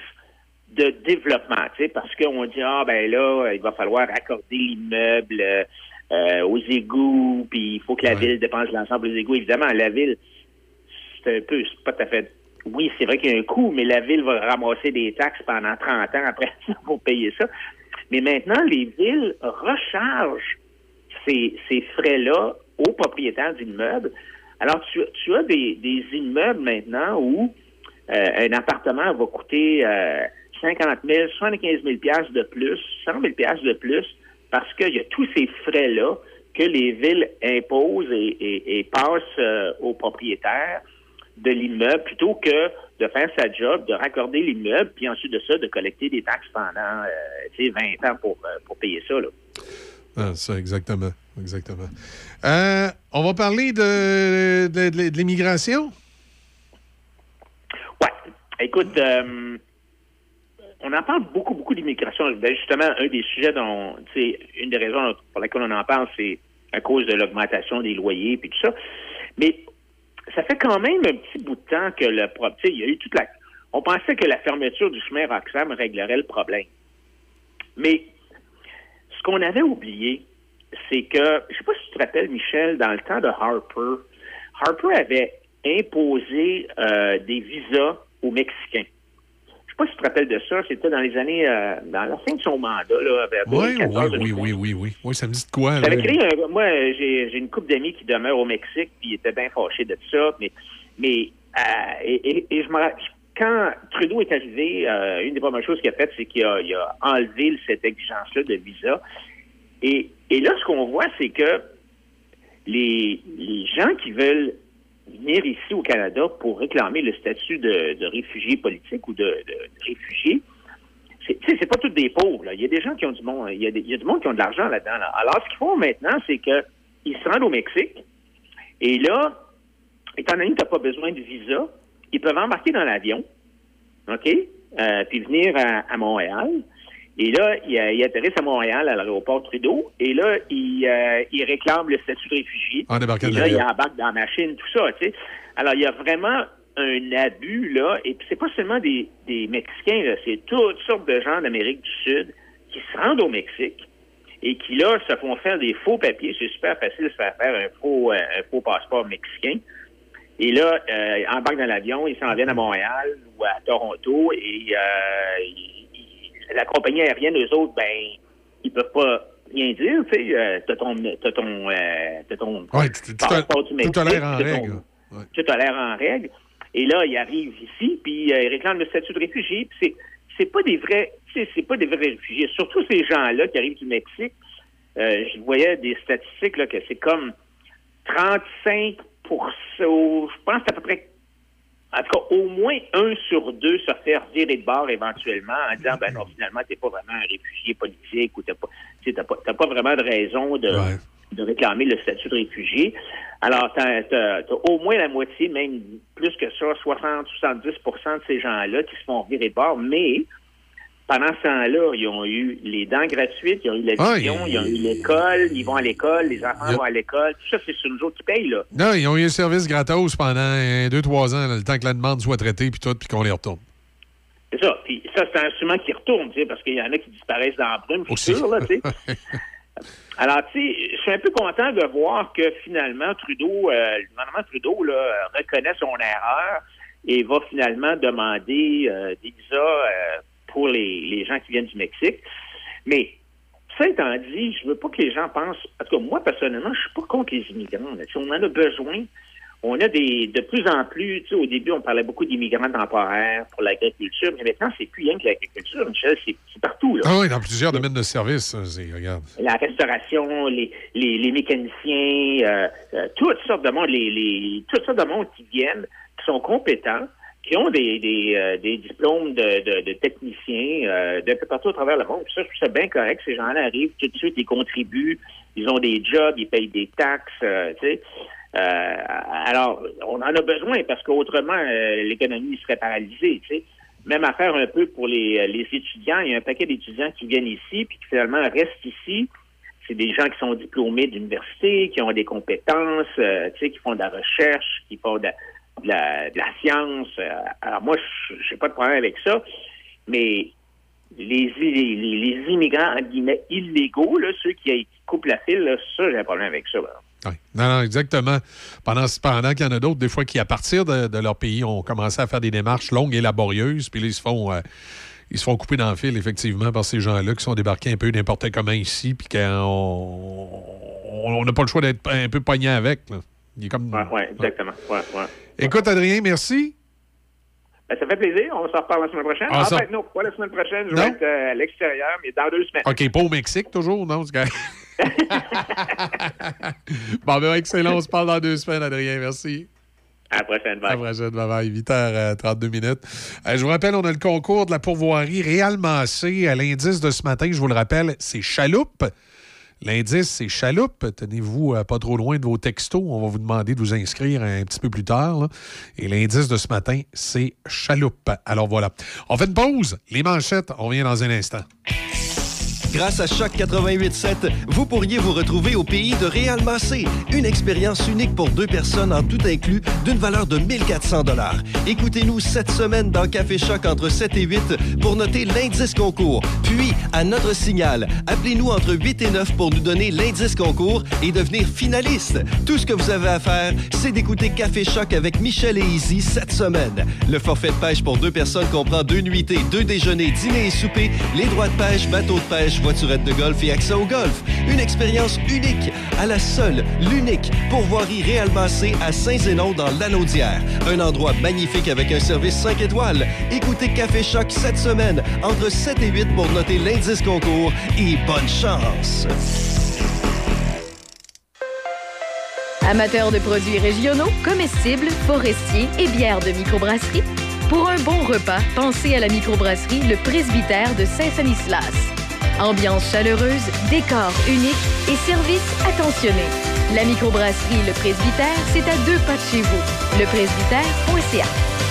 de développement, tu sais, parce qu'on dit ah ben là, il va falloir accorder l'immeuble euh, euh, aux égouts, puis il faut que la ville dépense l'ensemble des égouts. Évidemment, la ville, c'est un peu, c'est pas tout à fait. Oui, c'est vrai qu'il y a un coût, mais la ville va ramasser des taxes pendant 30 ans après ça pour payer ça. Mais maintenant, les villes rechargent ces, frais-là aux propriétaires d'immeubles. Alors, tu, tu as des, immeubles maintenant où euh, un appartement va coûter euh, 50 000, 75 000 piastres de plus, 100 000 piastres de plus, parce qu'il y a tous ces frais-là que les villes imposent et, passent euh, aux propriétaires de l'immeuble plutôt que de faire sa job, de raccorder l'immeuble, puis ensuite de ça, de collecter des taxes pendant euh, tu sais, 20 ans pour, euh, pour payer ça. Là. Ah, ça, exactement. Exactement. Euh, on va parler de, de- l'immigration? Écoute, euh, on en parle beaucoup, beaucoup d'immigration. Ben, Justement, un des sujets dont, une des raisons pour laquelle on en parle, c'est à cause de l'augmentation des loyers puis tout ça. Mais ça fait quand même un petit bout de temps que le pro- tu sais, il y a eu toute la. On pensait que la fermeture du chemin Roxham réglerait le problème. Mais qu'on avait oublié, c'est que, je sais pas si tu te rappelles, Michel, dans le temps de Harper, Harper avait imposé euh, des visas aux Mexicains. Je sais pas si tu te rappelles de ça, c'était dans les années, euh, dans la fin de son mandat, là, vers Oui, 2014, oui, oui, oui, oui, oui. Oui, ça me dit de quoi? là? avait créé un- moi, j'ai une couple d'amis qui demeurent au Mexique, puis ils étaient bien fâchés de ça. Mais, mais euh, et, et- et je me quand Trudeau est arrivé, euh, une des premières choses qu'il a faites, c'est qu'il a, enlevé cette exigence-là de visa. Et, là, ce qu'on voit, c'est que les, gens qui veulent venir ici au Canada pour réclamer le statut de, réfugié politique ou de, de- réfugié, c'est pas tous des pauvres. Il y a des gens qui ont du monde, il y a, du monde qui ont de l'argent là-dedans. là. Alors, ce qu'ils font maintenant, c'est que ils se rendent au Mexique et là, étant donné que tu n'as pas besoin de visa, ils peuvent embarquer dans l'avion, OK, euh, puis venir à, à Montréal. Et là, ils, euh, ils atterrissent à Montréal, à l'aéroport Trudeau, et là, ils, euh, ils réclament le statut de réfugié. En débarquant et là, ils embarquent dans la machine, tout ça, tu sais. Alors, il y a vraiment un abus, là, et puis c'est pas seulement des, des Mexicains, là, c'est toutes sortes de gens d'Amérique du Sud qui se rendent au Mexique et qui, là, se font faire des faux papiers. C'est super facile de se faire faire un faux, un faux passeport mexicain. Et là, euh, ils embarquent dans l'avion, ils s'en viennent à Montréal ou à Toronto et euh, ils- ils- la compagnie aérienne, eux autres, ben, ils peuvent pas rien dire, tu sais. Euh, t'as ton, t'as ton, euh, t'as ton Ouais, a Mexique, l'air en t'as règle. l'air en règle. Et là, ils arrivent ici, puis euh, ils réclament le statut de réfugié. Puis c'est c'est pas des vrais, tu c'est pas des vrais réfugiés. Surtout ces gens-là qui arrivent du Mexique. Euh, je voyais des statistiques là que c'est comme 35 je pense à peu près en tout cas, au moins un sur deux se faire virer de bord éventuellement en disant ben non, finalement, t'es pas vraiment un réfugié politique ou t'as pas, t'as pas, t'as pas vraiment de raison de, de réclamer le statut de réfugié. Alors, t'as, t'as- t'as au moins la moitié, même plus que ça, 60-70% de ces gens-là qui se font virer de bord, mais pendant ce temps-là, ils ont eu les dents gratuites, ils ont eu la vision, il- ils ont eu l'école, ils vont à l'école, les enfants Yep. vont à l'école. Tout ça, c'est sur nous autres qui payent, là. Non, ils ont eu un service gratos pendant 2-3 ans, là, le temps que la demande soit traitée, puis tout, puis qu'on les retourne. C'est ça. Puis ça, c'est un instrument qui retourne, tu sais, parce qu'il y en a qui disparaissent dans la brume, je suis sûr, là, tu sais. Alors, tu sais, je suis un peu content de voir que finalement, Trudeau, euh, le gouvernement Trudeau, là, reconnaît son erreur et va finalement demander euh, des visas euh, pour les, les gens qui viennent du Mexique. Mais, ça étant dit, je veux pas que les gens pensent, en tout cas, moi, personnellement, je suis pas contre les immigrants. là. Sais, on en a besoin. On a des, de plus en plus, tu sais, au début, on parlait beaucoup d'immigrants temporaires pour l'agriculture, mais maintenant, c'est plus rien que l'agriculture, Michel, c'est partout, là Ah oui, dans plusieurs domaines de service, c'est- regarde. la restauration, les, les, les mécaniciens, euh, euh, toutes sortes de monde, les, les, toutes sortes de monde qui viennent, qui sont compétents, qui ont des, des, euh, des diplômes de, de, de techniciens euh, d'un peu partout à travers le monde. Ça, je trouve ça bien correct. Ces gens-là arrivent tout de suite, ils contribuent, ils ont des jobs, ils payent des taxes, euh, tu sais. Euh, alors, on en a besoin parce qu'autrement, euh, l'économie serait paralysée, tu sais. Même affaire un peu pour les, les étudiants. Il y a un paquet d'étudiants qui viennent ici puis qui finalement restent ici. C'est des gens qui sont diplômés d'université, qui ont des compétences, euh, tu sais, qui font de la recherche, qui font de, de la, de la science. Euh, alors moi, je n'ai pas de problème avec ça. Mais les, les, les immigrants, guillemets, illégaux, là, ceux qui, coupent la file, là, ça, j'ai un problème avec ça. là. Oui. Non, non, exactement. Pendant, pendant qu'il y en a d'autres, des fois, qui, à partir de, de leur pays, ont commencé à faire des démarches longues et laborieuses, puis là, ils se font, euh, ils se font couper dans le fil, effectivement, par ces gens-là qui sont débarqués un peu n'importe comment ici, puis qu'on on n'a pas le choix d'être un peu pogné avec. Là. Il est comme... Ouais, ouais, exactement. Ouais, ouais. Écoute, Adrien, merci. Ben, ça fait plaisir. On se reparle la semaine prochaine. Ah, en ça- fait, non, pas la semaine prochaine. Je Non? vais être euh, à l'extérieur, mais dans deux semaines. OK, pas au Mexique, toujours, non? c'est correct. bon, ben, excellent. On se parle dans deux semaines, Adrien. Merci. À la prochaine. À la prochaine. Bye bye. 8h32 minutes. Euh, je vous rappelle, on a le concours de la pourvoirie Massé. À L'indice de ce matin, je vous le rappelle, c'est chaloupe. L'indice, c'est chaloupe. Tenez-vous euh, pas trop loin de vos textos. On va vous demander de vous inscrire un petit peu plus tard. Et l'indice de ce matin, c'est chaloupe. Alors voilà. On fait une pause. Les manchettes, on revient dans un instant. Grâce à Choc 88.7, vous pourriez vous retrouver au pays de Réal Massé. Une expérience unique pour deux personnes en tout inclus d'une valeur de 1400 dollars. Écoutez-nous cette semaine dans Café Choc entre 7 et 8 pour noter l'indice concours. Puis, à notre signal, appelez-nous entre 8 et 9 pour nous donner l'indice concours et devenir finaliste. Tout ce que vous avez à faire, c'est d'écouter Café Choc avec Michel et Izzy cette semaine. Le forfait de pêche pour deux personnes comprend deux nuitées, deux déjeuners, dîner et souper, les droits de pêche, bateau de pêche, voiturette de golf et accès au golf. Une expérience unique à la seule, l'unique pourvoirie Réal Massé à Saint-Zénon dans l'Anaudière. Un endroit magnifique avec un service 5 étoiles. Écoutez Café Choc cette semaine entre 7 et 8 pour noter l'indice concours et bonne chance. Amateurs de produits régionaux, comestibles, forestiers et bières de microbrasserie, pour un bon repas, pensez à la microbrasserie Le Presbytère de Saint-Sanislas. Ambiance chaleureuse, décor unique et service attentionné. La microbrasserie Le Presbytère, c'est à deux pas de chez vous. Lepresbytère.ca.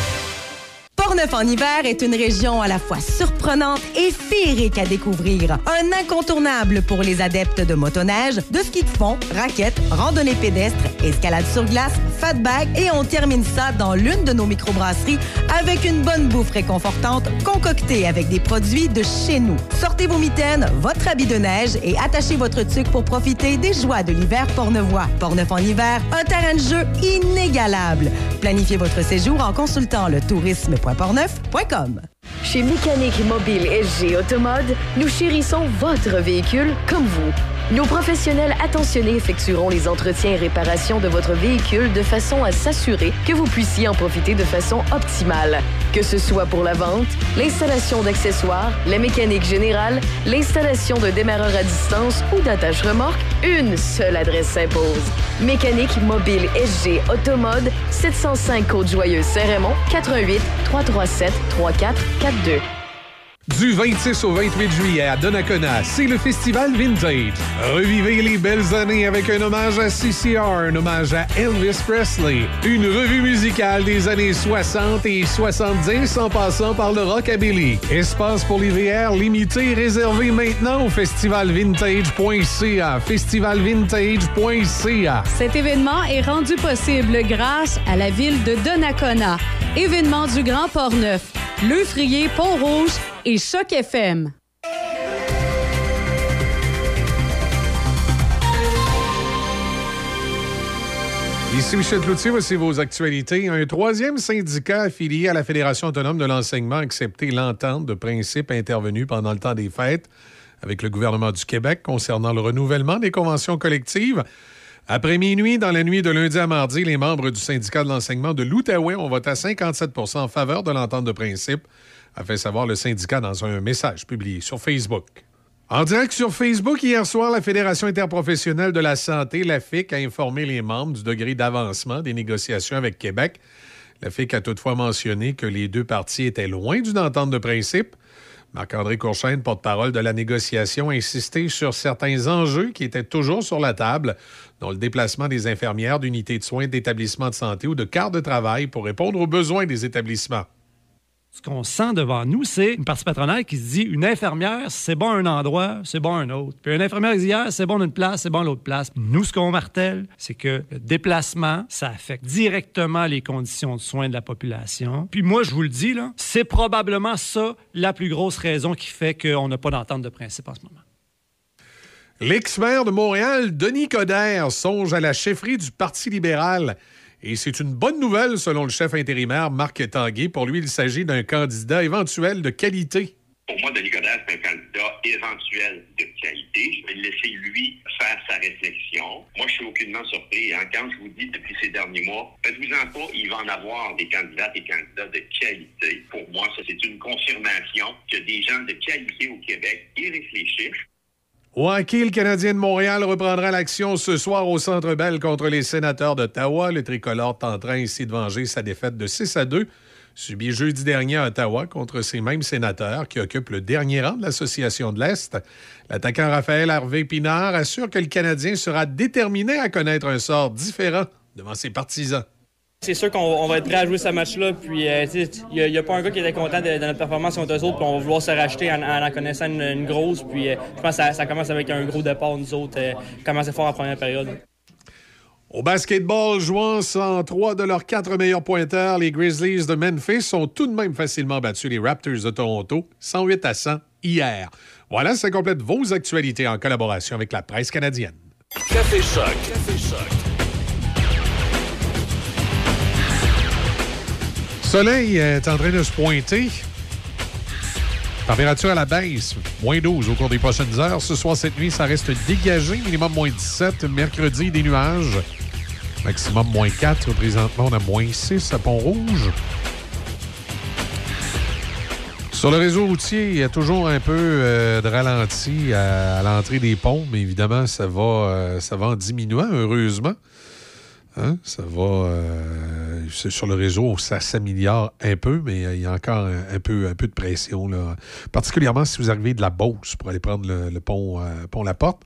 Portneuf en hiver est une région à la fois surprenante et féerique à découvrir. Un incontournable pour les adeptes de motoneige, de ski de fond, raquettes, randonnée pédestre, escalade sur glace, fatback et on termine ça dans l'une de nos microbrasseries avec une bonne bouffe réconfortante concoctée avec des produits de chez nous. Sortez vos mitaines, votre habit de neige et attachez votre tuque pour profiter des joies de l'hiver portneuvois. Portneuf en hiver, un terrain de jeu inégalable. Planifiez votre séjour en consultant le Chez Mécanique Mobile SG Automode, nous chérissons votre véhicule comme vous. Nos professionnels attentionnés effectueront les entretiens et réparations de votre véhicule de façon à s'assurer que vous puissiez en profiter de façon optimale. Que ce soit pour la vente, l'installation d'accessoires, la mécanique générale, l'installation de démarreur à distance ou d'attache remorque, une seule adresse s'impose. Mécanique Mobile SG Automode, 705 Côte-Joyeuse Saint-Raymond, 88 337 3442. Du 26 au 28 juillet à Donnacona, c'est le festival Vintage. Revivez les belles années avec un hommage à CCR, un hommage à Elvis Presley, une revue musicale des années 60 et 70 en passant par le rockabilly. Espace pour les limité réservé maintenant au festivalvintage.ca. Festivalvintage.ca. Cet événement est rendu possible grâce à la ville de Donnacona. Événement du Grand Port-Neuf, Le Frier, Pont-Rouge et Choc FM. Ici Michel Cloutier, voici vos actualités. Un troisième syndicat affilié à la Fédération autonome de l'enseignement a accepté l'entente de principe intervenue pendant le temps des fêtes avec le gouvernement du Québec concernant le renouvellement des conventions collectives. Après minuit, dans la nuit de lundi à mardi, les membres du syndicat de l'enseignement de l'Outaouais ont voté à 57% en faveur de l'entente de principe, a fait savoir le syndicat dans un message publié sur Facebook. En direct sur Facebook, hier soir, la Fédération interprofessionnelle de la santé, la FIC, a informé les membres du degré d'avancement des négociations avec Québec. La FIC a toutefois mentionné que les deux parties étaient loin d'une entente de principe. Marc-André Courchaine, porte-parole de la négociation, a insisté sur certains enjeux qui étaient toujours sur la table, dont le déplacement des infirmières d'unités de soins d'établissements de santé ou de quarts de travail pour répondre aux besoins des établissements. Ce qu'on sent devant nous, c'est une partie patronale qui se dit une infirmière, c'est bon un endroit, c'est bon un autre. Puis une infirmière dit c'est bon une place, c'est bon l'autre place. Nous, ce qu'on martèle, c'est que le déplacement, ça affecte directement les conditions de soins de la population. Puis moi, je vous le dis, c'est probablement ça la plus grosse raison qui fait qu'on n'a pas d'entente de principe en ce moment. L'ex-maire de Montréal, Denis Coderre, songe à la chefferie du Parti libéral. Et c'est une bonne nouvelle selon le chef intérimaire Marc Tanguay. Pour lui, il s'agit d'un candidat éventuel de qualité. Pour moi, Denis Coderre, c'est un candidat éventuel de qualité. Je vais laisser, lui, faire sa réflexion. Moi, je suis aucunement surpris. Hein. Quand je vous dis depuis ces derniers mois, faites-vous-en pas, il va en avoir des candidats et candidats de qualité. Pour moi, ça, c'est une confirmation que des gens de qualité au Québec y réfléchissent. Au le Canadien de Montréal reprendra l'action ce soir au Centre Bell contre les sénateurs d'Ottawa. Le tricolore tenterait ainsi de venger sa défaite de 6 à 2 subie jeudi dernier à Ottawa contre ces mêmes sénateurs qui occupent le dernier rang de l'Association de l'Est. L'attaquant Raphaël Harvey Pinard assure que le Canadien sera déterminé à connaître un sort différent devant ses partisans. C'est sûr qu'on on va être prêt à jouer ce match-là. Puis, euh, tu sais, il n'y a, pas un gars qui était content de, de notre performance contre eux autres. Puis, on va vouloir se racheter en, en en connaissant une, une grosse. Puis, euh, je pense que ça, ça commence avec un gros départ, nous autres. Euh, commencer fort en première période. Au basketball, jouant sans trois de leurs quatre meilleurs pointeurs, les Grizzlies de Memphis ont tout de même facilement battu les Raptors de Toronto 108 à 100 hier. Voilà, ça complète vos actualités en collaboration avec la presse canadienne. Café Choc. Café Choc. Soleil est en train de se pointer. Température à la baisse, moins 12 au cours des prochaines heures. Ce soir, cette nuit, ça reste dégagé, minimum moins 17. Mercredi, des nuages. Maximum moins 4. Présentement, on a moins 6 à Pont-Rouge. Sur le réseau routier, il y a toujours un peu euh, de ralenti à, à l'entrée des ponts, mais évidemment, ça va, euh, ça va en diminuant, heureusement. Hein? Ça va. euh, sur le réseau, ça s'améliore un peu, mais euh, il y a encore un, peu, un peu de pression. Là. Particulièrement si vous arrivez de la Beauce pour aller prendre le, pont, euh, pont La Porte.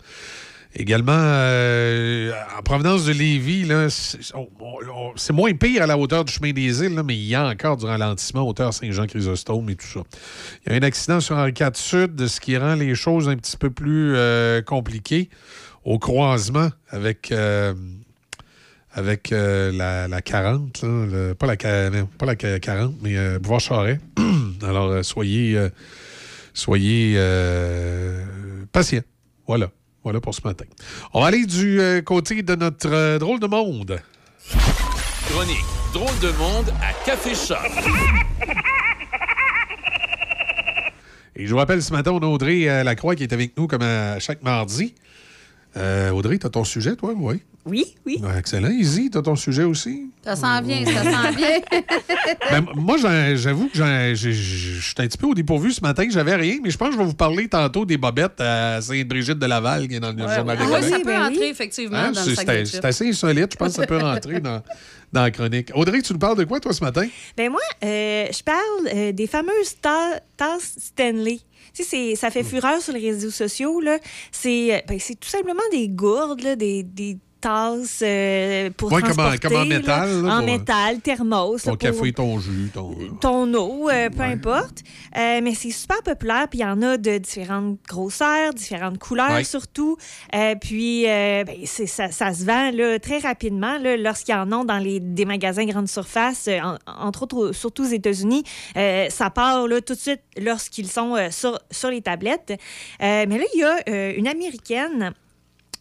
Également, en provenance de Lévis, c'est moins pire à la hauteur du chemin des îles, là, mais il y a encore du ralentissement hauteur Saint-Jean-Chrysostome et tout ça. Il y a un accident sur Henri IV Sud, ce qui rend les choses un petit peu plus compliquées au croisement avec, avec euh, la, la 40, là, le- pas, la, ca- non, pas la ca- 40, mais euh, Bouvard Charret. Alors, euh, soyez, euh, soyez patients. Voilà. Voilà pour ce matin. On va aller du côté de notre drôle de monde. Chronique Drôle de monde à Café Choc. Et je vous rappelle, ce matin, on a Audrey Lacroix qui est avec nous comme à chaque mardi. Euh, Audrey, tu as ton sujet, toi? Oui. Oui, oui. Ouais, excellent. Izzy, tu as ton sujet aussi? Ça s'en vient, ça s'en vient. Ben, moi, j'en- j'avoue que je suis un petit peu au dépourvu ce matin. J'avais rien, mais je pense que je vais vous parler tantôt des bobettes à Sainte-Brigitte de Laval, qui est dans le journal de Oui, Québec. ça peut ben oui. entrer effectivement Hein, dans c'est le sac c'est- assez insolite. Je pense que ça peut rentrer dans, dans la chronique. Audrey, tu nous parles de quoi, toi, ce matin? Ben moi, euh, je parle euh, des fameuses ta- tasses Stanley. Tu sais, c'est- ça fait fureur sur les réseaux sociaux. là. C'est euh, ben, c'est tout simplement des gourdes, là, des, des tasses euh, pour Ouais, comme en- transporter. comme en métal, là, en pour- métal, thermos. Ton là, pour- café, ton jus, ton... ton eau, euh, peu importe. Euh, mais c'est super populaire, puis il y en a de différentes grosseurs, différentes couleurs Ouais. surtout. Euh, puis euh, ben, c'est- ça, ça se vend là, très rapidement là, lorsqu'il y en a dans les, des magasins grande surface, euh, en- entre autres, surtout aux États-Unis. Euh, ça part là, tout de suite lorsqu'ils sont euh, sur, sur les tablettes. Euh, mais là, il y a euh, une Américaine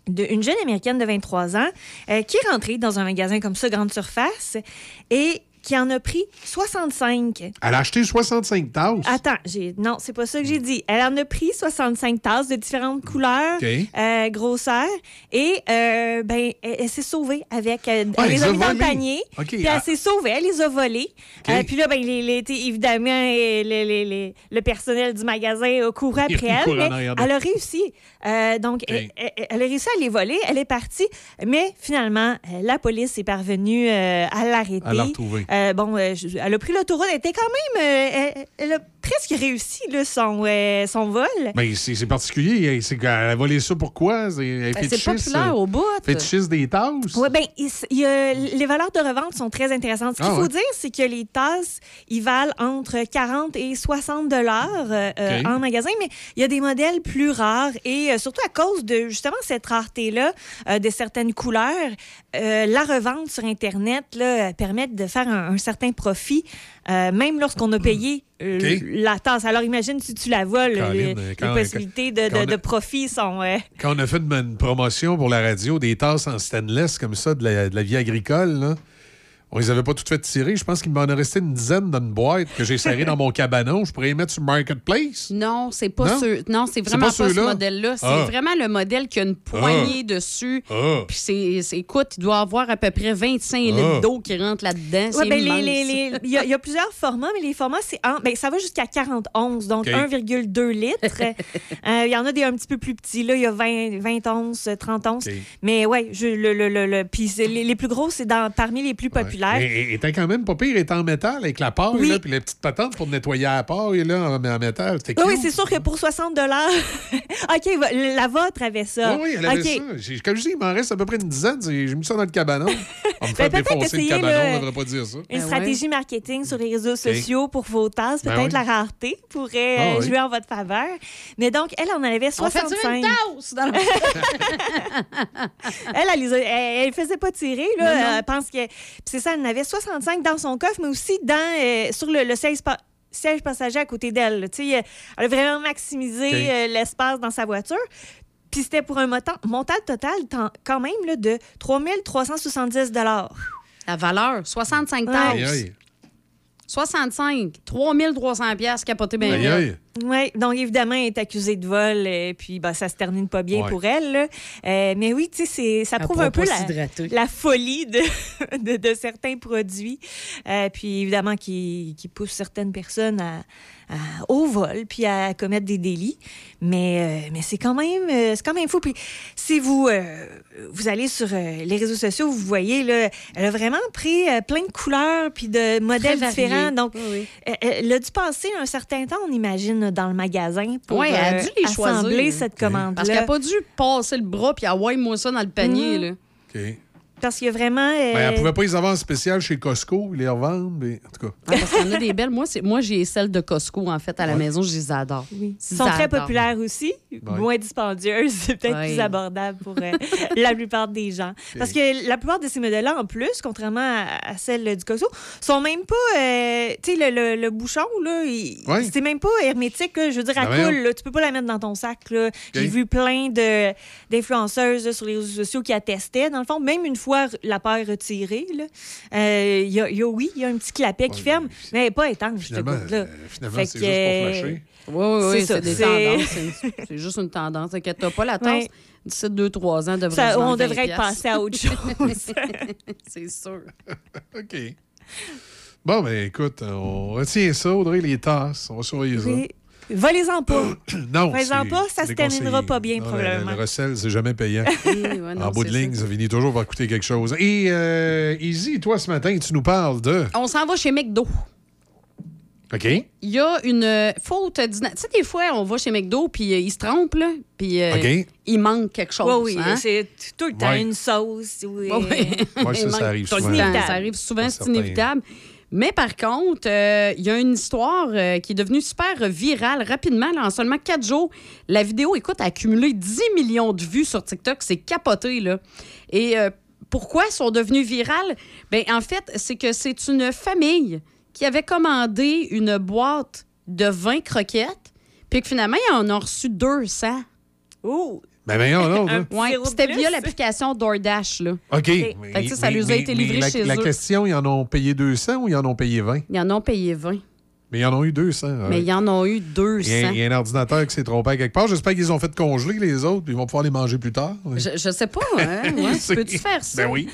de- une jeune américaine de 23 ans euh, qui est rentrée dans un magasin comme ça, grande surface, et qui en a pris 65. Elle a acheté 65 tasses. Attends, j'ai non, c'est pas ça que j'ai dit. Elle en a pris 65 tasses de différentes couleurs, OK. euh, grosseurs, et euh, ben elle, elle s'est sauvée avec. euh, Ah, elle les elle a mis dans le volées. panier, OK, puis ah. elle s'est sauvée, elle les a volés. OK. Euh, puis là, ben les, les- évidemment, le, personnel du magasin a couru après elle, court mais elle a réussi. Donc, elle, elle- elle a réussi à les voler, elle est partie, mais finalement, la police est parvenue à l'arrêter. À la retrouver. Euh, bon, euh, elle a pris l'autoroute. Elle était quand même. euh, elle, elle a presque réussi là, son, son vol. Ben, c'est particulier. Qu'elle a volé ça pourquoi? C'est elle Ben, c'est populaire au bout. Fétichiste des tasses? Oui, a- les valeurs de revente sont très intéressantes. Ce qu'il Ah, faut ouais. dire, c'est que les tasses, ils valent entre 40 et 60 dollars en magasin, mais il y a des modèles plus rares et surtout à cause de justement cette rareté-là de certaines couleurs, euh, la revente sur Internet là, permet de faire un, un certain profit, euh, même lorsqu'on a payé euh, la tasse. Alors imagine si tu la voles, Colin, les, possibilités de, quand de- on a- de profit sont... euh, Quand on a fait une, une promotion pour la radio, des tasses en stainless comme ça, de la, de la vie agricole, là, on les avait pas toutes fait tirer. Je pense qu'il m'en a resté une dizaine dans une boîte que j'ai serrée dans mon cabanon. Je pourrais les mettre sur Marketplace. Non, c'est pas Non? ceux- Non, c'est vraiment pas pas, ce modèle-là. C'est Ah. vraiment le modèle qui a une poignée dessus. Ah. Puis c'est, c'est- écoute, il doit avoir à peu près 25 Ah. litres d'eau qui rentre là-dedans. Ouais, c'est ben, les- immense. les- les- Il y, a- il y a plusieurs formats, mais les formats, c'est en- ben, ça va jusqu'à 40 onces, donc OK. 1,2 litres. Euh, Il y en a des un petit peu plus petits. Là, il y a 20, 20 onces, 30 onces. Mais ouais, je, le, le, le, le- puis c'est- les, les plus gros, c'est dans, parmi les plus populaires. Et, et- était quand même pas pire, il était en métal avec la paille, Oui. là, puis les petites patentes pour nettoyer la paille là, en, en métal. C'était Oui, cute. oui, c'est sûr que pour 60 OK, la vôtre avait ça. Oui, oui, elle avait ça. J'ai- Comme je dis, il m'en reste à peu près une dizaine. J'ai mis ça dans le cabanon. On me fait Ben, peut-être défoncer le cabanon, on ne devrait pas dire ça. Une stratégie marketing sur les réseaux sociaux pour vos tasses, Ben peut-être oui. la rareté pourrait Ah euh, oui. jouer en votre faveur. Mais donc, elle en avait On fait 65. une tasse? Dans le- elle, elle, elle, elle faisait pas tirer. Là. Non, non. Elle pense que. puis c'est ça, elle en avait 65 dans son coffre, mais aussi dans, euh, sur le, le siège, pa- siège passager à côté d'elle. Elle a vraiment maximisé euh, l'espace dans sa voiture. Puis c'était pour un montant, montant total tant- quand même là, de 3370 La valeur, 65 Ouais. tasses. Aïe, aïe. 65, 3300 pièces capoté bien Aïe, raide. aïe. Oui, donc évidemment, elle est accusée de vol, et puis ben, ça se termine pas bien Ouais. pour elle. là. Euh, mais oui, tu sais, c'est- ça prouve un peu la, folie de, de, de certains produits. Euh, puis évidemment, qui, qui poussent certaines personnes à, à- au vol, puis à commettre des délits. Mais, euh, mais c'est quand même euh, c'est quand même fou. Puis si vous, euh, vous allez sur euh, les réseaux sociaux, vous voyez, là, elle a vraiment pris euh, plein de couleurs, puis de modèles différents. Donc, Oui, elle a dû passer un certain temps, on imagine, dans le magasin pour Oui, elle a euh, dû les assembler choisir. cette commande-là. Parce qu'elle n'a pas dû passer le bras puis avoir moi ça dans le panier. Mhm. Là. OK. Parce qu'il y a vraiment... euh, Ben, elle pouvait pas les avoir en spécial chez Costco, les revendre, mais en tout cas. Ah, parce qu'il y en a des belles. Moi, c'est, moi j'ai celles de Costco, en fait, à la maison. Je les adore. Ils sont très populaires aussi, moins dispendieuses, c'est peut-être Ouais. plus abordable pour euh, la plupart des gens. Parce que la plupart de ces modèles-là, en plus, contrairement à, à celles du Costco, sont même pas, euh, tu sais, le, le- le bouchon, là, c'est même pas hermétique, là. je veux dire, elle Ben coule, là. tu peux pas la mettre dans ton sac. J'ai vu plein de, d'influenceuses sur les réseaux sociaux qui attestaient, dans le fond, même une fois la paire retirée, là, euh, il y, a, il y a- oui, il y a un petit clapet qui ferme, mais elle n'est pas étanche, cette Finalement, goutte-là. euh, finalement, Fait c'est que, juste pour euh, flasher. Oui, oui, oui, C'est ça, c'est des tendances. C'est, juste une tendance. Inquiète-toi pas, la tasse, Ouais. d'ici 2-3 ans, devrait Ça, on devrait 20 être passé à autre chose. c'est sûr. OK. Bon, ben écoute, on retient ça, Audrey, les tasses. On va surveiller ça. Oui. Volez-en pas. Non, Volez-en pas, ça se terminera pas bien, Non, le- probablement. Le, recel, c'est jamais payant. ouais, non, en bout de ligne, ça. finit toujours par coûter quelque chose. Et euh, Izzy, toi, ce matin, tu nous parles de... On s'en va chez McDo. OK. Il y a une faute. Tu sais, des fois, on va chez McDo, puis euh, ils se trompent, là, puis euh, il manque quelque chose. Oui, oui, hein? c'est tout le temps Ouais. une sauce. Oui. Ouais, ouais. Ouais, ça, ça arrive le souvent. Inévitable. Ça arrive souvent, c'est inévitable. Mais par contre, euh, il y a une histoire euh, qui est devenue super virale rapidement. en seulement quatre jours, la vidéo, écoute, a accumulé 10 millions de vues sur TikTok. C'est capoté, là. Et euh, pourquoi sont devenus virales? Ben, en fait, c'est que c'est une famille qui avait commandé une boîte de 20 croquettes, puis que finalement, ils en ont reçu 200. Oh! Ben, voyons donc, là. Ouais, c'était via l'application DoorDash, là. OK. Fait que, ça leur a été livré la, chez la eux. question, ils en ont payé 200 ou ils en ont payé 20? Ils en ont payé 20. Mais ils en ont eu 200. ouais. Mais ils en ont eu 200. Il y, a, il y a un ordinateur qui s'est trompé à quelque part. J'espère qu'ils ont fait congeler les autres, puis ils vont pouvoir les manger plus tard. Je, je sais pas, hein? Ouais, Peux-tu faire ça? Ben oui.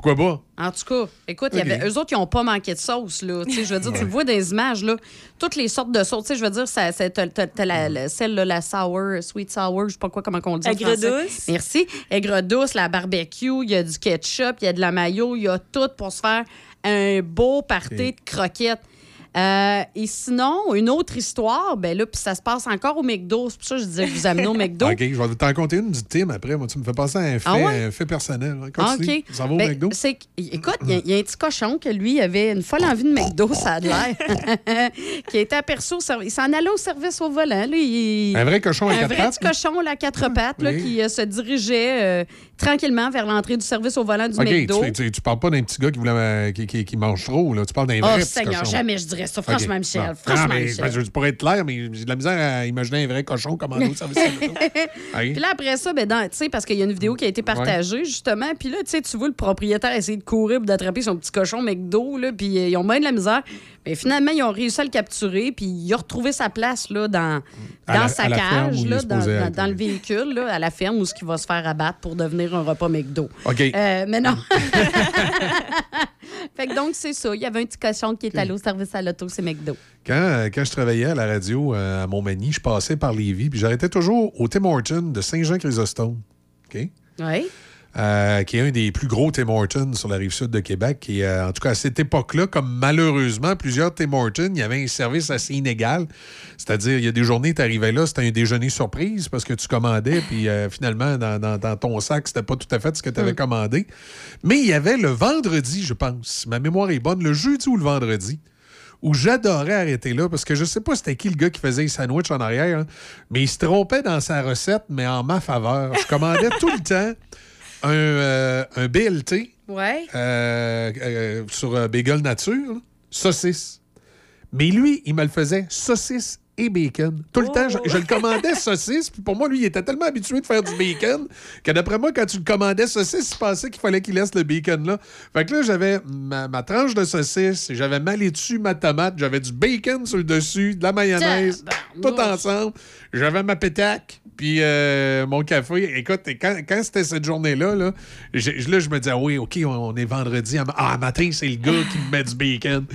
Pourquoi pas? En tout cas, écoute, il y avait, eux autres, ils n'ont pas manqué de sauce. Là. Tu sais, Je veux dire, tu le vois dans les images, là, toutes les sortes de sauces. Tu sais, Je veux dire, ça, ça- t'as- t'as- t'as la, la- celle, là, la sour, sweet sour, je sais pas quoi, comment on dit. Aigre français. douce. Merci. Aigre douce, la barbecue, il y a du ketchup, il y a de la mayo, il y a tout pour se faire un beau party de croquettes. Euh, et sinon, une autre histoire, ben là, puis ça se passe encore au McDo. C'est pour ça que je disais que vous amenez au McDo. OK, je vais t'en compter une du team après. Moi, tu me fais passer à un fait, Ah ouais? un fait personnel. Ah, Continue. OK. Ça va au Ben, McDo? écoute, il y, a- il y a un petit cochon que lui avait une folle envie de McDo, ça a l'air, qui a été aperçu au service. Il s'en allait au service au volant. là, il- Un vrai cochon à un quatre vrai pattes, petit là? cochon là, à quatre pattes là, oui. qui euh, se dirigeait euh, tranquillement vers l'entrée du service au volant du OK, McDo. tu, tu, tu parles pas d'un petit gars qui, voulait, euh, qui, qui- qui mange trop. Là. Tu parles d'un Oh, vrai petit Seigneur, cochon. jamais je dirais ça. Franchement, OK. Michel, franchement, Non, mais, Michel. Je pourrais être clair, mais j'ai de la misère à imaginer un vrai cochon commandé au service à l'auto. Oui. Puis là, après ça, ben, tu sais, parce qu'il y a une vidéo qui a été partagée, justement. Puis là, tu sais, tu vois le propriétaire essayer de courir pour d'attraper son petit cochon McDo, là. Puis euh, ils ont bien de la misère. Mais finalement, ils ont réussi à le capturer. Puis il a retrouvé sa place, là, dans, dans la- sa cage, là, dans, le véhicule, là, à la ferme où ce qui va se faire abattre pour devenir un repas McDo. OK. Euh, mais non. fait que donc, c'est ça. Il y avait un petit cochon qui est allé au service à l'auto, c'est McDo. Quand, quand je travaillais à la radio euh, à Montmagny, je passais par Lévis, puis j'arrêtais toujours au Tim Hortons de Saint-Jean-Chrysostome. OK? Oui. Euh, qui est un des plus gros Tim Hortons sur la rive sud de Québec. Et, euh, en tout cas, à cette époque-là, comme malheureusement plusieurs Tim Hortons, il y avait un service assez inégal. C'est-à-dire, il y a des journées, tu arrivais là, c'était un déjeuner surprise parce que tu commandais, puis euh, finalement, dans, dans- dans ton sac, c'était pas tout à fait ce que tu avais commandé. Mais il y avait le vendredi, je pense, si ma mémoire est bonne, le jeudi ou le vendredi où j'adorais arrêter là parce que je sais pas c'était qui le gars qui faisait les sandwichs en arrière, hein, mais il se trompait dans sa recette, mais en ma faveur. Je commandais tout le temps un, euh, un BLT Ouais. euh, euh, sur euh, Bagel Nature, saucisse. Mais lui, il me le faisait saucisse et bacon. Tout le temps, je, je le commandais saucisse, puis pour moi, lui, il était tellement habitué de faire du bacon que d'après moi, quand tu le commandais saucisse, il pensait qu'il fallait qu'il laisse le bacon là. Fait que là, j'avais ma, ma tranche de saucisse, j'avais ma laitue, ma tomate, j'avais du bacon sur le dessus, de la mayonnaise, tout ensemble. J'avais ma pétaque, puis euh, mon café. Écoute, quand, quand c'était cette journée-là, là, là, je me disais, ah oui, OK, on, on est vendredi. Ah, matin, c'est le gars qui me met du bacon.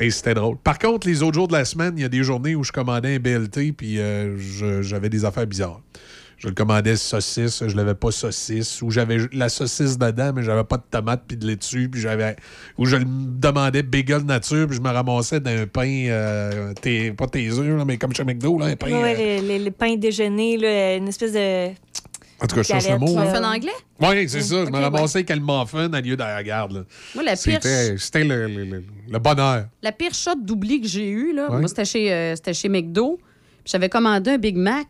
Et c'était drôle. Par contre, les autres jours de la semaine, il y a des journées où je commandais un BLT, puis euh, j'avais des affaires bizarres. Je le commandais saucisse, je l'avais pas saucisse, ou j'avais la saucisse dedans, mais j'avais pas de tomate puis de laitue, puis j'avais. Ou je le demandais bagel nature, puis je me ramassais d'un pain, euh, thé- pas taiseux, là, mais comme chez McDo, là, un pain. Ouais, euh, les pains déjeuner, là, une espèce de. En tout cas, je cherche le mot. là. Muffin anglais? Oui, c'est ça. Je me ramassais avec le muffin à lieu de la garde. là. Moi, la pire, C'était c'était le, le- le- le bonheur. la pire shot d'oubli que j'ai eu, là, Ouais. moi, c'était chez, euh, c'était chez McDo. Puis J'avais commandé un Big Mac.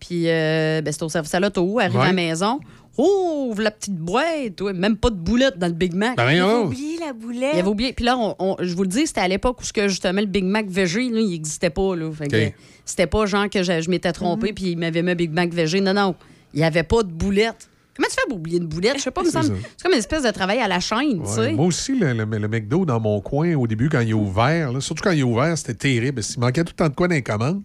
Puis euh, ben, c'était au service à l'auto, arrivé Ouais. à la maison. Ouvre la petite boîte. ouais, même pas de boulette dans le Big Mac. Ben, voyons. Oubliez la boulette. Il avait oublié. Puis là, on- on- je vous le dis, c'était à l'époque où ce que, justement le Big Mac végé, là, il n'existait pas. Là. Fait. C'était pas genre que je, je m'étais trompé puis il m'avait mis un Big Mac végé. Non, non. Il n'y avait pas de boulette. Comment tu fais pour oublier une boulette? Je sais pas, me C'est semble. ça. C'est comme une espèce de travail à la chaîne, tu sais. Moi aussi, le, le- le McDo dans mon coin, au début, quand il a ouvert, là, surtout quand il a ouvert, c'était terrible. Il manquait tout le temps de quoi dans les commandes.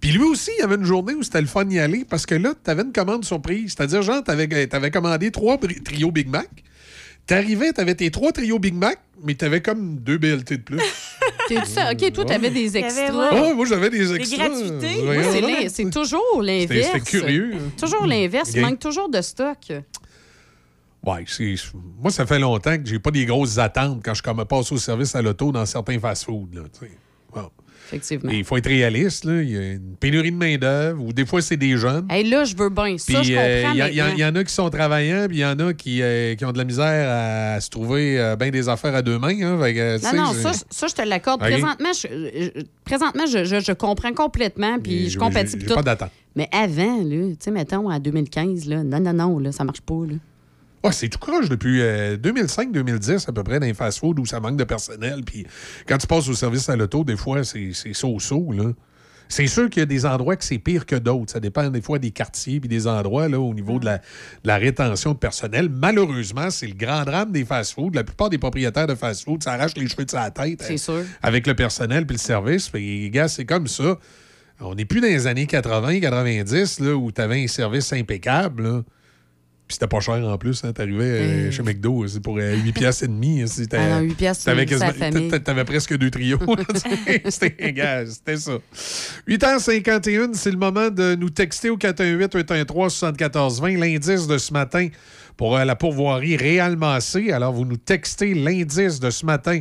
Puis lui aussi, il y avait une journée où c'était le fun d'y aller parce que là, tu avais une commande surprise. C'est-à-dire, genre, tu avais, commandé trois trios Big Mac. T'arrivais, t'avais tes trois trios Big Mac, mais t'avais comme deux BLT de plus. T'es-tu ça? OK, toi, t'avais des extras. ouais. Oh, moi, j'avais des extras. gratuités. Voyons Moi, c'est toujours l'inverse. C'était curieux. hein. Toujours l'inverse. Il manque toujours de stock. Ouais, c'est- moi, ça fait longtemps que j'ai pas des grosses attentes quand je comme, passe au service à l'auto dans certains fast-foods. là, tu sais. Bon. Effectivement. Et Il faut être réaliste. là. Il y a une pénurie de main-d'œuvre, ou des fois, c'est des jeunes. Hey, là, je veux bien. Ça, Puis je euh, comprends il y, en a qui sont travaillants, puis il y en a qui, euh, qui ont de la misère à, se trouver euh, bien des affaires à deux mains. hein. Fait que, tu Non, non, ça, ça, je te l'accorde. Présentement, je, je- présentement je, comprends complètement, puis Mais je compatis. j'ai- puis j'ai tout. pas d'attente. Mais avant, là, tu sais, mettons, en 2015, là, non, non, non, là, ça marche pas. Là. Ouais, c'est tout croche depuis 2005-2010 à peu près dans les fast-foods où ça manque de personnel. Puis quand tu passes au service à l'auto, des fois, c'est so-so. là. C'est sûr qu'il y a des endroits que c'est pire que d'autres. Ça dépend des fois des quartiers puis des endroits là, au niveau de la, de la rétention de personnel. Malheureusement, c'est le grand drame des fast-foods. La plupart des propriétaires de fast-food s'arrachent les cheveux de sa tête euh, sûr. avec le personnel puis le service. Puis, gars, c'est comme ça. On n'est plus dans les années 80-90 là, où tu avais un service impeccable. là. Puis c'était pas cher en plus. Hein. T'arrivais euh, Euh. chez McDo, c'est pour euh, 8 piastres et demi. hein. Ah non, 8 piastres, t'avais, presque deux trios. c'était, c'était ça. 8h51, c'est le moment de nous texter au 418-813-7420 l'indice de ce matin pour euh, la pourvoirie Réal Massé. Alors, vous nous textez l'indice de ce matin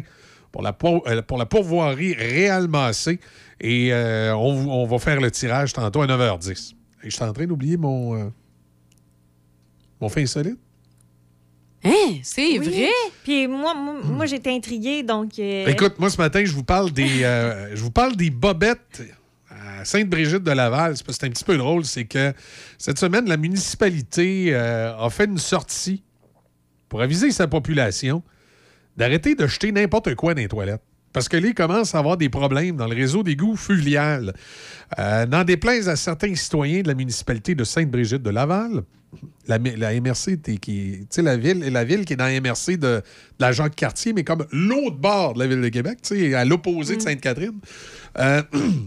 pour la, pour- euh, pour la pourvoirie Réal Massé. Et euh, on, va faire le tirage tantôt à 9h10. Et je suis en train d'oublier mon, euh, mon fait insolite. Hein, c'est Oui. vrai? Puis moi, moi, moi, j'étais intriguée, donc... euh, Écoute, moi, ce matin, je vous parle des, euh, je vous parle des bobettes à Sainte-Brigitte de Laval. C'est parce que c'est un petit peu drôle. C'est que cette semaine, la municipalité euh, a fait une sortie pour aviser sa population d'arrêter de jeter n'importe quoi dans les toilettes. Parce que là, il commence à avoir des problèmes dans le réseau d'égouts fluvial. Euh, N'en déplaise à certains citoyens de la municipalité de Sainte-Brigitte de Laval, la, la MRC, qui, tu sais, la ville, la ville qui est dans la MRC de, de la Jacques-Cartier, mais comme l'autre bord de la ville de Québec, tu sais, à l'opposé de Sainte-Catherine. Euh,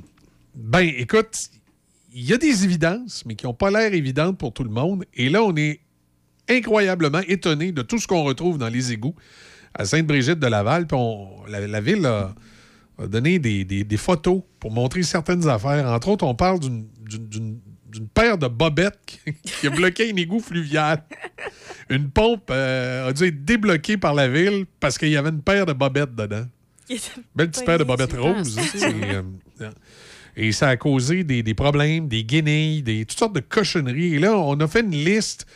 ben, écoute, il y a des évidences, mais qui n'ont pas l'air évidentes pour tout le monde. Et là, on est incroyablement étonné de tout ce qu'on retrouve dans les égouts à Sainte-Brigitte de Laval. Puis la, la ville a, a donné des, des- des photos pour montrer certaines affaires. Entre autres, on parle d'une- paire de bobettes qui, qui a bloqué un égout fluvial. Une pompe euh, a dû être débloquée par la ville parce qu'il y avait une paire de bobettes dedans. Belle petite paire de bobettes roses. hein, euh, et ça a causé des, des problèmes, des guenilles, des, toutes sortes de cochonneries. Et là, on a fait une liste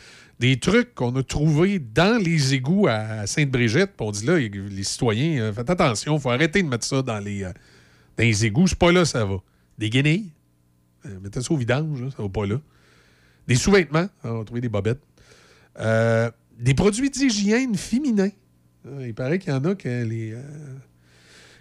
des trucs qu'on a trouvés dans les égouts à Sainte-Brigitte. On dit là, les citoyens, euh, faites attention, il faut arrêter de mettre ça dans les, euh, dans les égouts. C'est pas là, ça va. Des guenilles, euh, mettez ça au vidange, là, ça va pas là. Des sous-vêtements, hein, on a trouvé des bobettes. Euh, des produits d'hygiène féminins. Il paraît qu'il y en a que les.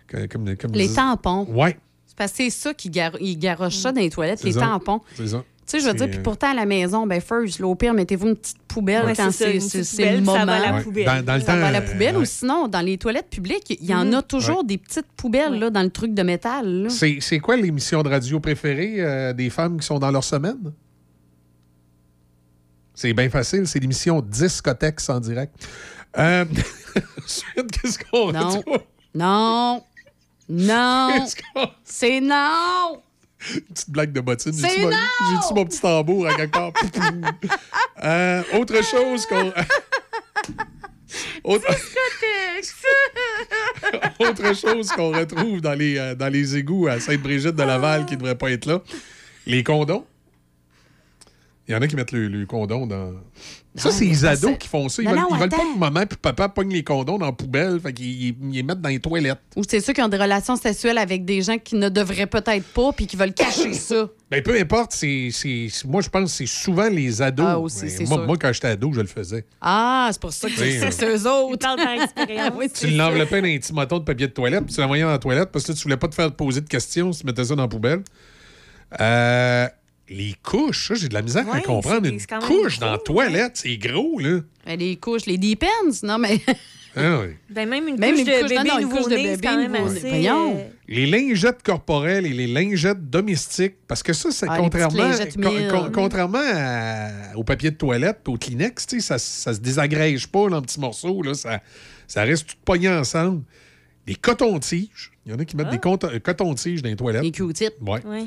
que- comme, comme Les tampons. Ouais, C'est parce que c'est ça qui gar... ils garochent ça dans les toilettes, les ça. tampons. c'est ça. Tu sais, je veux dire, puis euh, pourtant, à la maison, ben first, là, au pire, mettez-vous une petite poubelle Ouais, quand c'est le poubelle, ça moment. va à la Ouais. poubelle. Dans, dans le Ça temps, va à la euh, poubelle ouais. ou sinon, dans les toilettes publiques, il y en Mhm. a toujours des petites poubelles là, dans le truc de métal. C'est, c'est quoi l'émission de radio préférée euh, des femmes qui sont dans leur semaine? C'est bien facile, c'est l'émission Discotex en direct. Euh, ensuite, qu'est-ce qu'on Non. Non. Non. Qu'est-ce qu'on- C'est non. Une petite blague de bottine. J'ai-tu mon- mon petit tambour à quelque part? Euh, autre chose qu'on... autre... autre chose qu'on retrouve dans les, euh, dans les égouts à Sainte-Brigitte de Laval qui ne devrait pas être là, les condoms. Il y en a qui mettent le, le condom dans... Ça, c'est les ados qui font ça. Ils Non, veulent, non, ils veulent pas que maman et papa pognent les condoms dans la poubelle. Fait qu'ils ils les mettent dans les toilettes. Ou c'est ceux qui ont des relations sexuelles avec des gens qui ne devraient peut-être pas puis qui veulent cacher ça. Ben, peu importe, c'est, c'est- moi, je pense que c'est souvent les ados. Ah, aussi, Ben, c'est moi, sûr. moi, quand j'étais ado, je le faisais. Ah, c'est pour ça que Oui, c'est c'est eux autres. Ils parlent par expérience. Oui, Tu l'enveloppais dans un petit moton de papier de toilette, puis tu l'envoyais dans la toilette parce que là, tu voulais pas te faire poser de questions si tu mettais ça dans la poubelle. Euh, les couches, ça, j'ai de la misère à comprendre. Une couche dans la toilette, c'est gros, là. Ben, les couches, les depends, non, mais. Ah oui. Ben, même une Même couche une de couche- bébé non, une couche de nouveau-né, c'est quand bébé même assez... Euh, Les lingettes corporelles et les lingettes domestiques, parce que ça, c'est Ah, contrairement, con- contrairement à- au papier de toilette et au Kleenex, tu sais, ça, ça se désagrège pas là, en petits morceaux, là, ça, ça reste tout pogné ensemble. Les cotons-tiges, il y en a qui mettent des cont- euh, cotons-tiges dans les toilettes. Les Q-tips. Ouais. ouais.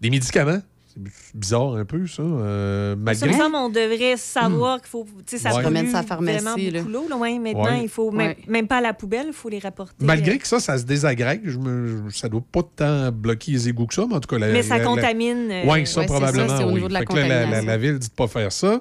Des médicaments, c'est bizarre un peu, ça. euh, Ça malgré... me semble on devrait savoir qu'il faut. Tu sais, ça Ouais. Promène sa pharmacie, vraiment là. Là, ouais, maintenant, Ouais. il faut même, Ouais. même pas à la poubelle, il faut les rapporter. Malgré que ça, ça se désagrège, je me, ça doit pas tant bloquer les égouts que ça, mais en tout cas... La, Mais ça la- la- contamine. euh, Oui, ça, probablement. ça, c'est au oui. niveau de la Fait que la ville dit de pas faire ça.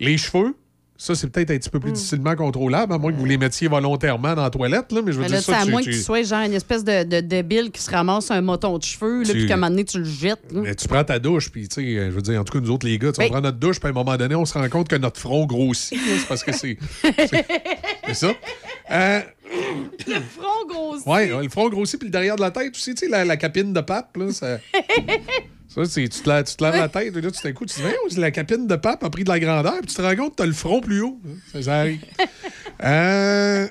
Les cheveux, ça, c'est peut-être un petit peu Hmm. plus difficilement contrôlable, à moins que vous les mettiez volontairement dans la toilette, là, mais je veux Mais dire ça. c'est à tu- moins tu, que tu sois genre une espèce de, de débile qui se ramasse un moton de cheveux, là, puis qu'à un moment donné, tu le jettes. là. mais tu prends ta douche, puis tu sais, je veux dire, en tout cas, nous autres, les gars, tu sais, on prend notre douche, puis à un moment donné, on se rend compte que notre front grossit. C'est parce que c'est. c'est- ça. Euh, Le front grossi. ouais, le front grossit, puis le derrière de la tête aussi, tu sais, la, la capine de pape, là, ça. Ça, c'est, tu, te la- tu te laves la tête, et là, tout d'un coup, tu te dis, la capine de pape a pris de la grandeur, puis tu te rends compte que tu as le front plus haut. Ça, ça arrive. Euh,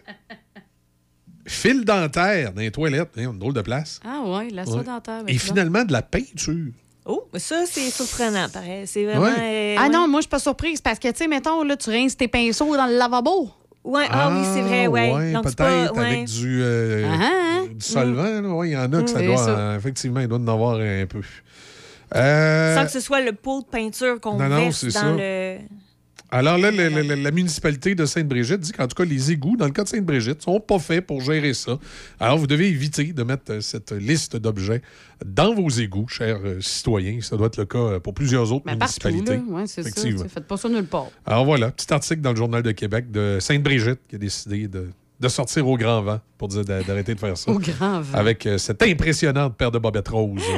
fil dentaire dans les toilettes. Hein, une drôle de place. Ah ouais, la soie Ouais. dentaire. Et finalement, de la peinture. Oh, ça, c'est surprenant, pareil. C'est vraiment. euh, Ah ouais. non, moi, je suis pas surprise parce que, tu sais, mettons, là, tu rinces tes pinceaux dans le lavabo. Ouais, ah, oui, c'est vrai, ouais. ouais, Donc, c'est peut-être pas- ouais. avec du, euh, Ah, hein? du solvant. là. Ouais, Il y en a que ça Mm. doit, ça. euh, effectivement, il doit en avoir un peu. Euh, Sans que ce soit le pot de peinture qu'on non, non, verse c'est dans ça. le. Alors là, la municipalité de Sainte-Brigitte dit qu'en tout cas, les égouts, dans le cas de Sainte-Brigitte, sont pas faits pour gérer ça. Alors, vous devez éviter de mettre euh, cette liste d'objets dans vos égouts, chers euh, citoyens. Ça doit être le cas pour plusieurs autres Mais partout, municipalités. là. Ouais, c'est ça. Faites pas ça nulle part. Alors voilà, petit article dans le Journal de Québec de Sainte-Brigitte qui a décidé de, de sortir au grand vent pour dire d'a- d'arrêter de faire ça. Au grand vent. Avec euh, cette impressionnante paire de bobettes roses.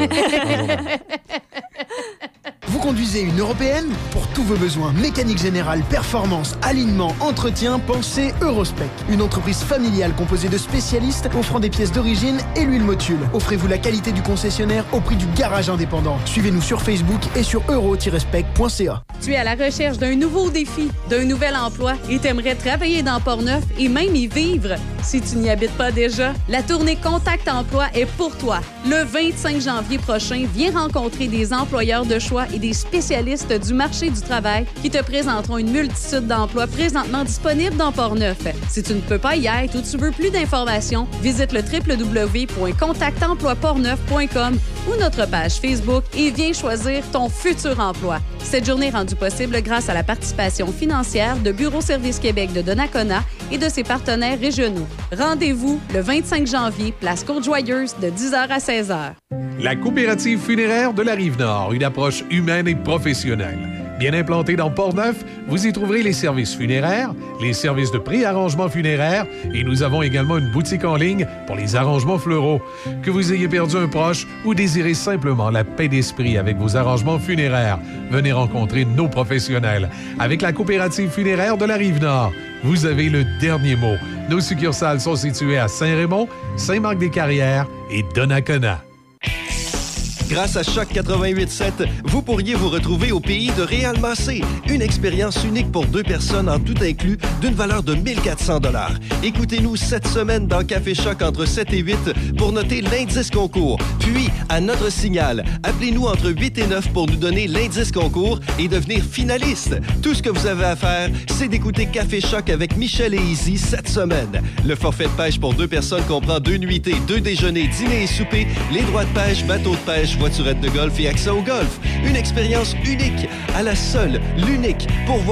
Vous conduisez une européenne Pour tous vos besoins mécanique générale, performance, alignement, entretien, pensez Eurospec. Une entreprise familiale composée de spécialistes offrant des pièces d'origine et l'huile motule. Offrez-vous la qualité du concessionnaire au prix du garage indépendant. Suivez-nous sur Facebook et sur euro-spec.ca. Tu es à la recherche d'un nouveau défi, d'un nouvel emploi et t'aimerais travailler dans Portneuf et même y vivre. Si tu n'y habites pas déjà, la tournée Contact Emploi est pour toi. Le 25 janvier prochain, viens rencontrer des employeurs de choix et des spécialistes du marché du travail qui te présenteront une multitude d'emplois présentement disponibles dans Portneuf. Si tu ne peux pas y être ou tu veux plus d'informations, visite le www.contactemploiportneuf.com ou notre page Facebook et viens choisir ton futur emploi. Cette journée est rendue possible grâce à la participation financière de Bureau Service Québec de Donnacona et de ses partenaires régionaux. Rendez-vous le 25 janvier, place Côte-Joyeuse, de 10h à 16h. La coopérative funéraire de la Rive-Nord, une approche humaine et professionnelle. Bien implantée dans Port-Neuf, vous y trouverez les services funéraires, les services de pré-arrangement funéraire et nous avons également une boutique en ligne pour les arrangements fleuraux. Que vous ayez perdu un proche ou désirez simplement la paix d'esprit avec vos arrangements funéraires, venez rencontrer nos professionnels. Avec la coopérative funéraire de la Rive-Nord, vous avez le dernier mot. Nos succursales sont situées à Saint-Raymond, Saint-Marc-des-Carrières et Donnacona. Grâce à Choc 88.7, vous pourriez vous retrouver au pays de Réal. Une expérience unique pour deux personnes en tout inclus d'une valeur de 1400 dollars. Écoutez-nous cette semaine dans Café Choc entre 7 et 8 pour noter l'indice concours. Puis, à notre signal, appelez-nous entre 8 et 9 pour nous donner l'indice concours et devenir finaliste. Tout ce que vous avez à faire, c'est d'écouter Café Choc avec Michel et Izzy cette semaine. Le forfait de pêche pour deux personnes comprend deux nuitées, deux déjeuners, dîner et souper, les droits de pêche, bateau de pêche, voiturette de golf et accès au golf. Une expérience unique, à la seule, l'unique, pour voir